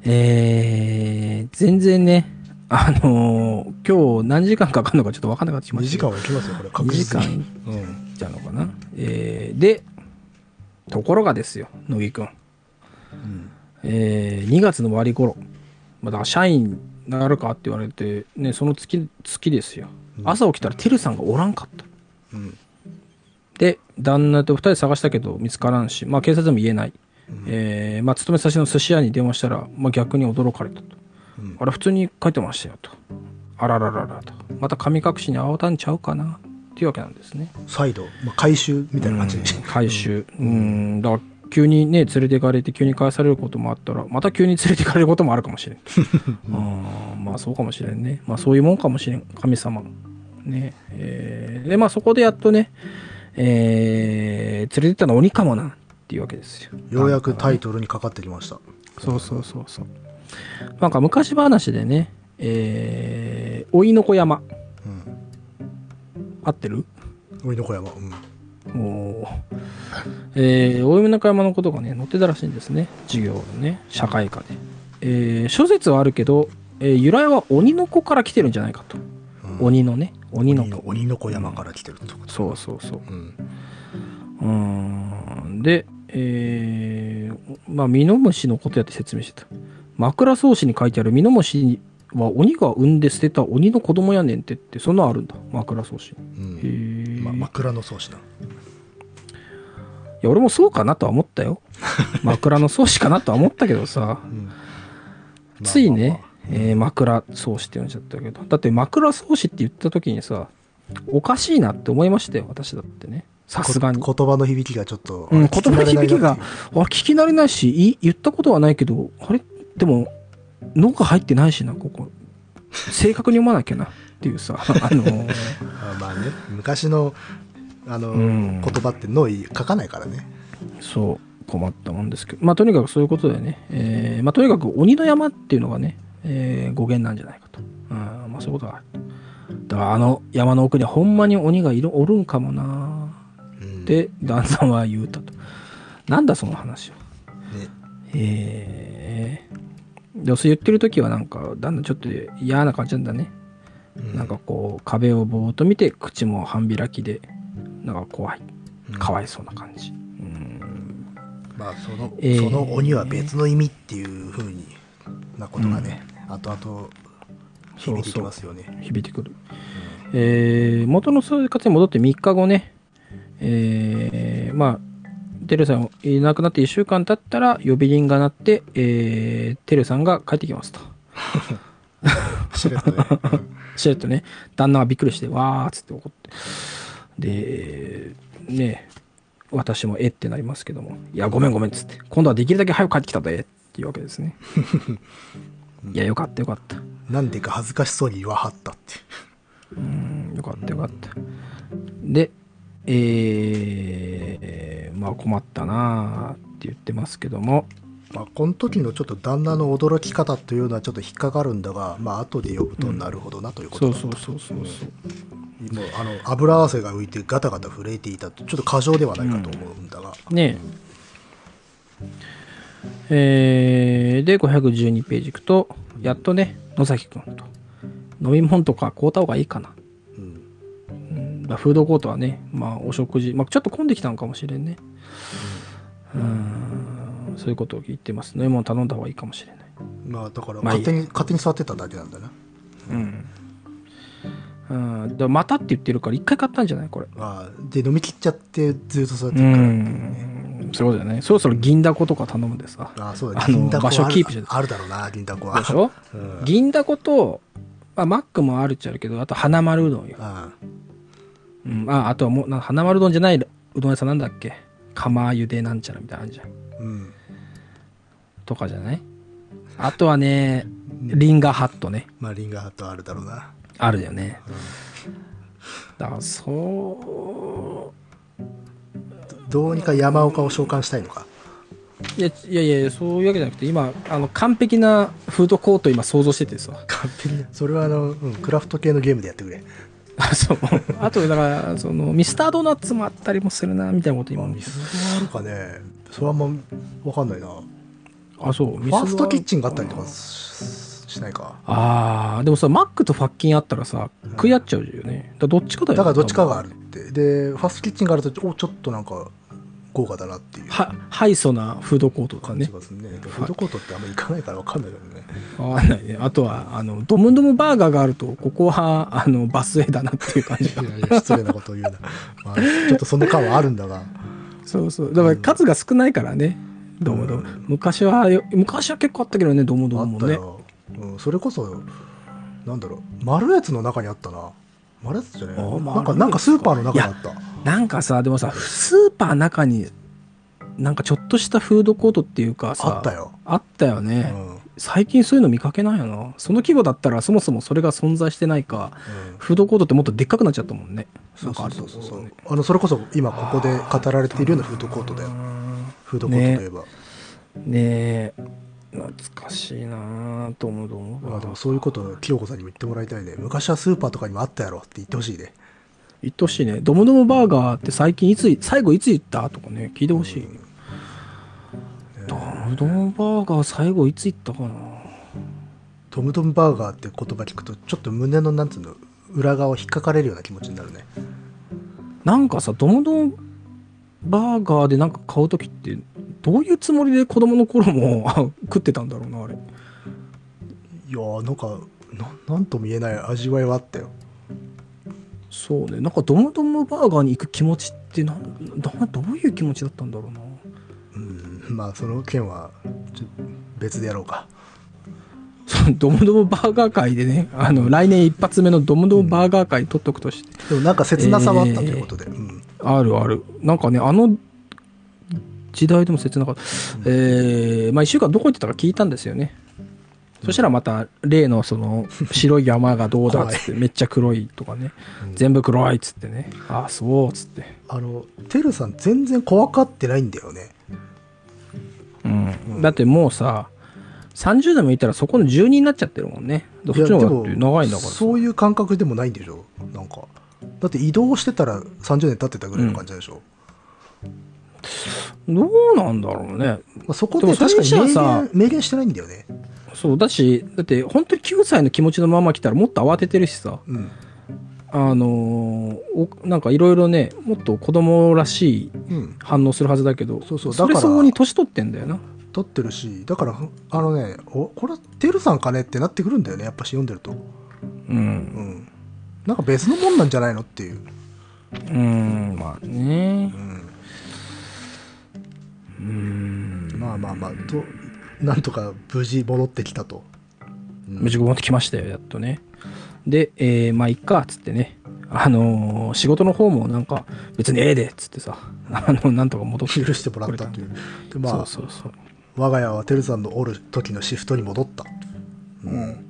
[SPEAKER 1] えー、全然ね、あのー今日何時間かかるのかちょっと分かんなかったきま
[SPEAKER 2] 2時間はいきますよ、これ。
[SPEAKER 1] 2
[SPEAKER 2] 確
[SPEAKER 1] 時
[SPEAKER 2] 実に。
[SPEAKER 1] 間
[SPEAKER 2] うん。
[SPEAKER 1] じゃのかな。えー、で、ところがですよ、乃木くん。
[SPEAKER 2] うん。
[SPEAKER 1] えー、2月の終わり頃、まあ、だ社員になるかって言われて、ね、その月、月ですよ。朝起きたらてるさんがおらんかった。
[SPEAKER 2] うん。
[SPEAKER 1] で、旦那と二人探したけど見つからんし、まあ警察でも言えない。えー、まあ勤め先の寿司屋に電話したら、まあ逆に驚かれたと。
[SPEAKER 2] うん
[SPEAKER 1] あれ普通に書いてましたよと。あららららと。また神隠しに慌たんちゃうかなっていうわけなんですね。
[SPEAKER 2] 再度、まあ、回収みたいな感じで。
[SPEAKER 1] うん回収。うん、だから急にね、連れて行かれて急に返されることもあったら、また急に連れて行かれることもあるかもしれん。あ ーまあそうかもしれんね。まあそういうもんかもしれん。神様。ね。えーで、まあそこでやっとね、えー、連れてったのは鬼かもなっていうわけですよ。
[SPEAKER 2] ようやくタイトルにかかってきました。
[SPEAKER 1] そうそうそうそう。なんか昔話でね、えー、老いの子山。
[SPEAKER 2] うん。
[SPEAKER 1] 合ってる？
[SPEAKER 2] 鬼の小山。うん。
[SPEAKER 1] おーえー、大夢中山のことがね、載ってたらしいんですね。授業のね、社会科で。えー、諸説はあるけど、えー由来は鬼の子から来てるんじゃないかと。
[SPEAKER 2] うん
[SPEAKER 1] 鬼のね、鬼の子
[SPEAKER 2] 鬼の。鬼の小山から来てるってこと。
[SPEAKER 1] そうそうそう。
[SPEAKER 2] うん。
[SPEAKER 1] うーん。で、えー、まあ、ミノムシのことやって説明してた。枕草子に書いてあるミノムシは鬼が産んで捨てた鬼の子供やねんってって、そんなんあるんだ。枕草子に。
[SPEAKER 2] うん
[SPEAKER 1] へー
[SPEAKER 2] ま、枕草子な。
[SPEAKER 1] いや、俺もそうかなとは思ったよ。枕草子かなとは思ったけどさ。
[SPEAKER 2] うん
[SPEAKER 1] ついね、
[SPEAKER 2] まあ
[SPEAKER 1] えー枕草子って呼んじゃったけど、だって枕草子って言った時にさ、おかしいなって思いましたよ、私だってね。さすがに。
[SPEAKER 2] こ言葉の響きがちょっと、
[SPEAKER 1] うん、
[SPEAKER 2] あ
[SPEAKER 1] 言葉の響きが、あ
[SPEAKER 2] 聞
[SPEAKER 1] れ聞き慣れないし、い言ったことはないけど、あれ？でも、脳が入ってないしな、ここ。正確に読まなきゃなっていうさ、あのー
[SPEAKER 2] まあね、昔の、あの、
[SPEAKER 1] うん
[SPEAKER 2] 言葉って脳書かないからね。
[SPEAKER 1] そう、困ったもんですけど、まあとにかくそういうことでね、えーまあとにかく鬼の山っていうのがね、えー語源なんじゃないかと。うん、まあそういうことがある。だからあの山の奥にはほんまに鬼がいるおるんかもな
[SPEAKER 2] うん
[SPEAKER 1] って、旦那は言うたと。なんだその話は。
[SPEAKER 2] ね
[SPEAKER 1] えー、でもそう言ってる時はなんか、だんだんちょっと嫌な感じなんだね。
[SPEAKER 2] うん
[SPEAKER 1] なんかこう、壁をぼーっと見て、口も半開きで、なんか怖い。かわいそうな感じ。うん
[SPEAKER 2] まあその、
[SPEAKER 1] えー
[SPEAKER 2] その鬼は別の意味っていうふうになことがね、後々響いてきますよね。
[SPEAKER 1] 響いてくる。えー元の生活に戻って3日後ね、えーまあ、テルさんいなくなって1週間経ったら呼び鈴が鳴って、えーテルさんが帰ってきますと。
[SPEAKER 2] しれっとね。
[SPEAKER 1] しれっとね、旦那はびっくりして、わーっつって怒って。で、ね私もえってなりますけども、いや、ごめんごめんっつって、今度はできるだけ早く帰ってきたでっていうわけですね。いや、よかったよかった。
[SPEAKER 2] なんでか恥ずかしそうに言わはったって。
[SPEAKER 1] うんよかったよかった。で、えー、まあ困ったなーって言ってますけども、
[SPEAKER 2] まあ、この時のちょっと旦那の驚き方というのはちょっと引っかかるんだが、まあ後で呼ぶとなるほどなということだった
[SPEAKER 1] そうそうそうそうそう。
[SPEAKER 2] もうあの油汗が浮いてガタガタ震えていたとちょっと過剰ではないかと思うんだが、
[SPEAKER 1] ねえ。えー、で、512ページいくと、やっとね、野崎くんと、飲み物とか買うた方がいいかな。だフードコートはね、まあお食事、まあちょっと混んできたのかもしれんね。うん、そういうことを言ってます。飲み物頼んだ方がいいかもしれない。
[SPEAKER 2] まあだから勝手に、勝手に座ってただけなんだな
[SPEAKER 1] うん。うん、でまたって言ってるから一回買ったんじゃない？これ。
[SPEAKER 2] ああで飲み切っちゃってずっと座って
[SPEAKER 1] う
[SPEAKER 2] るから、
[SPEAKER 1] ん。そうだよね。そろそろ銀だことか頼むんでさ。
[SPEAKER 2] ああそうだ
[SPEAKER 1] あの場所キープして
[SPEAKER 2] あるだろうな銀だこは
[SPEAKER 1] でしょ？
[SPEAKER 2] うん
[SPEAKER 1] 銀だこと、まあ、マックもあるっちゃあるけど、あと花丸うどんよ。
[SPEAKER 2] あ
[SPEAKER 1] うん、ああとはもう、な花丸うどんじゃないうどん屋さんなんだっけ？釜茹でなんちゃらみたいなのあるじゃん。
[SPEAKER 2] あうん
[SPEAKER 1] とかじゃない？あとはね、リンガーハットね。
[SPEAKER 2] まあリンガーハットあるだろうな
[SPEAKER 1] あるよね。だから、そ
[SPEAKER 2] どうにか山岡を召喚したいのか？
[SPEAKER 1] う。いや、いやいや、そういうわけじゃなくて、今、あの、完璧なフードコート今想像しててさ。
[SPEAKER 2] 完璧にそれはあの、うん、クラフト系のゲームでやってくれ
[SPEAKER 1] あそう。あとだからそのミスタードーナツもあったりもするなみたいなこと今。
[SPEAKER 2] ミスドあるかね。それはあんま分かんないな。
[SPEAKER 1] あそう。
[SPEAKER 2] ファーストキッチンがあったりとかししないか。
[SPEAKER 1] ああでもさマックとファッキンあったらさ食い合っちゃうよね。だどっちかだよ
[SPEAKER 2] だからどっちかがあるって。でファーストキッチンがあるとおちょっとなんか豪華だなっていう。
[SPEAKER 1] はハイソなフードコートとかね。
[SPEAKER 2] 感じがするねフードコートってあんま行かないから分かんないけどね。
[SPEAKER 1] わかんないね。あとはあのドムドムバーガーがあるとここはあのバスへだなっていう感じが。
[SPEAKER 2] いやいや失礼なことを言うな、まあ、ちょっとその感はあるんだが。
[SPEAKER 1] そうそう。だから数が少ないからね。ドムドム。昔はよ昔は結構あったけどねドムド
[SPEAKER 2] あ
[SPEAKER 1] ムもね。
[SPEAKER 2] ったよ、うん、それこそなんだろう。丸やつの中にあったな丸やつじゃねなんか
[SPEAKER 1] 丸
[SPEAKER 2] なんかスーパーの中にあった。
[SPEAKER 1] なんかさでもさスーパー中になんかちょっとしたフードコートっていうかさ
[SPEAKER 2] あったよ、
[SPEAKER 1] あったよ
[SPEAKER 2] う
[SPEAKER 1] ね、
[SPEAKER 2] ん。
[SPEAKER 1] 最近そういうの見かけないよな。その規模だったらそもそもそれが存在してないか
[SPEAKER 2] うん。
[SPEAKER 1] フードコートってもっとでっかくなっちゃったもんね。
[SPEAKER 2] そうそうそうそう。あのそれこそ今ここで語られているようなフードコートだよ。フードコートといえば、
[SPEAKER 1] ねえ懐かしいなぁ。と思う？と思う？
[SPEAKER 2] まあでもそういうことを清子さんにも言ってもらいたいね。昔はスーパーとかにもあったやろって言ってほしいね。
[SPEAKER 1] 言ってほしいね。ドムドムバーガーって最近いつ最後いつ言った？とかね聞いてほしい、ドムドムバーガー最後いつ言ったかな？
[SPEAKER 2] トムトムバーガーって言葉聞くとちょっと胸のなんつうの裏側を引っかかれるような気持ちになるね。
[SPEAKER 1] なんかさドムドムバーガーでなんか買う時ってどういうつもりで子供の頃もあ食ってたんだろうなあれ。
[SPEAKER 2] いやーなんかななんとも言えない味わいはあったよ。
[SPEAKER 1] そうね。なんかドムドムバーガーに行く気持ちってなどういう気持ちだったんだろうな。
[SPEAKER 2] うんまあその件は別でやろうか。
[SPEAKER 1] ドムドムバーガー会でねあの来年一発目のドムドムバーガー会取っとくとして、
[SPEAKER 2] でもなんか切なさはあったということで、うん。
[SPEAKER 1] あるある。なんかねあの時代でも切なかった、えーまあ1週間どこ行ってたか聞いたんですよね。そしたらまた例のその白い山がどうだっつってめっちゃ黒いとかね。全部黒いっつってね。ああそうっつって。
[SPEAKER 2] あのてるさん全然怖がってないんだよね。
[SPEAKER 1] うん。だってもうさ30代もいたらそこの住人になっちゃってるもんね。そっちの方がだって長いんだからさ。
[SPEAKER 2] そういう感覚でもないんでしょ。なんか。だって移動してたら30年経ってたぐらいの感じでしょ、
[SPEAKER 1] どうなんだろうね。
[SPEAKER 2] まあ、そこ
[SPEAKER 1] で
[SPEAKER 2] 確かに
[SPEAKER 1] それ
[SPEAKER 2] 明言明言してないんだよね。
[SPEAKER 1] そうだしだって本当に9歳の気持ちのまま来たらもっと慌ててるしさ。
[SPEAKER 2] うん。
[SPEAKER 1] あのーおなんかいろいろねもっと子供らしい
[SPEAKER 2] うん。
[SPEAKER 1] 反応するはずだけど
[SPEAKER 2] そうそう
[SPEAKER 1] それ
[SPEAKER 2] だから。
[SPEAKER 1] 相応に年取ってんだよな。
[SPEAKER 2] 撮ってるしだからあのねおこれはてるさんかねってなってくるんだよねやっぱし読んでると。
[SPEAKER 1] うん。
[SPEAKER 2] うん。なんか別のもんなんじゃないのっていう、
[SPEAKER 1] うんまあね。
[SPEAKER 2] うん
[SPEAKER 1] うん。
[SPEAKER 2] まあまあまあとなんとか無事戻ってきたと、うん。
[SPEAKER 1] 無事持ってきましたよやっとね。で、えー、まあいっかっつってね。あのー仕事の方もなんか別にええでっつってさ。あのなんとか戻って
[SPEAKER 2] 許してもらったという。でまあ
[SPEAKER 1] そうそうそう。
[SPEAKER 2] 我が家はてるさんのおる時のシフトに戻った。うん。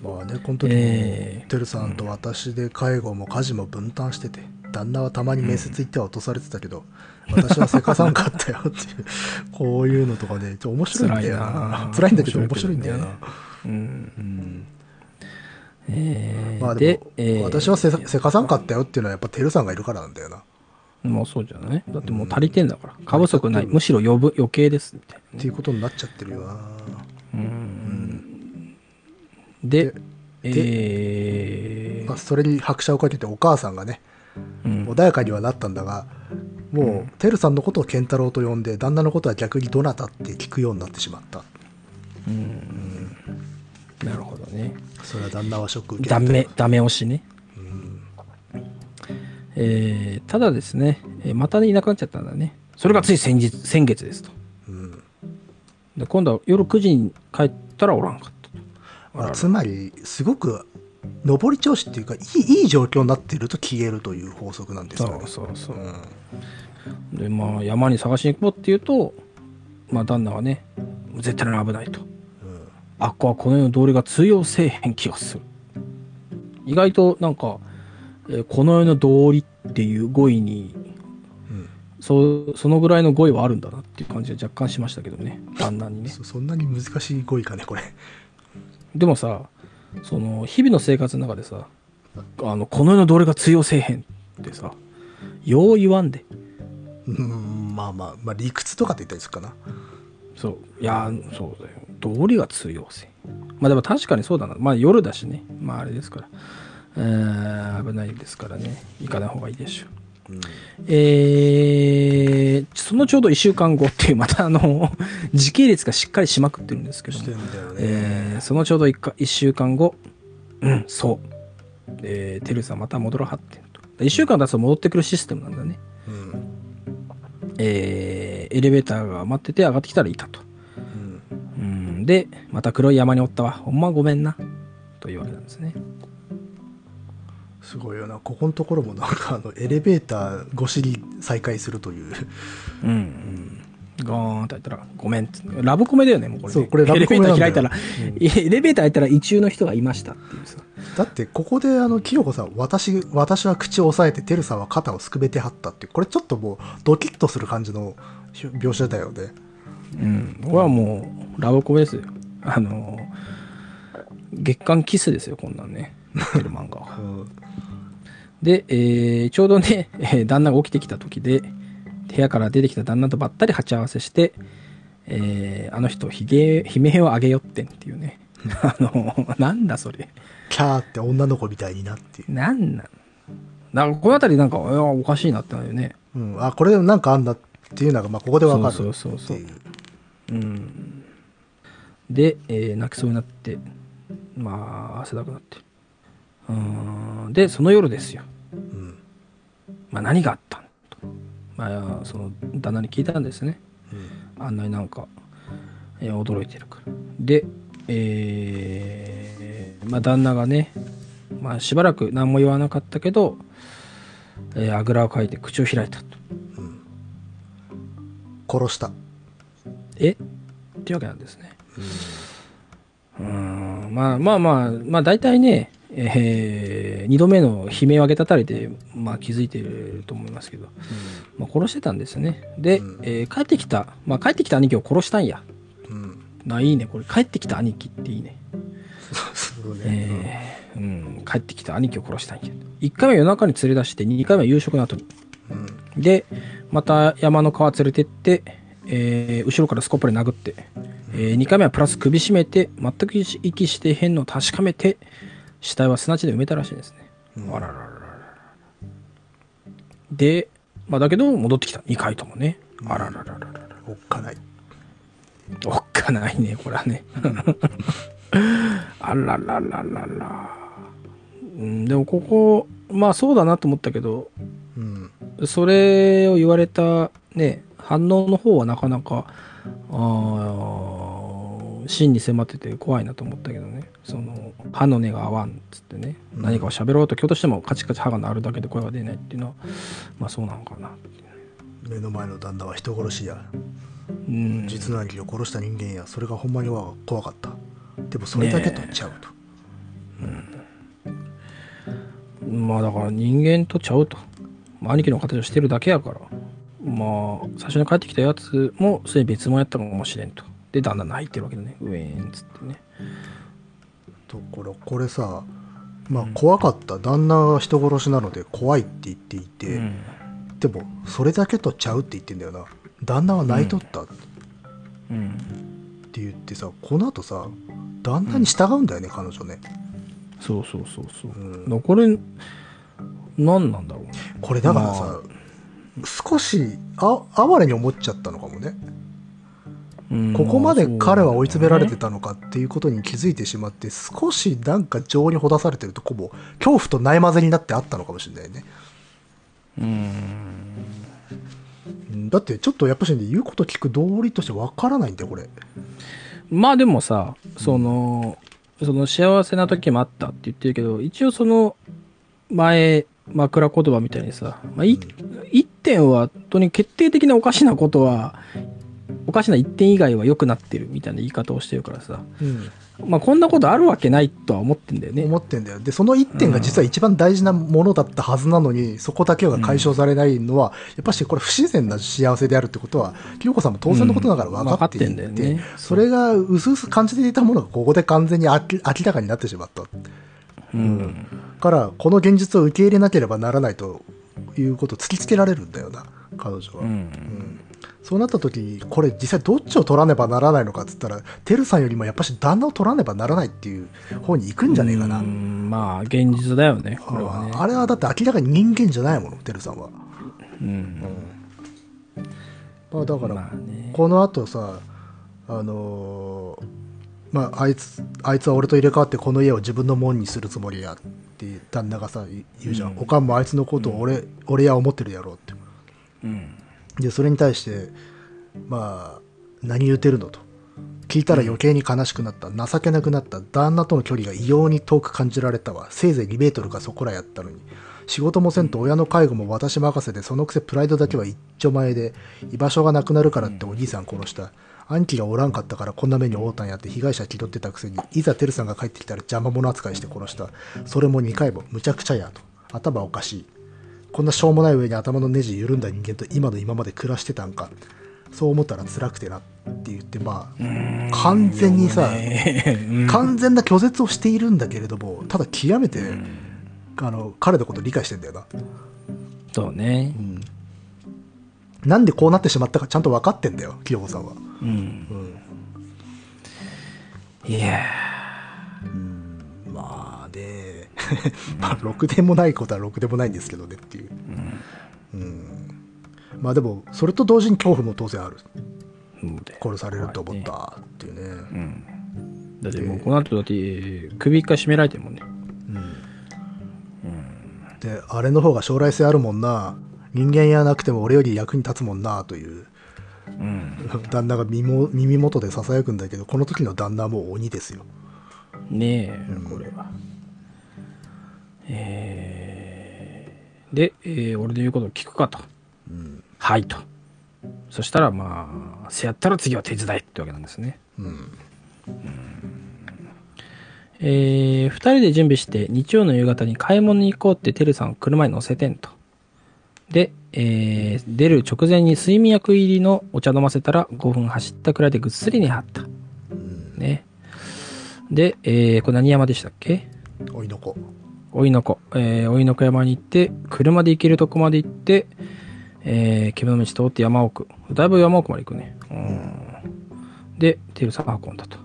[SPEAKER 2] まあねこの時も
[SPEAKER 1] えー。
[SPEAKER 2] てるさんと私で介護も家事も分担してて旦那はたまに面接行っては落とされてたけど、私はせかさんかったよっていうこういうのとかねちょっと面白いんだよな。
[SPEAKER 1] 辛いな。
[SPEAKER 2] 辛いんだけど面白いんだよな、
[SPEAKER 1] うん。
[SPEAKER 2] うん。
[SPEAKER 1] えー
[SPEAKER 2] まあでも、
[SPEAKER 1] えー。
[SPEAKER 2] 私はせせかさんかったよっていうのはやっぱてるさんがいるからなんだよな。
[SPEAKER 1] もうそうじゃない？だってもう足りてんだから。過不足ない。むしろ余分余計ですみたいな
[SPEAKER 2] っていうことになっちゃってるよな。
[SPEAKER 1] で
[SPEAKER 2] で
[SPEAKER 1] えー。
[SPEAKER 2] まあ、それに拍車をかけてお母さんがね
[SPEAKER 1] うん。
[SPEAKER 2] 穏やかにはなったんだがもう、てるさんのことを健太郎と呼んで旦那のことは逆にどなたって聞くようになってしまった。
[SPEAKER 1] なるほどね。
[SPEAKER 2] それは旦那はショック受けて。
[SPEAKER 1] ダメダメ押しね。えーただですね、えーまたねいなくなっちゃったんだね。それがつい先日先月ですと。
[SPEAKER 2] うん。
[SPEAKER 1] で今度は夜9時に帰ったらおらんかった
[SPEAKER 2] つまりすごく上り調子っていうかいいいい状況になっていると消えるという法則なんですよね。
[SPEAKER 1] そうそうそう。
[SPEAKER 2] うん
[SPEAKER 1] でまあ山に探しに行こうっていうとまあ旦那はね絶対に危ないと。あっこはこの世の道理が通用せえへん気がする。意外となんか、えーこの世の道理っていう語彙に
[SPEAKER 2] うん。
[SPEAKER 1] そうそのぐらいの語彙はあるんだなっていう感じは若干しましたけどね。旦那にね。
[SPEAKER 2] そそんなに難しい語彙かねこれ。
[SPEAKER 1] でもさその、日々の生活の中でさ、あの、この世のどれが通用せえへんってさ、よう言わんで。
[SPEAKER 2] うんまあまあまあ理屈とかって言ったりするかな
[SPEAKER 1] そう。いや、そうだよ。道理が通用せん。まあでも確かにそうだな。まあ夜だしね。まああれですから。えー、危ないですからね。行かない方がいいでしょう。
[SPEAKER 2] うん
[SPEAKER 1] えー、そのちょうど1週間後っていう、またあの、時系列がしっかりしまくってるんですけど
[SPEAKER 2] ね、
[SPEAKER 1] えーそのちょうど 1, か1週間後、うん、そう。えー、テルさんまた戻らはってんと。1週間経つと戻ってくるシステムなんだね。
[SPEAKER 2] うん
[SPEAKER 1] えー、エレベーターが待ってて上がってきたらいたと。
[SPEAKER 2] うん
[SPEAKER 1] うん、で、また黒い山におったわ。ほんまごめんな。というわけなんですね。
[SPEAKER 2] すごいよなここのところもなんかあのエレベーター越しに再開するという
[SPEAKER 1] うん、うん。ゴーンと入ったら、ごめんラブコメだよね、もうこれ、ね。
[SPEAKER 2] そうこれラブコメ
[SPEAKER 1] エレベーター開いたら、エレベーター開いたら、異中の人がいましたっていうさ。
[SPEAKER 2] だってここであの清子さん私私は口を押さえてテルさんは肩をすくめてはったってこれちょっともうドキッとする感じの描写だよね
[SPEAKER 1] うん。これはもう、ラブコメですよ。あの、月刊キスですよ、こんなんね。載ってる漫画は。
[SPEAKER 2] うん
[SPEAKER 1] で、えーちょうどね、えー旦那が起きてきた時で、部屋から出てきた旦那とばったり鉢合わせして、えーあの人、ひげ、悲鳴をあげよってんっていうね。あの、なんだそれ。
[SPEAKER 2] キャーって女の子みたいになっていう、
[SPEAKER 1] なんなん？なんかこの辺りなんか、おかしいなってなるよね。
[SPEAKER 2] うん、あこれなんかあんだっていうのが、まあ、ここでわかる
[SPEAKER 1] そうそうそうそうん。で、えー泣きそうになって、まあ、汗だくなって。うん。で、その夜ですよ。
[SPEAKER 2] うん
[SPEAKER 1] まあ、何があった。まあ、その、旦那に聞いたんですね。
[SPEAKER 2] うん
[SPEAKER 1] あんなになんか、えー驚いてるから。で、えーまあ、旦那がね、まあ、しばらく何も言わなかったけど、えーあぐらをかいて口を開いたと。
[SPEAKER 2] 殺した
[SPEAKER 1] え？っていうわけなんですね。うーん、まあまあまあ、まあ大体ね、えー、二度目の悲鳴を上げたたりで、まあ気づいてると思いますけど、まあ殺してたんですね。で、
[SPEAKER 2] うん
[SPEAKER 1] えー帰ってきた、まあ帰ってきた兄貴を殺したんや。
[SPEAKER 2] うん
[SPEAKER 1] な、いいね。これ帰ってきた兄貴っていいね。
[SPEAKER 2] そうね、
[SPEAKER 1] えーうん、帰ってきた兄貴を殺したんや。1回目は夜中に連れ出して、2回目は夕食の後に。
[SPEAKER 2] うん
[SPEAKER 1] で、また山の川連れてって、えー後ろからスコップで殴って、え2回目はプラス首絞めて、全く息してへんのを確かめて、死体は砂地で埋めたらしいですね。
[SPEAKER 2] うん
[SPEAKER 1] あららららら。で、まあだけど戻ってきた。2回ともね。あらららららら。
[SPEAKER 2] おっかない
[SPEAKER 1] おっかないね、これはね。あららららら。うん、でもここ、まあそうだなと思ったけど、
[SPEAKER 2] うん
[SPEAKER 1] それを言われたね、反応の方はなかなか、あー真に迫ってて怖いなと思ったけどね。その、歯の根が合わんっつってね、
[SPEAKER 2] うん
[SPEAKER 1] 何かを喋ろうと今日としてもカチカチ歯が鳴るだけで声が出ないっていうのは、まあそうなのかな。
[SPEAKER 2] 目の前の旦那は人殺しや
[SPEAKER 1] うん。
[SPEAKER 2] 実の兄貴を殺した人間やそれがほんまには怖かったでもそれだけとちゃうと、
[SPEAKER 1] まあだから人間とちゃうと。まあ兄貴の形をしてるだけやから。まあ、最初に帰ってきたやつも、すでに別物やったかもしれんと。で、だんだん泣いてるわけだね。ウェーンっつってね。
[SPEAKER 2] ところこれさまあ怖かった。旦那が人殺しなので怖いって言っていて、
[SPEAKER 1] うん。
[SPEAKER 2] でもそれだけとちゃうって言ってんだよな。旦那は泣いとった。っ
[SPEAKER 1] うん。
[SPEAKER 2] て言ってさこの後さ旦那に従うんだよね、彼女ね。
[SPEAKER 1] そうそうそうそう。
[SPEAKER 2] うん。
[SPEAKER 1] これ、何なんだろう。ね。
[SPEAKER 2] これだからさ、少しあ哀れに思っちゃったのかもね。
[SPEAKER 1] うん
[SPEAKER 2] ここまで彼は追い詰められて
[SPEAKER 1] ま
[SPEAKER 2] たのかっていうことに気づいてしまって少しなんか情にほだされてるとこも恐怖とないまぜになってあったのかもしれないね。うん。だってちょっとやっぱしね言うこと聞く道理としてわからないんだよこれ。
[SPEAKER 1] うん。まあでもさ、その、その幸せな時もあったって言ってるけど、一応その前、枕言葉みたいにさ、まあ、い一点は、本当に決定的なおかしなことは、おかしな一点以外は良くなってるみたいな言い方をしてるからさ、
[SPEAKER 2] うん
[SPEAKER 1] まあこんなことあるわけないとは思ってんだよね。
[SPEAKER 2] 思ってんだよ。で、その一点が実は一番大事なものだったはずなのに、そこだけが解消されないのは、やっぱしこれ不自然な幸せであるってことは、清子さんも当然のことだから分かっていて、
[SPEAKER 1] うんてんだよね
[SPEAKER 2] それが薄々感じていたものがここで完全に明明らかになってしまった。
[SPEAKER 1] うん。
[SPEAKER 2] から、この現実を受け入れなければならないということを突きつけられるんだよな、彼女は。
[SPEAKER 1] うん。
[SPEAKER 2] そうなった時に、これ実際どっちを取らねばならないのかって言ったら、てるさんよりもやっぱし旦那を取らねばならないっていう方に行くんじゃねえかな。
[SPEAKER 1] うんまあ現実だよね、これはね。
[SPEAKER 2] あれはだって明らかに人間じゃないもの、てるさんは。
[SPEAKER 1] うん。
[SPEAKER 2] まあだから。この後さ、あのーまあ、あいつ、あいつは俺と入れ替わってこの家を自分のもんにするつもりやって旦那がさ、言うじゃん。
[SPEAKER 1] うん
[SPEAKER 2] おかんもあいつのことを俺、俺や思ってるやろうって。
[SPEAKER 1] うん。
[SPEAKER 2] で、それに対して、まあ、何言うてるのと。聞いたら余計に悲しくなった。情けなくなった。旦那との距離が異様に遠く感じられたわ。せいぜい2メートルかそこらやったのに。仕事もせんと親の介護も私任せで、そのくせプライドだけは一丁前で、居場所がなくなるからってお兄さん殺した。兄貴がおらんかったからこんな目に遭うたんやって被害者気取ってたくせに、いざテルさんが帰ってきたら邪魔者扱いして殺した。それも2回も、むちゃくちゃやと。頭おかしい。こんなしょうもない上に頭のネジ緩んだ人間と今の今まで暮らしてたんか。そう思ったら辛くてなって言って、まあ、完全にさ、
[SPEAKER 1] うん
[SPEAKER 2] 完全な拒絶をしているんだけれども、ただ極めて、あの、彼のこと理解してんだよな。
[SPEAKER 1] そうね。
[SPEAKER 2] なんでこうなってしまったかちゃんと分かってんだよ、清子さんは。
[SPEAKER 1] うん。
[SPEAKER 2] うん。
[SPEAKER 1] いや
[SPEAKER 2] まあ、ろくでもないことはろくでもないんですけどねっていう。うん。まあでも、それと同時に恐怖も当然ある。殺されると思ったっていうね。
[SPEAKER 1] うん。だってもうこの後だって首一回絞められてるもんね。
[SPEAKER 2] で、あれの方が将来性あるもんな。人間やなくても俺より役に立つもんなという。
[SPEAKER 1] うん。
[SPEAKER 2] 旦那が耳も耳元で囁くんだけど、この時の旦那はもう鬼ですよ。
[SPEAKER 1] ねえ、これは。えー、で、えー俺の言うことを聞くかと。はいと。そしたらまあ、せやったら次は手伝いってわけなんですね。
[SPEAKER 2] うん。
[SPEAKER 1] えー、二人で準備して日曜の夕方に買い物に行こうってテルさんを車に乗せてんと。で、えー、出る直前に睡眠薬入りのお茶飲ませたら5分走ったくらいでぐっすり寝はった。ね。で、えー、これ何山でしたっけ？
[SPEAKER 2] おいの子。
[SPEAKER 1] おいの子。えー、おいの子山に行って、車で行けるとこまで行って、えー、獣道通って山奥。だいぶ山奥まで行くね。うん。で、テルさんが運んだと。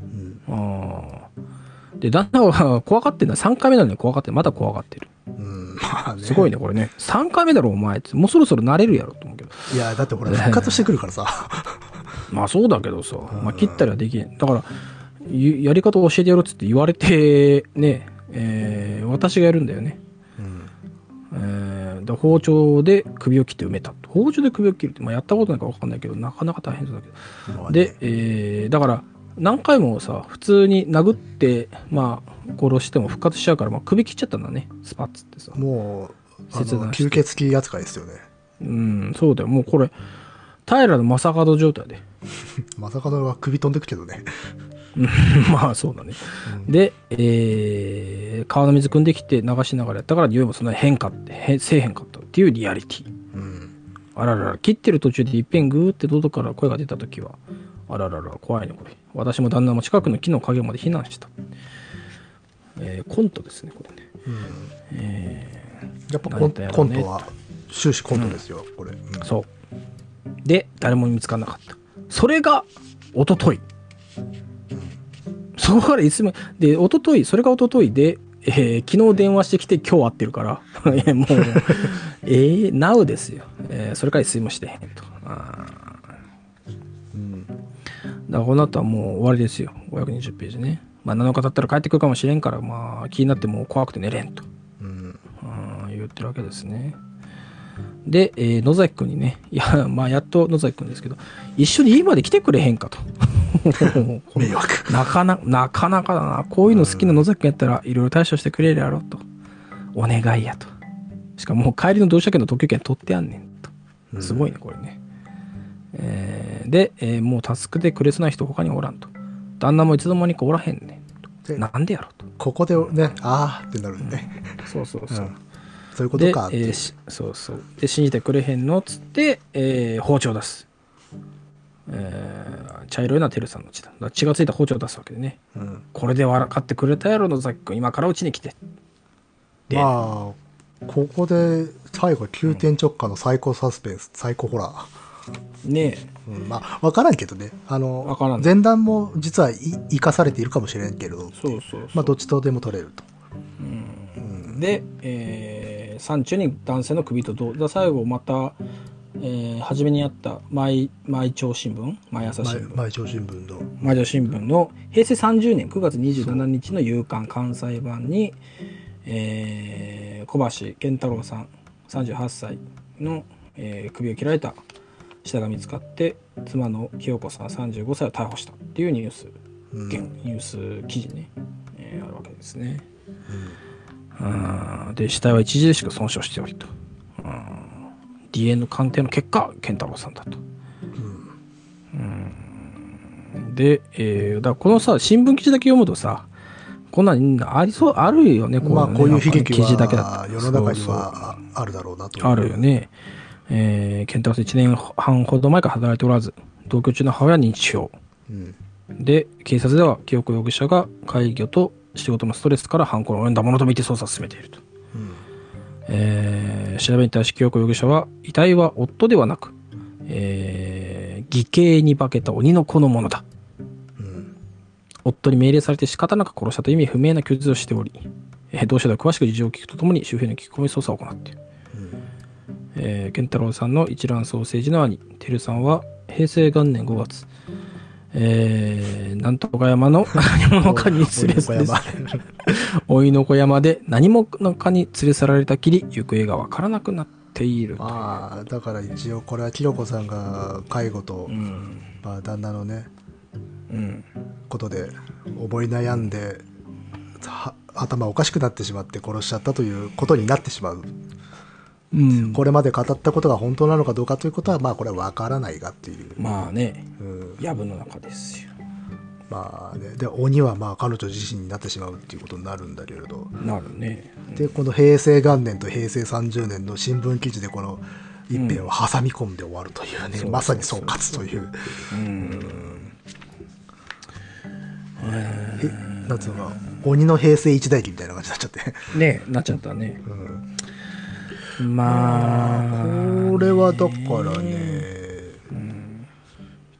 [SPEAKER 2] うん。
[SPEAKER 1] うん。で、旦那は 怖がってんだ。3回目なのに怖がってるまだ怖がってる。
[SPEAKER 2] うん。まあね。
[SPEAKER 1] すごいね、これね。3回目だろ、お前って。もうそろそろ慣れるやろと思うけど。
[SPEAKER 2] いや、だってほら、復活してくるからさ。
[SPEAKER 1] まあそうだけどさ、まあ切ったりはできん。だから、ゆやり方を教えてやろうっつって言われて、ね、えー、私がやるんだよね。
[SPEAKER 2] うん。
[SPEAKER 1] えー、で包丁で首を切って埋めた。包丁で首を切るって、まあやったことないかわかんないけど、なかなか大変そうだけど。で、えー、だから、何回もさ、普通に殴って、まあ、殺しても復活しちゃうから、まあ、首切っちゃったんだね。スパッつってさ。
[SPEAKER 2] もう、
[SPEAKER 1] 切断
[SPEAKER 2] 吸血鬼扱いですよね。
[SPEAKER 1] うん、そうだよ。もうこれ、平の正門状態で。
[SPEAKER 2] まさかのは首飛んでくけどね。
[SPEAKER 1] まあ、そうだね。で、えー、川の水汲んできて流しながらやったから、匂いもそんなに変化って、へせえへんかったっていうリアリティ。
[SPEAKER 2] うん。
[SPEAKER 1] あららら、切ってる途中でいっぺんグーって喉から声が出たときは、あららら、怖いね、これ。私も旦那も近くの木の陰まで避難した。えーコントですね、これね。
[SPEAKER 2] やっぱコン,、
[SPEAKER 1] や
[SPEAKER 2] コントは終始コントですよ、これ。うん
[SPEAKER 1] そう。で、誰も見つからなかった。それが、一昨日そこからいつも、で、一昨日それが一昨日で、えー昨日電話してきて今日会ってるから、いやもう、えー、now ですよ。えーそれから一睡もしてへんと。あ
[SPEAKER 2] うん。
[SPEAKER 1] ーだからこの後はもう終わりですよ。520ページね。まあ7日経ったら帰ってくるかもしれんから、まあ気になってもう怖くて寝れんと。
[SPEAKER 2] うん。
[SPEAKER 1] 言ってるわけですね。で、えー野崎くんにね、いや、まあ、やっと野崎くんですけど、一緒に家まで来てくれへんかと。
[SPEAKER 2] 迷惑。
[SPEAKER 1] なかな、なかなかだな。こういうの好きな野崎くんやったら、いろいろ対処してくれるやろと。お願いやと。しかももう帰りの同社券の特急券取ってやんねんと。すごいね、これね。えーで、えーもうタスクでくれそうな人他におらんと。旦那もいつの間にかおらへんね
[SPEAKER 2] で
[SPEAKER 1] ん。なんでやろと。
[SPEAKER 2] ここでね、あーってなるね。
[SPEAKER 1] そうそうそう。
[SPEAKER 2] うんそういうこと
[SPEAKER 1] で、
[SPEAKER 2] かっていう
[SPEAKER 1] えーしそうそう。で、信じてくれへんのっつって、えー包丁を出す。えー茶色いのはテルさんの血だ。血がついた包丁を出すわけでね。
[SPEAKER 2] うん
[SPEAKER 1] これで分かってくれたやろ、野崎君。今からうちに来て。で
[SPEAKER 2] まあ、ここで最後急転直下のサイコサスペンス、サイコホラー。
[SPEAKER 1] ね
[SPEAKER 2] うん、まあ、わからんけどね。あの
[SPEAKER 1] わからん、
[SPEAKER 2] 前段も実はい生かされているかもしれんけど、
[SPEAKER 1] そうそう。
[SPEAKER 2] まあ、どっちとでも取れると。
[SPEAKER 1] で、えー、山中に男性の首と胴で最後また、えー、初めにやった毎毎朝新聞毎朝新聞
[SPEAKER 2] 毎毎朝新聞の。
[SPEAKER 1] 毎朝新聞の平成30年9月27日の夕刊関西版に、えー、小橋健太郎さん38歳の、えー首を切られた死体が見つかって妻の清子さん35歳を逮捕したっていうニュース、
[SPEAKER 2] うん
[SPEAKER 1] 現ニュース記事ね、えーあるわけですね。うんで死体は著しく損傷しておりと。うん DNA 鑑定の結果健太郎さんだと。うんで、えーだからこのさ新聞記事だけ読むとさこんなんありそうあるよね
[SPEAKER 2] まあ、
[SPEAKER 1] のね
[SPEAKER 2] こういう悲劇
[SPEAKER 1] 記事だけだ
[SPEAKER 2] 世の中にはああるだろうなと。
[SPEAKER 1] あるよ。ね。えー、健太郎さん1年半ほど前から働いておらず同居中の母親は認知症。
[SPEAKER 2] うん。
[SPEAKER 1] で警察では清子容疑者が介護と仕事のストレスから犯行に及んだものと見て捜査を進めていると。
[SPEAKER 2] うん。
[SPEAKER 1] えー調べに対し清子容疑者は遺体は夫ではなく、えー義兄に化けた鬼の子のものだ
[SPEAKER 2] うん。
[SPEAKER 1] 夫に命令されて仕方なく殺したという意味不明な供述をしており、えー同社では詳しく事情を聞くとともに周辺の聞き込み捜査を行っている、えー健太郎さんの一卵ソーセージの兄照さんは平成元年5月えー、なんとか山の 何者かに連れ去られ
[SPEAKER 2] 山。
[SPEAKER 1] おいの子山で何者かに連れ去られたきり行方がわからなくなっている
[SPEAKER 2] まあ、だから一応これはキロコさんが介護と、
[SPEAKER 1] うん。
[SPEAKER 2] まあ、旦那のね、
[SPEAKER 1] うん。
[SPEAKER 2] ことで思い悩んで、は頭おかしくなってしまって殺しちゃったということになってしまう。
[SPEAKER 1] うん。
[SPEAKER 2] これまで語ったことが本当なのかどうかということは、まあこれはわからないがっていう。
[SPEAKER 1] まあね。
[SPEAKER 2] うん、
[SPEAKER 1] 藪の中ですよ。
[SPEAKER 2] まあね。で、鬼はまあ彼女自身になってしまうっていうことになるんだけれど。
[SPEAKER 1] なるね。
[SPEAKER 2] で、この平成元年と平成30年の新聞記事でこの一編を挟み込んで終わるというね、
[SPEAKER 1] そう
[SPEAKER 2] まさに総括という。
[SPEAKER 1] うん。
[SPEAKER 2] えなんつうの？か鬼の平成一代記みたいな感じになっちゃって。
[SPEAKER 1] ねなっちゃったね。
[SPEAKER 2] うん
[SPEAKER 1] まあ。
[SPEAKER 2] これはだからね、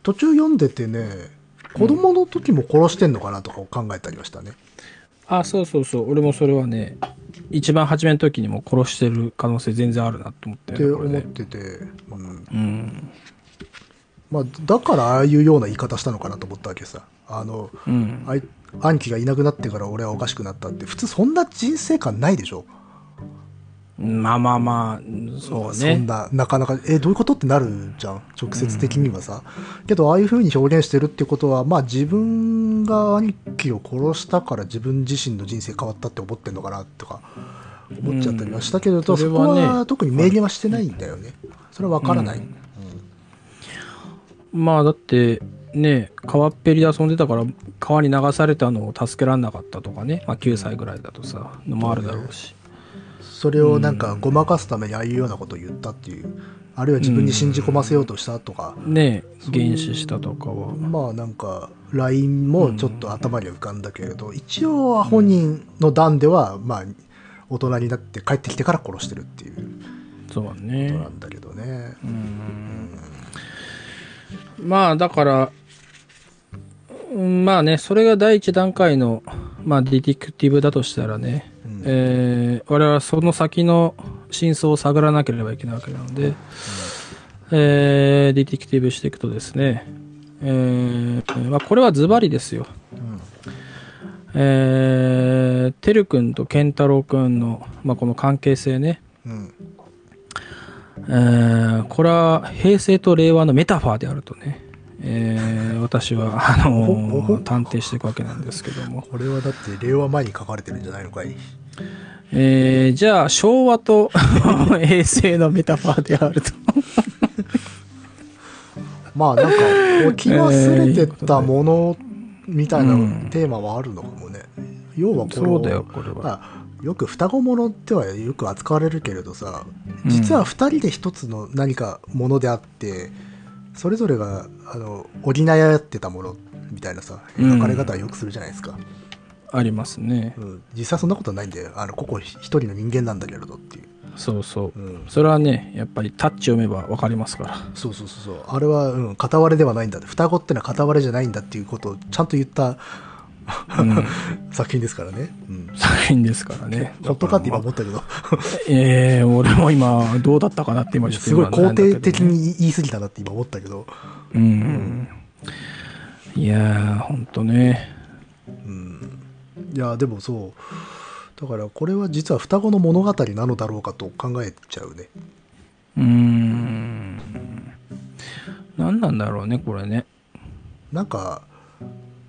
[SPEAKER 2] 途中読んでてね、子供の時も殺してんのかなとか考えたりはしたね。
[SPEAKER 1] あそうそうそう。俺もそれはね一番初めの時にも殺してる可能性全然あるなと思っ
[SPEAKER 2] て
[SPEAKER 1] よねこれね。
[SPEAKER 2] 思ってて、うん。
[SPEAKER 1] うん。
[SPEAKER 2] まあ、だからああいうような言い方したのかなと思ったわけさ。あの、
[SPEAKER 1] うん。
[SPEAKER 2] あい兄貴がいなくなってから俺はおかしくなったって、普通そんな人生観ないでしょ。
[SPEAKER 1] まあまあまあそうね
[SPEAKER 2] そんな、なかなか、え、どういうことってなるじゃん？直接的にはさ。けど、ああいう風に表現してるってことは、まあ自分が兄貴を殺したから自分自身の人生変わったって思ってんのかなとか思っちゃったりはしたけれど、
[SPEAKER 1] うんそ
[SPEAKER 2] そこ
[SPEAKER 1] れはね
[SPEAKER 2] は特に明言はしてないんだよね。それはわからない。
[SPEAKER 1] うんまあだってね川っぺりで遊んでたから川に流されたのを助けられなかったとかね、まあ、9歳ぐらいだとさのもあるだろうし、
[SPEAKER 2] それをなんかごまかすためにああいうようなことを言ったっていう、あるいは自分に信じ込ませようとしたとか、
[SPEAKER 1] ね原始したとかは。
[SPEAKER 2] まあなんか LINE もちょっと頭には浮かんだけれど、一応は本人の段ではまあ大人になって帰ってきてから殺してるっていう
[SPEAKER 1] そうだ
[SPEAKER 2] こと
[SPEAKER 1] ね
[SPEAKER 2] なんだけどね。
[SPEAKER 1] まあだからうんまあねそれが第一段階の、まあ、ディティクティブだとしたらね、
[SPEAKER 2] うん
[SPEAKER 1] えー我々はその先の真相を探らなければいけないわけなので、えーディティクティブしていくとですね、えーまあ、これはズバリですよ。えー、てるくんと健太郎くんの、まあ、この関係性ね、
[SPEAKER 2] うん。
[SPEAKER 1] えーこれは平成と令和のメタファーであるとね、えー私はあのー探偵していくわけなんですけども、
[SPEAKER 2] これはだって令和前に書かれてるんじゃないのかい
[SPEAKER 1] えーじゃあ昭和と 平成のメタファーであると
[SPEAKER 2] まあなんか置き忘れてたものみたいな
[SPEAKER 1] うん
[SPEAKER 2] テーマはあるのかもね。要はこの
[SPEAKER 1] そうだよ、これは。
[SPEAKER 2] まあ、よく双子ものってはよく扱われるけれどさ
[SPEAKER 1] うん
[SPEAKER 2] 実は二人で一つの何かものであって、それぞれがあの補い合ってたものみたいなさ描かれ方はよくするじゃないですか、
[SPEAKER 1] ありますね。
[SPEAKER 2] うん。実際そんなことはないんだよあの個々一人の人間なんだけれどっていう、
[SPEAKER 1] そうそう。
[SPEAKER 2] うん、
[SPEAKER 1] それはね、やっぱりタッチ読めばわかりますから。
[SPEAKER 2] そうそうそうそう。あれは、うん、片割れではないんだ双子ってのは片割れじゃないんだっていうことをちゃんと言った
[SPEAKER 1] うん、
[SPEAKER 2] 作品ですからね、うん、
[SPEAKER 1] 作品ですからね。
[SPEAKER 2] 本当かって今思ったけど
[SPEAKER 1] ええ俺も今、どうだったかなって今ちょっと
[SPEAKER 2] すごい肯定的に言い過ぎたなって今思ったけど。
[SPEAKER 1] うん。いやー、ほんとね。
[SPEAKER 2] うんいやでもそうだからこれは実は双子の物語なのだろうかと考えちゃうね
[SPEAKER 1] うーん。何なんだろうね、これね。
[SPEAKER 2] なんか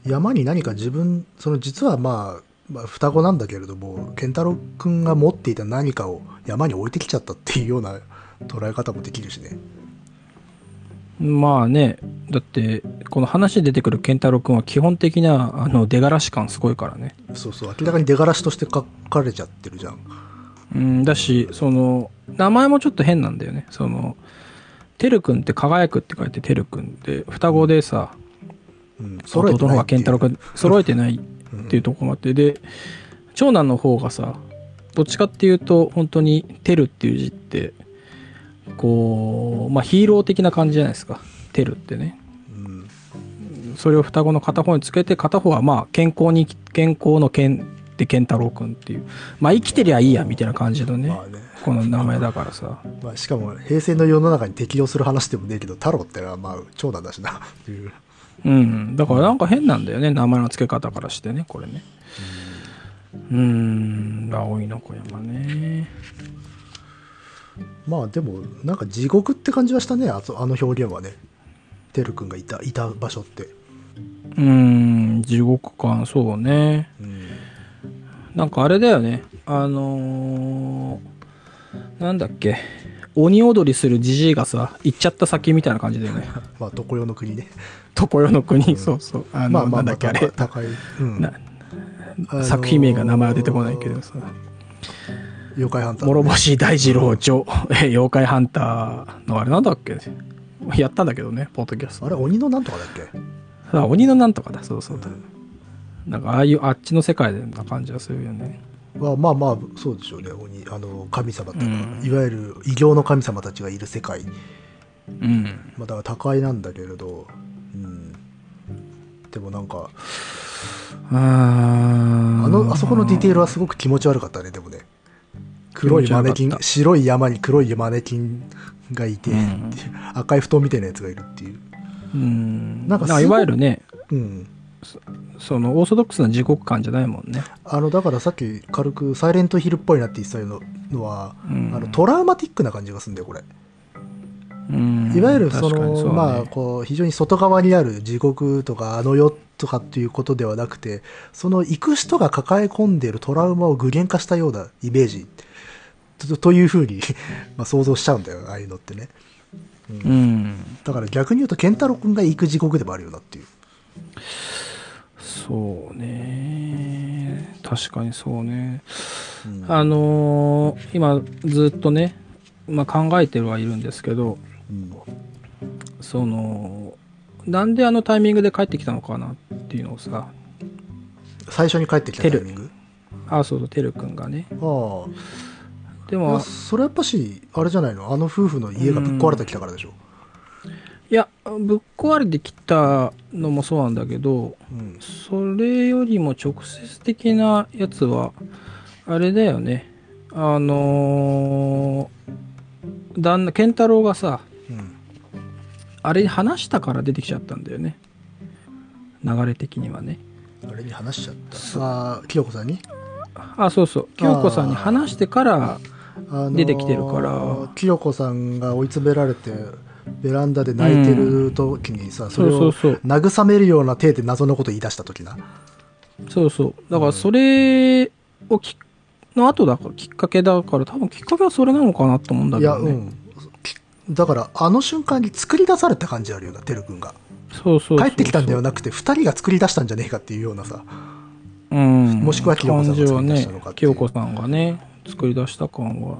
[SPEAKER 2] 山に何か自分その実はまあ、まあ、双子なんだけれども健太郎君が持っていた何かを山に置いてきちゃったっていうような捉え方もできるしね
[SPEAKER 1] まあね、だって、この話に出てくる健太郎くんは基本的な、あの、出がらし感すごいからね。
[SPEAKER 2] そうそう明らかに出がらしとして書かれちゃってるじゃん
[SPEAKER 1] うん、だし、その、名前もちょっと変なんだよね。その、てるくんって輝くって書いててるくんで、双子でさ、
[SPEAKER 2] うん
[SPEAKER 1] 弟の方が健太郎
[SPEAKER 2] 君
[SPEAKER 1] 君揃えてないっていうところもあって、で、長男の方がさ、どっちかっていうと、本当に、てるっていう字って、こう、まあヒーロー的な感じじゃないですか。てるってね。
[SPEAKER 2] うん
[SPEAKER 1] それを双子の片方につけて、片方はまあ健康に、健康の健で健太郎くんっていう。まあ生きてりゃいいや、みたいな感じのね。
[SPEAKER 2] まあね
[SPEAKER 1] この名前だからさ。
[SPEAKER 2] まあ、しかも平成の世の中に適用する話でもねえけど太郎ってのはまあ長男だしなっていう
[SPEAKER 1] うん。だからなんか変なんだよね。名前の付け方からしてね、これね。うーん。青いの小山ね。
[SPEAKER 2] まあでもなんか地獄って感じはしたねあとあの表現はねてるくんがいたいた場所って、
[SPEAKER 1] うーん。地獄感、そうね。
[SPEAKER 2] うん、
[SPEAKER 1] なんかあれだよね。あのー、なんだっけ。鬼踊りするじじいがさ、行っちゃった先みたいな感じだよね。
[SPEAKER 2] まあ常世の国ね
[SPEAKER 1] 常世の国、そうそう。あの、
[SPEAKER 2] まあまあ
[SPEAKER 1] だっけ、あれ。
[SPEAKER 2] 高い、うん
[SPEAKER 1] 作品名が名前は出てこないけどさ。
[SPEAKER 2] 妖怪ハンター。
[SPEAKER 1] 諸星大二郎著、え妖怪ハンターのあれなんだっけ？やったんだけどね、ポッドキャスト。
[SPEAKER 2] あれ鬼のなんとかだっけ、
[SPEAKER 1] あ、鬼のなんとかだ、そうそう。
[SPEAKER 2] うん
[SPEAKER 1] なんか、ああいう、あっちの世界でな感じがするよね。
[SPEAKER 2] まあまあまあそうでしょうね。鬼あの神様とか、
[SPEAKER 1] うん。
[SPEAKER 2] いわゆる異形の神様たちがいる世界。
[SPEAKER 1] うん。
[SPEAKER 2] まあだから高いなんだけれど、うん、でもなんか
[SPEAKER 1] あ
[SPEAKER 2] のあそこのディテールはすごく気持ち悪かったねでもね黒いマネキン白い山に黒いマネキンがいて、
[SPEAKER 1] うん。
[SPEAKER 2] 赤い布団みたいなやつがいるっていう、
[SPEAKER 1] うん。
[SPEAKER 2] な
[SPEAKER 1] んんかいわゆるね、
[SPEAKER 2] うん、
[SPEAKER 1] そのオーソドックスな地獄感じゃないもんね。
[SPEAKER 2] あのだからさっき軽くサイレントヒルっぽいなって言ってたののは、
[SPEAKER 1] うん。
[SPEAKER 2] あのトラウマティックな感じがするんだよこれ。
[SPEAKER 1] うん。
[SPEAKER 2] いわゆるその、
[SPEAKER 1] ね。
[SPEAKER 2] まあこう非常に外側にある地獄とかあの世とかっていうことではなくてその行く人が抱え込んでいるトラウマを具現化したようなイメージとというふうに まあ想像しちゃうんだよああいうのってね
[SPEAKER 1] うん。
[SPEAKER 2] だから逆に言うと健太郎君が行く地獄でもあるよなっていう
[SPEAKER 1] そうね。確かにそうね。
[SPEAKER 2] うん
[SPEAKER 1] あのー今ずっとね、まあ、考えてはいるんですけど、
[SPEAKER 2] うん
[SPEAKER 1] その、なんであのタイミングで帰ってきたのかなっていうのをさ、
[SPEAKER 2] 最初に帰ってきたタイミング？
[SPEAKER 1] あ、そうそう、てるくんがね。
[SPEAKER 2] ああ
[SPEAKER 1] でも、
[SPEAKER 2] それやっぱしあれじゃないの？あの夫婦の家がぶっ壊れてきたからでしょ？
[SPEAKER 1] いや、ぶっ壊れてきたのもそうなんだけど、
[SPEAKER 2] うん
[SPEAKER 1] それよりも直接的なやつは、あれだよね。あのー、旦那、健太郎がさ、
[SPEAKER 2] うん
[SPEAKER 1] あれに話したから出てきちゃったんだよね。流れ的にはね。
[SPEAKER 2] あれに話しちゃった？ああ清子さんに？
[SPEAKER 1] あ、そうそう。京子さんに話してから、
[SPEAKER 2] あのー
[SPEAKER 1] 出てきてるから。
[SPEAKER 2] 清子さんが追い詰められてベランダで泣いてる時にさ、それを
[SPEAKER 1] そうそう。そう
[SPEAKER 2] 慰めるような体で謎のこと言い出した時な。
[SPEAKER 1] そうそう。だからそれをき、の後だから、きっかけだから、多分きっかけはそれなのかなと思うんだ
[SPEAKER 2] いや
[SPEAKER 1] けどね。
[SPEAKER 2] うん。きだからあの瞬間に作り出された感じあるよなてるくんが。
[SPEAKER 1] そうそう。
[SPEAKER 2] 帰ってきたんではなくて2人が作り出したんじゃねえかっていうようなさ。
[SPEAKER 1] うん。
[SPEAKER 2] もしくは清子さんが作り出したのか
[SPEAKER 1] 感
[SPEAKER 2] っていう。
[SPEAKER 1] ね、清子さんがね、作り出した感は。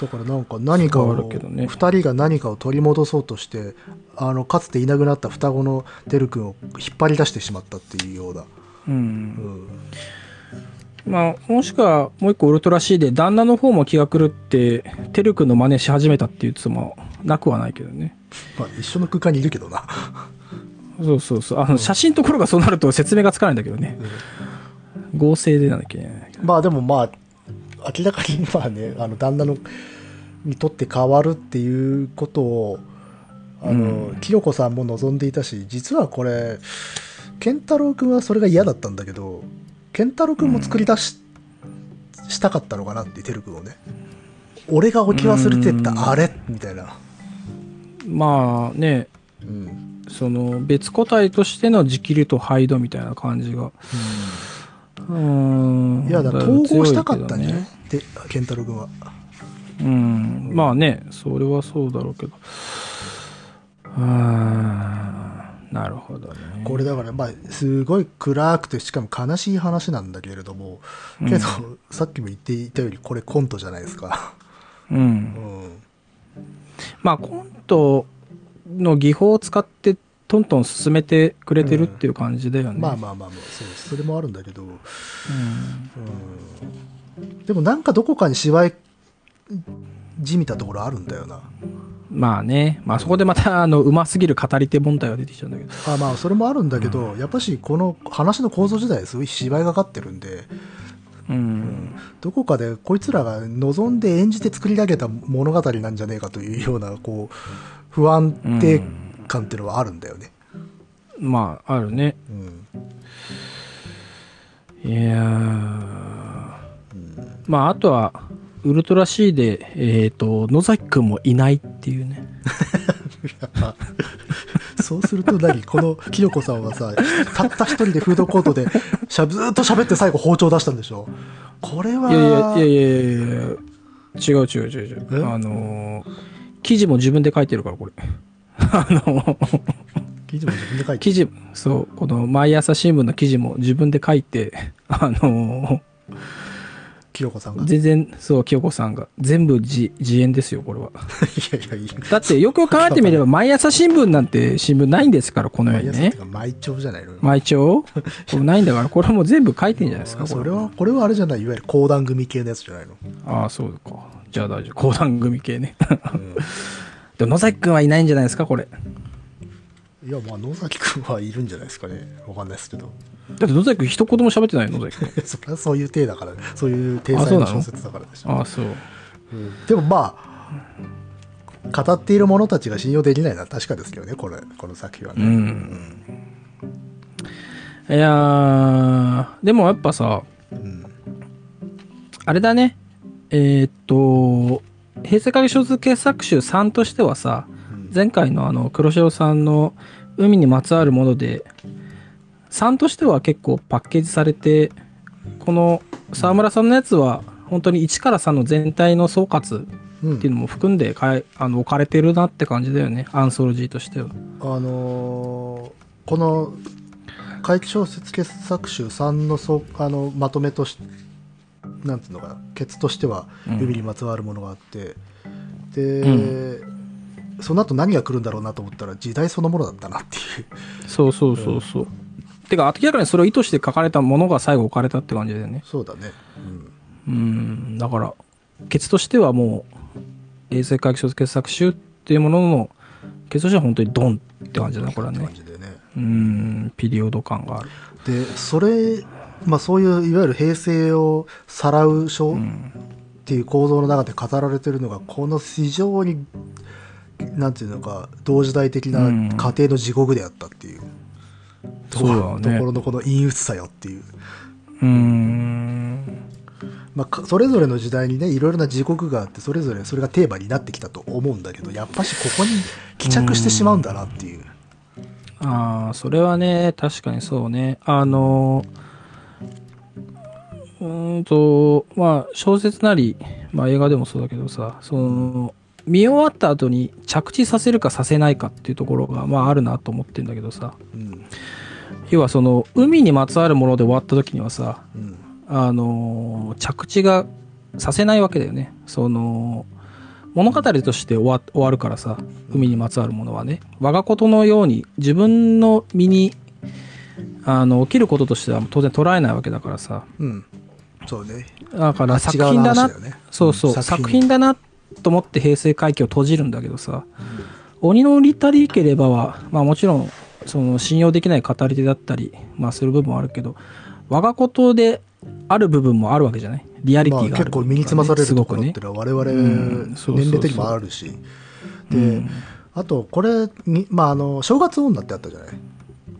[SPEAKER 2] だからなんか何かを、
[SPEAKER 1] あるけどね
[SPEAKER 2] 2人が何かを取り戻そうとしてあのかつていなくなった双子のてるくんを引っ張り出してしまったっていうような、
[SPEAKER 1] う。
[SPEAKER 2] うんん、
[SPEAKER 1] まあ、もしくはもう一個ウルトラ C で旦那の方も気が狂って、てるくんの真似し始めたっていうつもなくはないけどね。
[SPEAKER 2] まあ、一緒の空間にいるけどな、
[SPEAKER 1] そうそうそう。あの、写真のところがそうなると説明がつかないんだけどね。合成でなんだっけね。
[SPEAKER 2] まあでもまあ明らかにまあねあの旦那のにとって変わるっていうことをあの、
[SPEAKER 1] うん。
[SPEAKER 2] 清子さんも望んでいたし実はこれ健太郎君はそれが嫌だったんだけど健太郎君も作り出し,、したかったのかなっててる君をね。俺が置き忘れてったあれみたいな、
[SPEAKER 1] まあね、
[SPEAKER 2] うん。
[SPEAKER 1] その別個体としてのジキルとハイドみたいな感じが。うーん。
[SPEAKER 2] いやだ統合したかったんじゃない？
[SPEAKER 1] ね
[SPEAKER 2] で健太郎君は
[SPEAKER 1] うん。まあね、それはそうだろうけど。うーん。なるほどね。
[SPEAKER 2] これだからまあすごい暗くてしかも悲しい話なんだけれどもけど、さっきも言っていたよりこれコントじゃないですか、
[SPEAKER 1] うん
[SPEAKER 2] う。ん、
[SPEAKER 1] まあコントの技法を使ってトントン進めてくれてるっていう感じだよね。
[SPEAKER 2] まあまあまあまあそうそれもあるんだけど、
[SPEAKER 1] うん。
[SPEAKER 2] うん、でもなんかどこかに芝居じみたところあるんだよな。
[SPEAKER 1] まあね。まあそこでまた、あの、うますぎる語り手問題が出てきちゃうんだけど。
[SPEAKER 2] あまあそれもあるんだけど、やっぱしこの話の構造自体すごい芝居がかってるんで。
[SPEAKER 1] うん。
[SPEAKER 2] どこかでこいつらが望んで演じて作り上げた物語なんじゃねえかというようなこう不安定感っていうのはあるんだよね、
[SPEAKER 1] まあ、あるね。
[SPEAKER 2] うん
[SPEAKER 1] いやー。まあ、あとは、ウルトラ C で、えっ、と、野崎くんもいないっていうね。
[SPEAKER 2] そうすると何？この清子さんはさたった一人でフードコートでしゃずーっと喋って最後包丁出したんでしょ？これはい
[SPEAKER 1] やいや、いやいやいや違う違う違う違
[SPEAKER 2] え？
[SPEAKER 1] う。あのー記事も自分で書いてるから、これ。あの
[SPEAKER 2] 記事も自分で書いて
[SPEAKER 1] 記事、そう、この毎朝新聞の記事も自分で書いて、あの
[SPEAKER 2] 清子さんが？
[SPEAKER 1] ー全然、そう、清子さんが、全部自自演ですよ、これは。
[SPEAKER 2] いやいやいい
[SPEAKER 1] だって、よくよく考えてみれば、毎朝新聞なんて新聞ないんですから、この世にね
[SPEAKER 2] 毎朝じゃないのよ、
[SPEAKER 1] 毎朝？これないんだから、これもう全部書いてんじゃないですか、これ
[SPEAKER 2] それはこれはあれじゃないいわゆる講談組系のやつじゃないの、
[SPEAKER 1] ああ、そうか。じゃあ大丈夫。講談組系ね。
[SPEAKER 2] うん
[SPEAKER 1] でも野崎くんはいないんじゃないですか、これ。
[SPEAKER 2] いやまあ野崎君はいるんじゃないですかねわかんないですけど
[SPEAKER 1] だって野崎くん一言も喋ってないよ、野崎くん。
[SPEAKER 2] それはそういう体だからそういう体裁の小説だからでしょ
[SPEAKER 1] ああ、そう。
[SPEAKER 2] うんでもまあ語っている者たちが信用できないのは確かですけどねこれこの作品はね、
[SPEAKER 1] うん。いやー、でもやっぱさ、
[SPEAKER 2] うん
[SPEAKER 1] あれだね。えーっと、平成影小説傑作集3としてはさ、前回のあの、黒潮さんの海にまつわるもので、3としては結構パッケージされて、この沢村さんのやつは、本当に1から3の全体の総括
[SPEAKER 2] うん
[SPEAKER 1] っていうのも含んでかいあの置かれてるなって感じだよね。アンソロジーとしては。
[SPEAKER 2] あのーこの怪奇小説傑作集3のそうあのまとめとしなんていうのかなケツとしては
[SPEAKER 1] うん。
[SPEAKER 2] 指にまつわるものがあって、で、その後何が来るんだろうなと思ったら時代そのものだったなっていう。
[SPEAKER 1] そうそうそうそう。てか、明らかにそれを意図して書かれたものが最後置かれたって感じだよね。
[SPEAKER 2] そうだね、
[SPEAKER 1] うん、だから、ケツとしてはもう、衛星回帰小説傑作集っていうものの、ケツとしては本当にドンって感じだね、これはね。
[SPEAKER 2] ね。
[SPEAKER 1] うん、ピリオド感がある。
[SPEAKER 2] でそれまあそういういわゆる平成をさらう書っていう構造の中で語られてるのがこの非常になんていうのか同時代的な
[SPEAKER 1] うん。
[SPEAKER 2] 家庭の地獄であったっていう、ところのこの陰鬱さよっていう、
[SPEAKER 1] うん、
[SPEAKER 2] まあか、それぞれの時代にねいろいろな地獄があってそれぞれそれがテーマになってきたと思うんだけどやっぱしここに帰着してしまうんだなっていう、
[SPEAKER 1] ああ、それはね、確かにそうね。あの、うーんと、まあ、小説なり、まあ映画でもそうだけどさ、その、見終わった後に着地させるかさせないかっていうところが、まああるなと思ってんだけどさ、
[SPEAKER 2] うん
[SPEAKER 1] 要はその、海にまつわるもので終わった時にはさ、
[SPEAKER 2] うん
[SPEAKER 1] あのー着地がさせないわけだよね。その、物語として終わ終わるからさ、海にまつわるものはね。我がことのように自分の身に、あの、起きることとしては当然捉えないわけだからさ。
[SPEAKER 2] うんそうね。
[SPEAKER 1] だから作品だな、
[SPEAKER 2] ね
[SPEAKER 1] そうそう、
[SPEAKER 2] うん
[SPEAKER 1] 作品だなと思って平成回帰を閉じるんだけどさ、鬼のリタリーケレバは、まあもちろん、その信用できない語り手だったり、まあする部分はあるけど、我がことである部分もあるわけじゃない？リアリテ
[SPEAKER 2] まあ、
[SPEAKER 1] ィがある
[SPEAKER 2] 結構身につまされるところって
[SPEAKER 1] す
[SPEAKER 2] のは我々年齢的にもあるし、で、
[SPEAKER 1] うん。
[SPEAKER 2] あとこれに、まあ、あの正月女ってあったじゃない？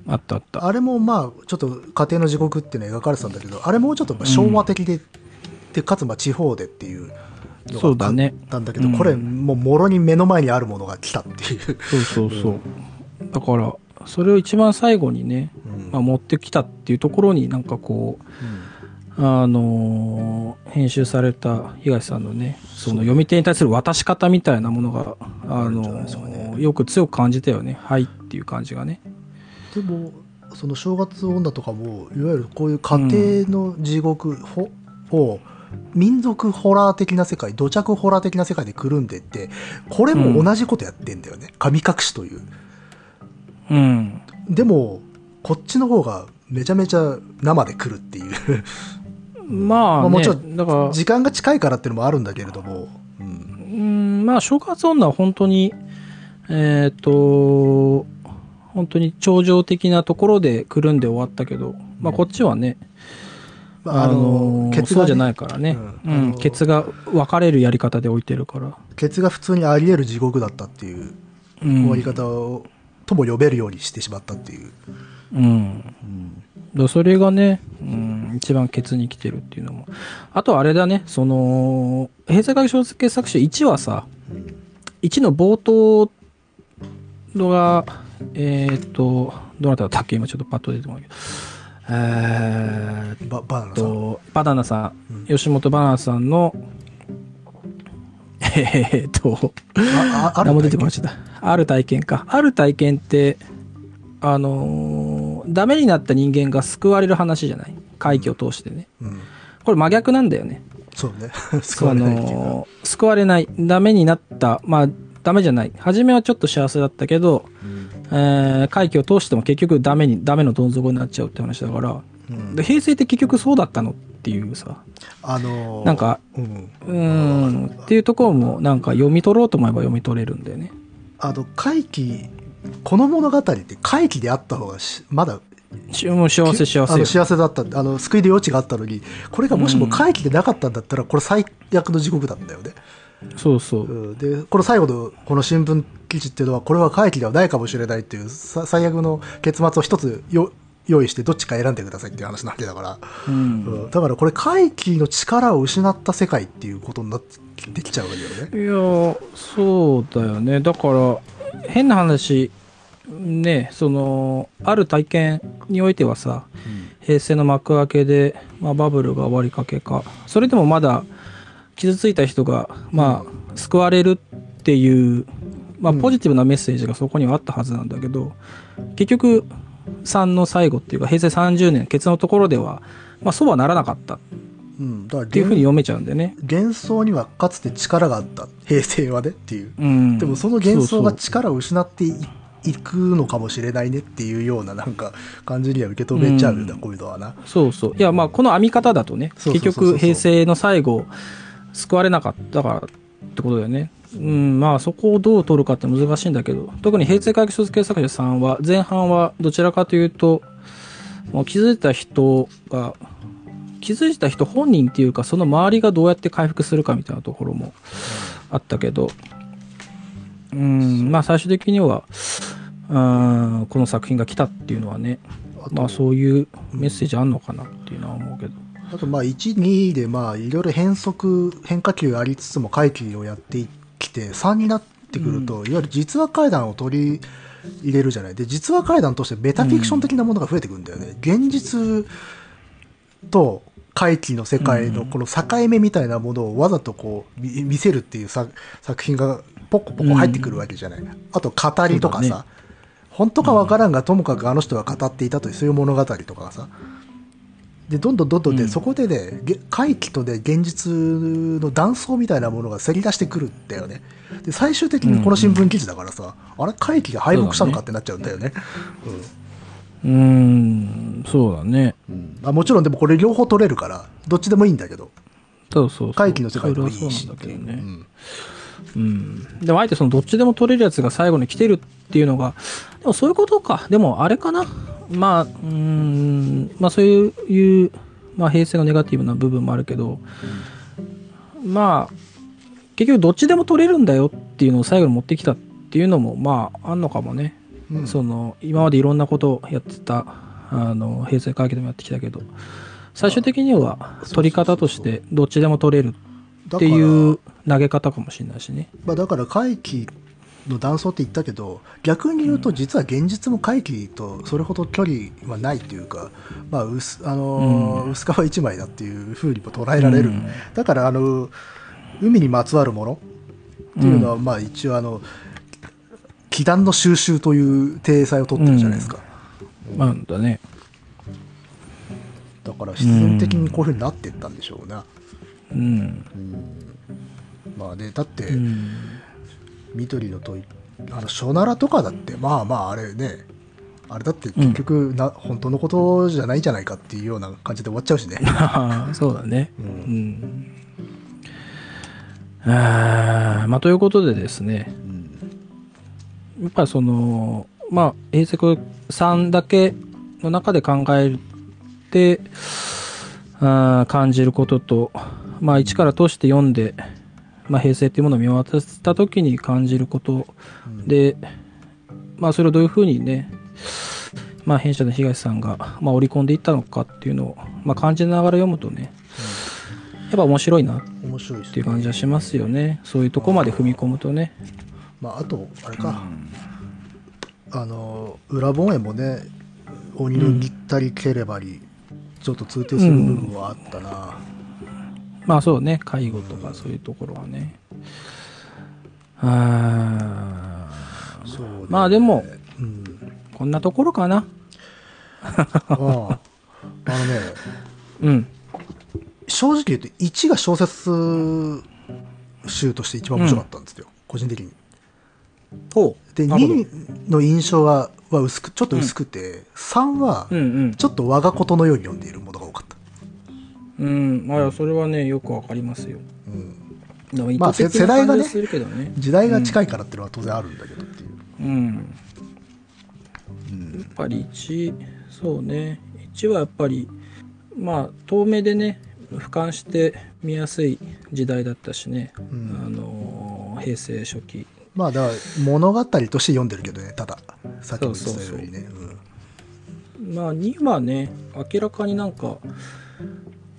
[SPEAKER 1] あったあった。
[SPEAKER 2] あれもまあちょっと家庭の地獄っていうのが描かれてたんだけどあれもちょっとまあ昭和的で、でかつまあ地方でっていうのがあっ
[SPEAKER 1] そうだね
[SPEAKER 2] たんだけど
[SPEAKER 1] うん
[SPEAKER 2] これもうもろに目の前にあるものが来たっていう、
[SPEAKER 1] そうそうそう。だから、それを一番最後にね、
[SPEAKER 2] うん
[SPEAKER 1] まあ、持ってきたっていうところになんかこう、あのー編集された東さんのね、その読み手に対する渡し方みたいなものが、あの
[SPEAKER 2] るんじゃないですかね
[SPEAKER 1] ーよく強く感じたよね。はいっていう感じがね。
[SPEAKER 2] でもその正月女とかもいわゆるこういう家庭の地獄ほを民族ホラー的な世界土着ホラー的な世界でくるんでってこれも同じことやってんだよね、神隠しという。
[SPEAKER 1] うん。
[SPEAKER 2] でもこっちの方がめちゃめちゃ生で来るっていう。
[SPEAKER 1] まあ、ね、
[SPEAKER 2] まあもちろん時間が近いからっていうのもあるんだけれども、うん。
[SPEAKER 1] うん、まあ、正月女は本当に、えっ、と、本当に頂上的なところでくるんで終わったけど、まあ、こっちはね、
[SPEAKER 2] まあ、
[SPEAKER 1] あ
[SPEAKER 2] あの
[SPEAKER 1] の
[SPEAKER 2] ケツがね
[SPEAKER 1] そうじゃないからね。
[SPEAKER 2] う
[SPEAKER 1] うんん。
[SPEAKER 2] あの
[SPEAKER 1] ケツが分かれるやり方で置いてるから。
[SPEAKER 2] ケツが普通にあり得る地獄だったっていう
[SPEAKER 1] うん。
[SPEAKER 2] 終わり方を、とも呼べるようにしてしまったっていう、
[SPEAKER 1] うん。だからそれがね、うん、一番ケツに来てるっていうのも。あとあれだね、その、平成会小説傑作集1はさ、1の冒頭のが、えーっと、どなただったっけ？今ちょっとパッと出てこないけど。えーっ
[SPEAKER 2] ババナナさん
[SPEAKER 1] と、バナナさん、
[SPEAKER 2] うん
[SPEAKER 1] 吉本バナナさんの、えーっと、
[SPEAKER 2] ああ
[SPEAKER 1] 何も出てこなかった。ある体験か。ある体験って、あのーダメになった人間が救われる話じゃない？怪奇を通してね。
[SPEAKER 2] うん、
[SPEAKER 1] これ真逆なんだよね。
[SPEAKER 2] そうね 救われない
[SPEAKER 1] あのー救われない。ダメになった。まあ、ダメじゃない。初めはちょっと幸せだったけど、えー、怪奇を通しても結局ダメに、ダメのどん底になっちゃうって話だから、
[SPEAKER 2] うん。
[SPEAKER 1] で平成って結局そうだったのっていうさ、
[SPEAKER 2] あのー
[SPEAKER 1] なんか、
[SPEAKER 2] うん、
[SPEAKER 1] うーん、っていうところもなんか読み取ろうと思えば読み取れるんだよね。
[SPEAKER 2] あの怪奇この物語って怪奇であった方がしまだ
[SPEAKER 1] しもう幸せ幸せよ。
[SPEAKER 2] あの。幸せだった。あの救いで余地があったのにこれがもしも怪奇でなかったんだったらこれ最悪の地獄だったよね、
[SPEAKER 1] そうそう。
[SPEAKER 2] うん、でこの最後のこの新聞記事っていうのはこれは怪奇ではないかもしれないっていうさ最悪の結末を一つよ用意してどっちか選んでくださいっていう話なわけだから、
[SPEAKER 1] うん。
[SPEAKER 2] うん。だからこれ怪奇の力を失った世界っていうことになってきちゃうわけだよね。
[SPEAKER 1] いや、そうだよね。だから、変な話、ね、その、ある体験においてはさ、平成の幕開けで、まあ、バブルが終わりかけか、それでもまだ傷ついた人が、まあ、救われるっていう、まあ、
[SPEAKER 2] うん。
[SPEAKER 1] ポジティブなメッセージがそこにはあったはずなんだけど、結局、3の最後っていうか、平成30年、ケツのところでは、まあ、そうはならなかった。っ
[SPEAKER 2] うん、だから
[SPEAKER 1] ていうふうに読めちゃうんでね。
[SPEAKER 2] 幻想にはかつて力があった。平成はねっていう。
[SPEAKER 1] うん。
[SPEAKER 2] でもその幻想が力を失っていいくのかもしれないねっていうようななんか感じには受け止めちゃうんだ、
[SPEAKER 1] うん。
[SPEAKER 2] こういうのはな。
[SPEAKER 1] そうそう。いや、まあ、この編み方だとね、結局、平成の最後、救われなかったからってことだよね。うん、まあ、そこをどう取るかって難しいんだけど、特に平成回帰小説傑作集3は、前半はどちらかというと、もう気づいた人が、気づいた人本人っていうか、その周りがどうやって回復するかみたいなところもあったけど、うん、まあ、最終的には、うん、この作品が来たっていうのはね、まあそういうメッセージあんのかなっていうのは思うけど。
[SPEAKER 2] あとまあ12でまあいろいろ変則変化球ありつつも回帰をやってきて3になってくると、いわゆる実話怪談を取り入れるじゃない。で実話怪談としてメタフィクション的なものが増えてくるんだよね、現実と怪奇の世界のこの境目みたいなものをわざとこう見見せるっていうさ作品がポコポコ入ってくるわけじゃない。あと語りとかさ、本当かわからんが、ともかくあの人が語っていたというそういう物語とかがさ、で、どんどんどんどんで、
[SPEAKER 1] うん
[SPEAKER 2] そこでね、げ怪奇とね、現実の断層みたいなものがせり出してくるんだよね。で、最終的にこの新聞記事だからさ、あれ怪奇が敗北したのかってなっちゃうんだよね。
[SPEAKER 1] うーん、そうだね。
[SPEAKER 2] うんあもちろんでもこれ両方取れるから、どっちでもいいんだけど、
[SPEAKER 1] そうそうそう。
[SPEAKER 2] 怪奇の世界でもいいし
[SPEAKER 1] ね。
[SPEAKER 2] うん
[SPEAKER 1] うん。でもあえてそのどっちでも取れるやつが最後に来てるっていうのが、でもそういうことか。でもあれかな。まあ、うーん、まあそういう、まあ平成のネガティブな部分もあるけど、まあ、結局どっちでも取れるんだよっていうのを最後に持ってきたっていうのも、まあ、あんのかもね。
[SPEAKER 2] うん
[SPEAKER 1] その、今までいろんなことをやってた、あの、平成会議でもやってきたけど、最終的には取り方としてどっちでも取れるっていう投げ方かもしれないしね。
[SPEAKER 2] まあ、だから怪奇の断層って言ったけど逆に言うと実は現実も怪奇とそれほど距離はないというか、まあ薄あのー
[SPEAKER 1] うん。
[SPEAKER 2] 薄皮一枚だっていうふうにも捉えられる、
[SPEAKER 1] うん。
[SPEAKER 2] だからあの海にまつわるものっていうのは、まあ一応あの気団の収集という体裁を取ってるじゃないですか、
[SPEAKER 1] まあだね。
[SPEAKER 2] だから必然的にこういうふうになっていったんでしょうな、
[SPEAKER 1] うん。
[SPEAKER 2] まあねだって、
[SPEAKER 1] うん。
[SPEAKER 2] 緑の問いあの書ならとかだってまあまああれねあれだって結局な、本当のことじゃないじゃないかっていうような感じで終わっちゃうしね
[SPEAKER 1] そうだね。
[SPEAKER 2] う
[SPEAKER 1] うんん。あーまあ、ということでですね、やっぱりその、まあ、平成さんだけの中で考えて、あー感じることと、まあ、一から通して読んで、まあ、平成っていうものを見渡した時に感じることで、まあ、それをどういうふうにね、まあ、弊社の東さんが、まあ、織り込んでいったのかっていうのを、まあ、感じながら読むとね、やっぱ面白いなっ
[SPEAKER 2] 面白いです
[SPEAKER 1] ていう感じはしますよね。そういうとこまで踏み込むとね。
[SPEAKER 2] まああとあれか、あの裏本園もね鬼のぎったりければり、ちょっと通底する部分はあったな、
[SPEAKER 1] まあそうね、介護とかそういうところはね。あー。
[SPEAKER 2] そうね。
[SPEAKER 1] まあでも、
[SPEAKER 2] うん。
[SPEAKER 1] こんなところかな。
[SPEAKER 2] あああのね
[SPEAKER 1] うん。
[SPEAKER 2] 正直言うと1が小説集として一番面白かったんですよ、個人的に。
[SPEAKER 1] ほ
[SPEAKER 2] で
[SPEAKER 1] なるほど。
[SPEAKER 2] 2の印象はは薄くちょっと薄くて、3は
[SPEAKER 1] うんうん。
[SPEAKER 2] ちょっと我がことのように読んでいるものが多かった、
[SPEAKER 1] うん。まあそれはね、よくわかりますよ。
[SPEAKER 2] うん、まあ世代がね
[SPEAKER 1] ね。
[SPEAKER 2] 時代が近いからっていうのは当然あるんだけどっていう、
[SPEAKER 1] うん。やっぱり1、そうね。1はやっぱり、まあ、遠目でね、俯瞰して見やすい時代だったしね。
[SPEAKER 2] ん
[SPEAKER 1] あのー、平成初期。
[SPEAKER 2] まあだから物語として読んでるけどねたださっきも言ってたようにね
[SPEAKER 1] まあ2はね明らかになんか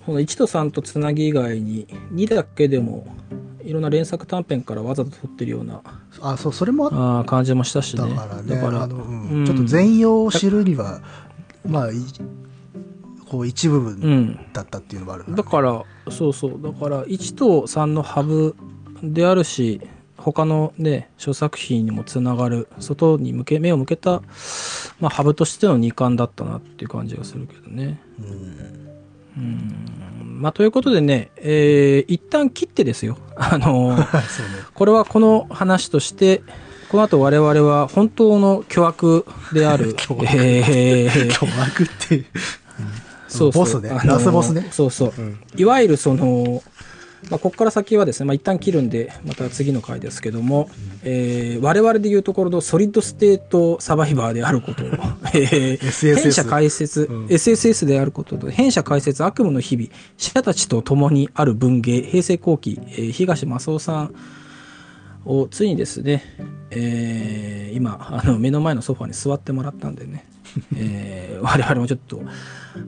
[SPEAKER 1] この1と3とつなぎ以外に2だけでもいろんな連作短編からわざと撮ってるような
[SPEAKER 2] うんあそうそれもあ
[SPEAKER 1] 感じもしたしね。
[SPEAKER 2] たからね
[SPEAKER 1] だから
[SPEAKER 2] あのうん。
[SPEAKER 1] うん。
[SPEAKER 2] ちょっと全容を知るにはまあいこう一部
[SPEAKER 1] う
[SPEAKER 2] 分
[SPEAKER 1] ん。
[SPEAKER 2] だったっていうのもあるからね
[SPEAKER 1] だからそうそう。だから1と3のハブであるし他のね諸作品にもつながる外に向け目を向けた、まあ、ハブとしての2巻だったなっていう感じがするけどね。うんまあということでね、えー一旦切ってですよ。あの
[SPEAKER 2] ね。
[SPEAKER 1] これはこの話としてこの後我々は本当の巨悪である
[SPEAKER 2] 巨悪。
[SPEAKER 1] えー
[SPEAKER 2] 巨悪っていう。
[SPEAKER 1] そうそう。
[SPEAKER 2] ボスね。
[SPEAKER 1] あのー
[SPEAKER 2] ラスボスね。
[SPEAKER 1] そうそう、
[SPEAKER 2] うん。
[SPEAKER 1] いわゆるその、まあ、ここから先はですね、まあ、一旦切るんでまた次の回ですけども、えー我々でいうところのソリッドステートサバイバーであることを、えー弊社解説、
[SPEAKER 2] うん。
[SPEAKER 1] SSS であることと弊社解説悪夢の日々死者たちと共にある文芸平成後期、えー東正夫さんをついにですね、えー今あの目の前のソファに座ってもらったんでね、えー我々もちょっと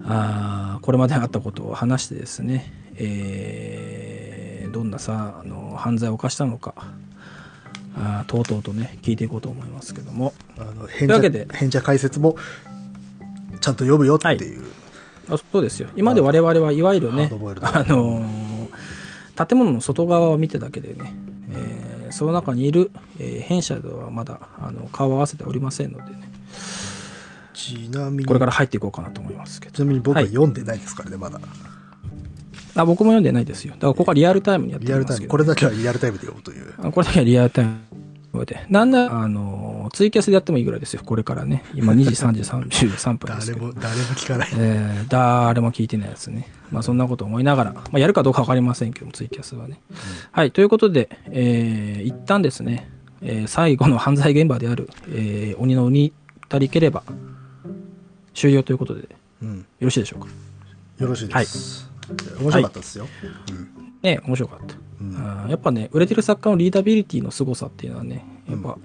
[SPEAKER 1] あーこれまであったことを話してですね、えーどんなさあの犯罪を犯したのかあーとうとうとね聞いていこうと思いますけども。
[SPEAKER 2] あの変
[SPEAKER 1] というわけで
[SPEAKER 2] 者変者解説もちゃんと読むよっていう、
[SPEAKER 1] あそうですよ。今まで我々はいわゆるねあのー建物の外側を見てだけでね、えーその中にいる、えー弊社ではまだあの顔を合わせておりませんのでね、
[SPEAKER 2] ちなみに
[SPEAKER 1] これから入っていこうかなと思いますけど。
[SPEAKER 2] ちなみに僕は
[SPEAKER 1] はい。
[SPEAKER 2] 読んでないですからね、まだ
[SPEAKER 1] あ僕も読んでないですよ。だからここはリアルタイムにやって
[SPEAKER 2] リアルタイム
[SPEAKER 1] ますけど
[SPEAKER 2] これだけはリアルタイムで読むという
[SPEAKER 1] あこれだけはリアルタイムで。なんなら、あのーツイキャスでやってもいいぐらいですよ。これからね。今2時、3時、33分ですけど。
[SPEAKER 2] 誰も誰も聞かない
[SPEAKER 1] えー、誰も聞いてないやつね。まあそんなこと思いながら、まあやるかどうかわかりませんけども、ツイキャスはね。はい、ということで、えー、一旦ですね、えー最後の犯罪現場である、えー、鬼の鬼たりければ、終了ということで、よ
[SPEAKER 2] うん
[SPEAKER 1] ろしいでしょうか。
[SPEAKER 2] よろしいです、面白かったですよ、
[SPEAKER 1] ね面白かった。
[SPEAKER 2] うん。
[SPEAKER 1] やっぱね、売れてる作家のリーダビリティの凄さっていうのはね、やっぱ、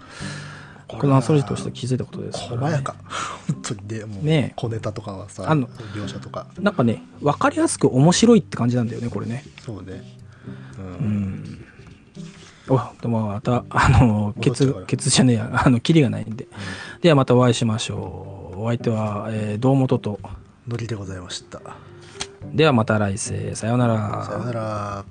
[SPEAKER 1] このアンソロジーとして気づいたことですね。
[SPEAKER 2] 細やか。本当に。ねもう
[SPEAKER 1] ね。
[SPEAKER 2] 小ネタとかはさ
[SPEAKER 1] あの
[SPEAKER 2] 描写とか。
[SPEAKER 1] なんかね、わかりやすく面白いって感じなんだよね、これね。
[SPEAKER 2] そうね。
[SPEAKER 1] うん。お、でもまた、あの、ケツケツじゃねえや、あの、キリがないんで。ではまたお会いしましょう。お相手は、えー、堂本と。
[SPEAKER 2] ノリでございました
[SPEAKER 1] ではまた来世。さようなら。
[SPEAKER 2] さよなら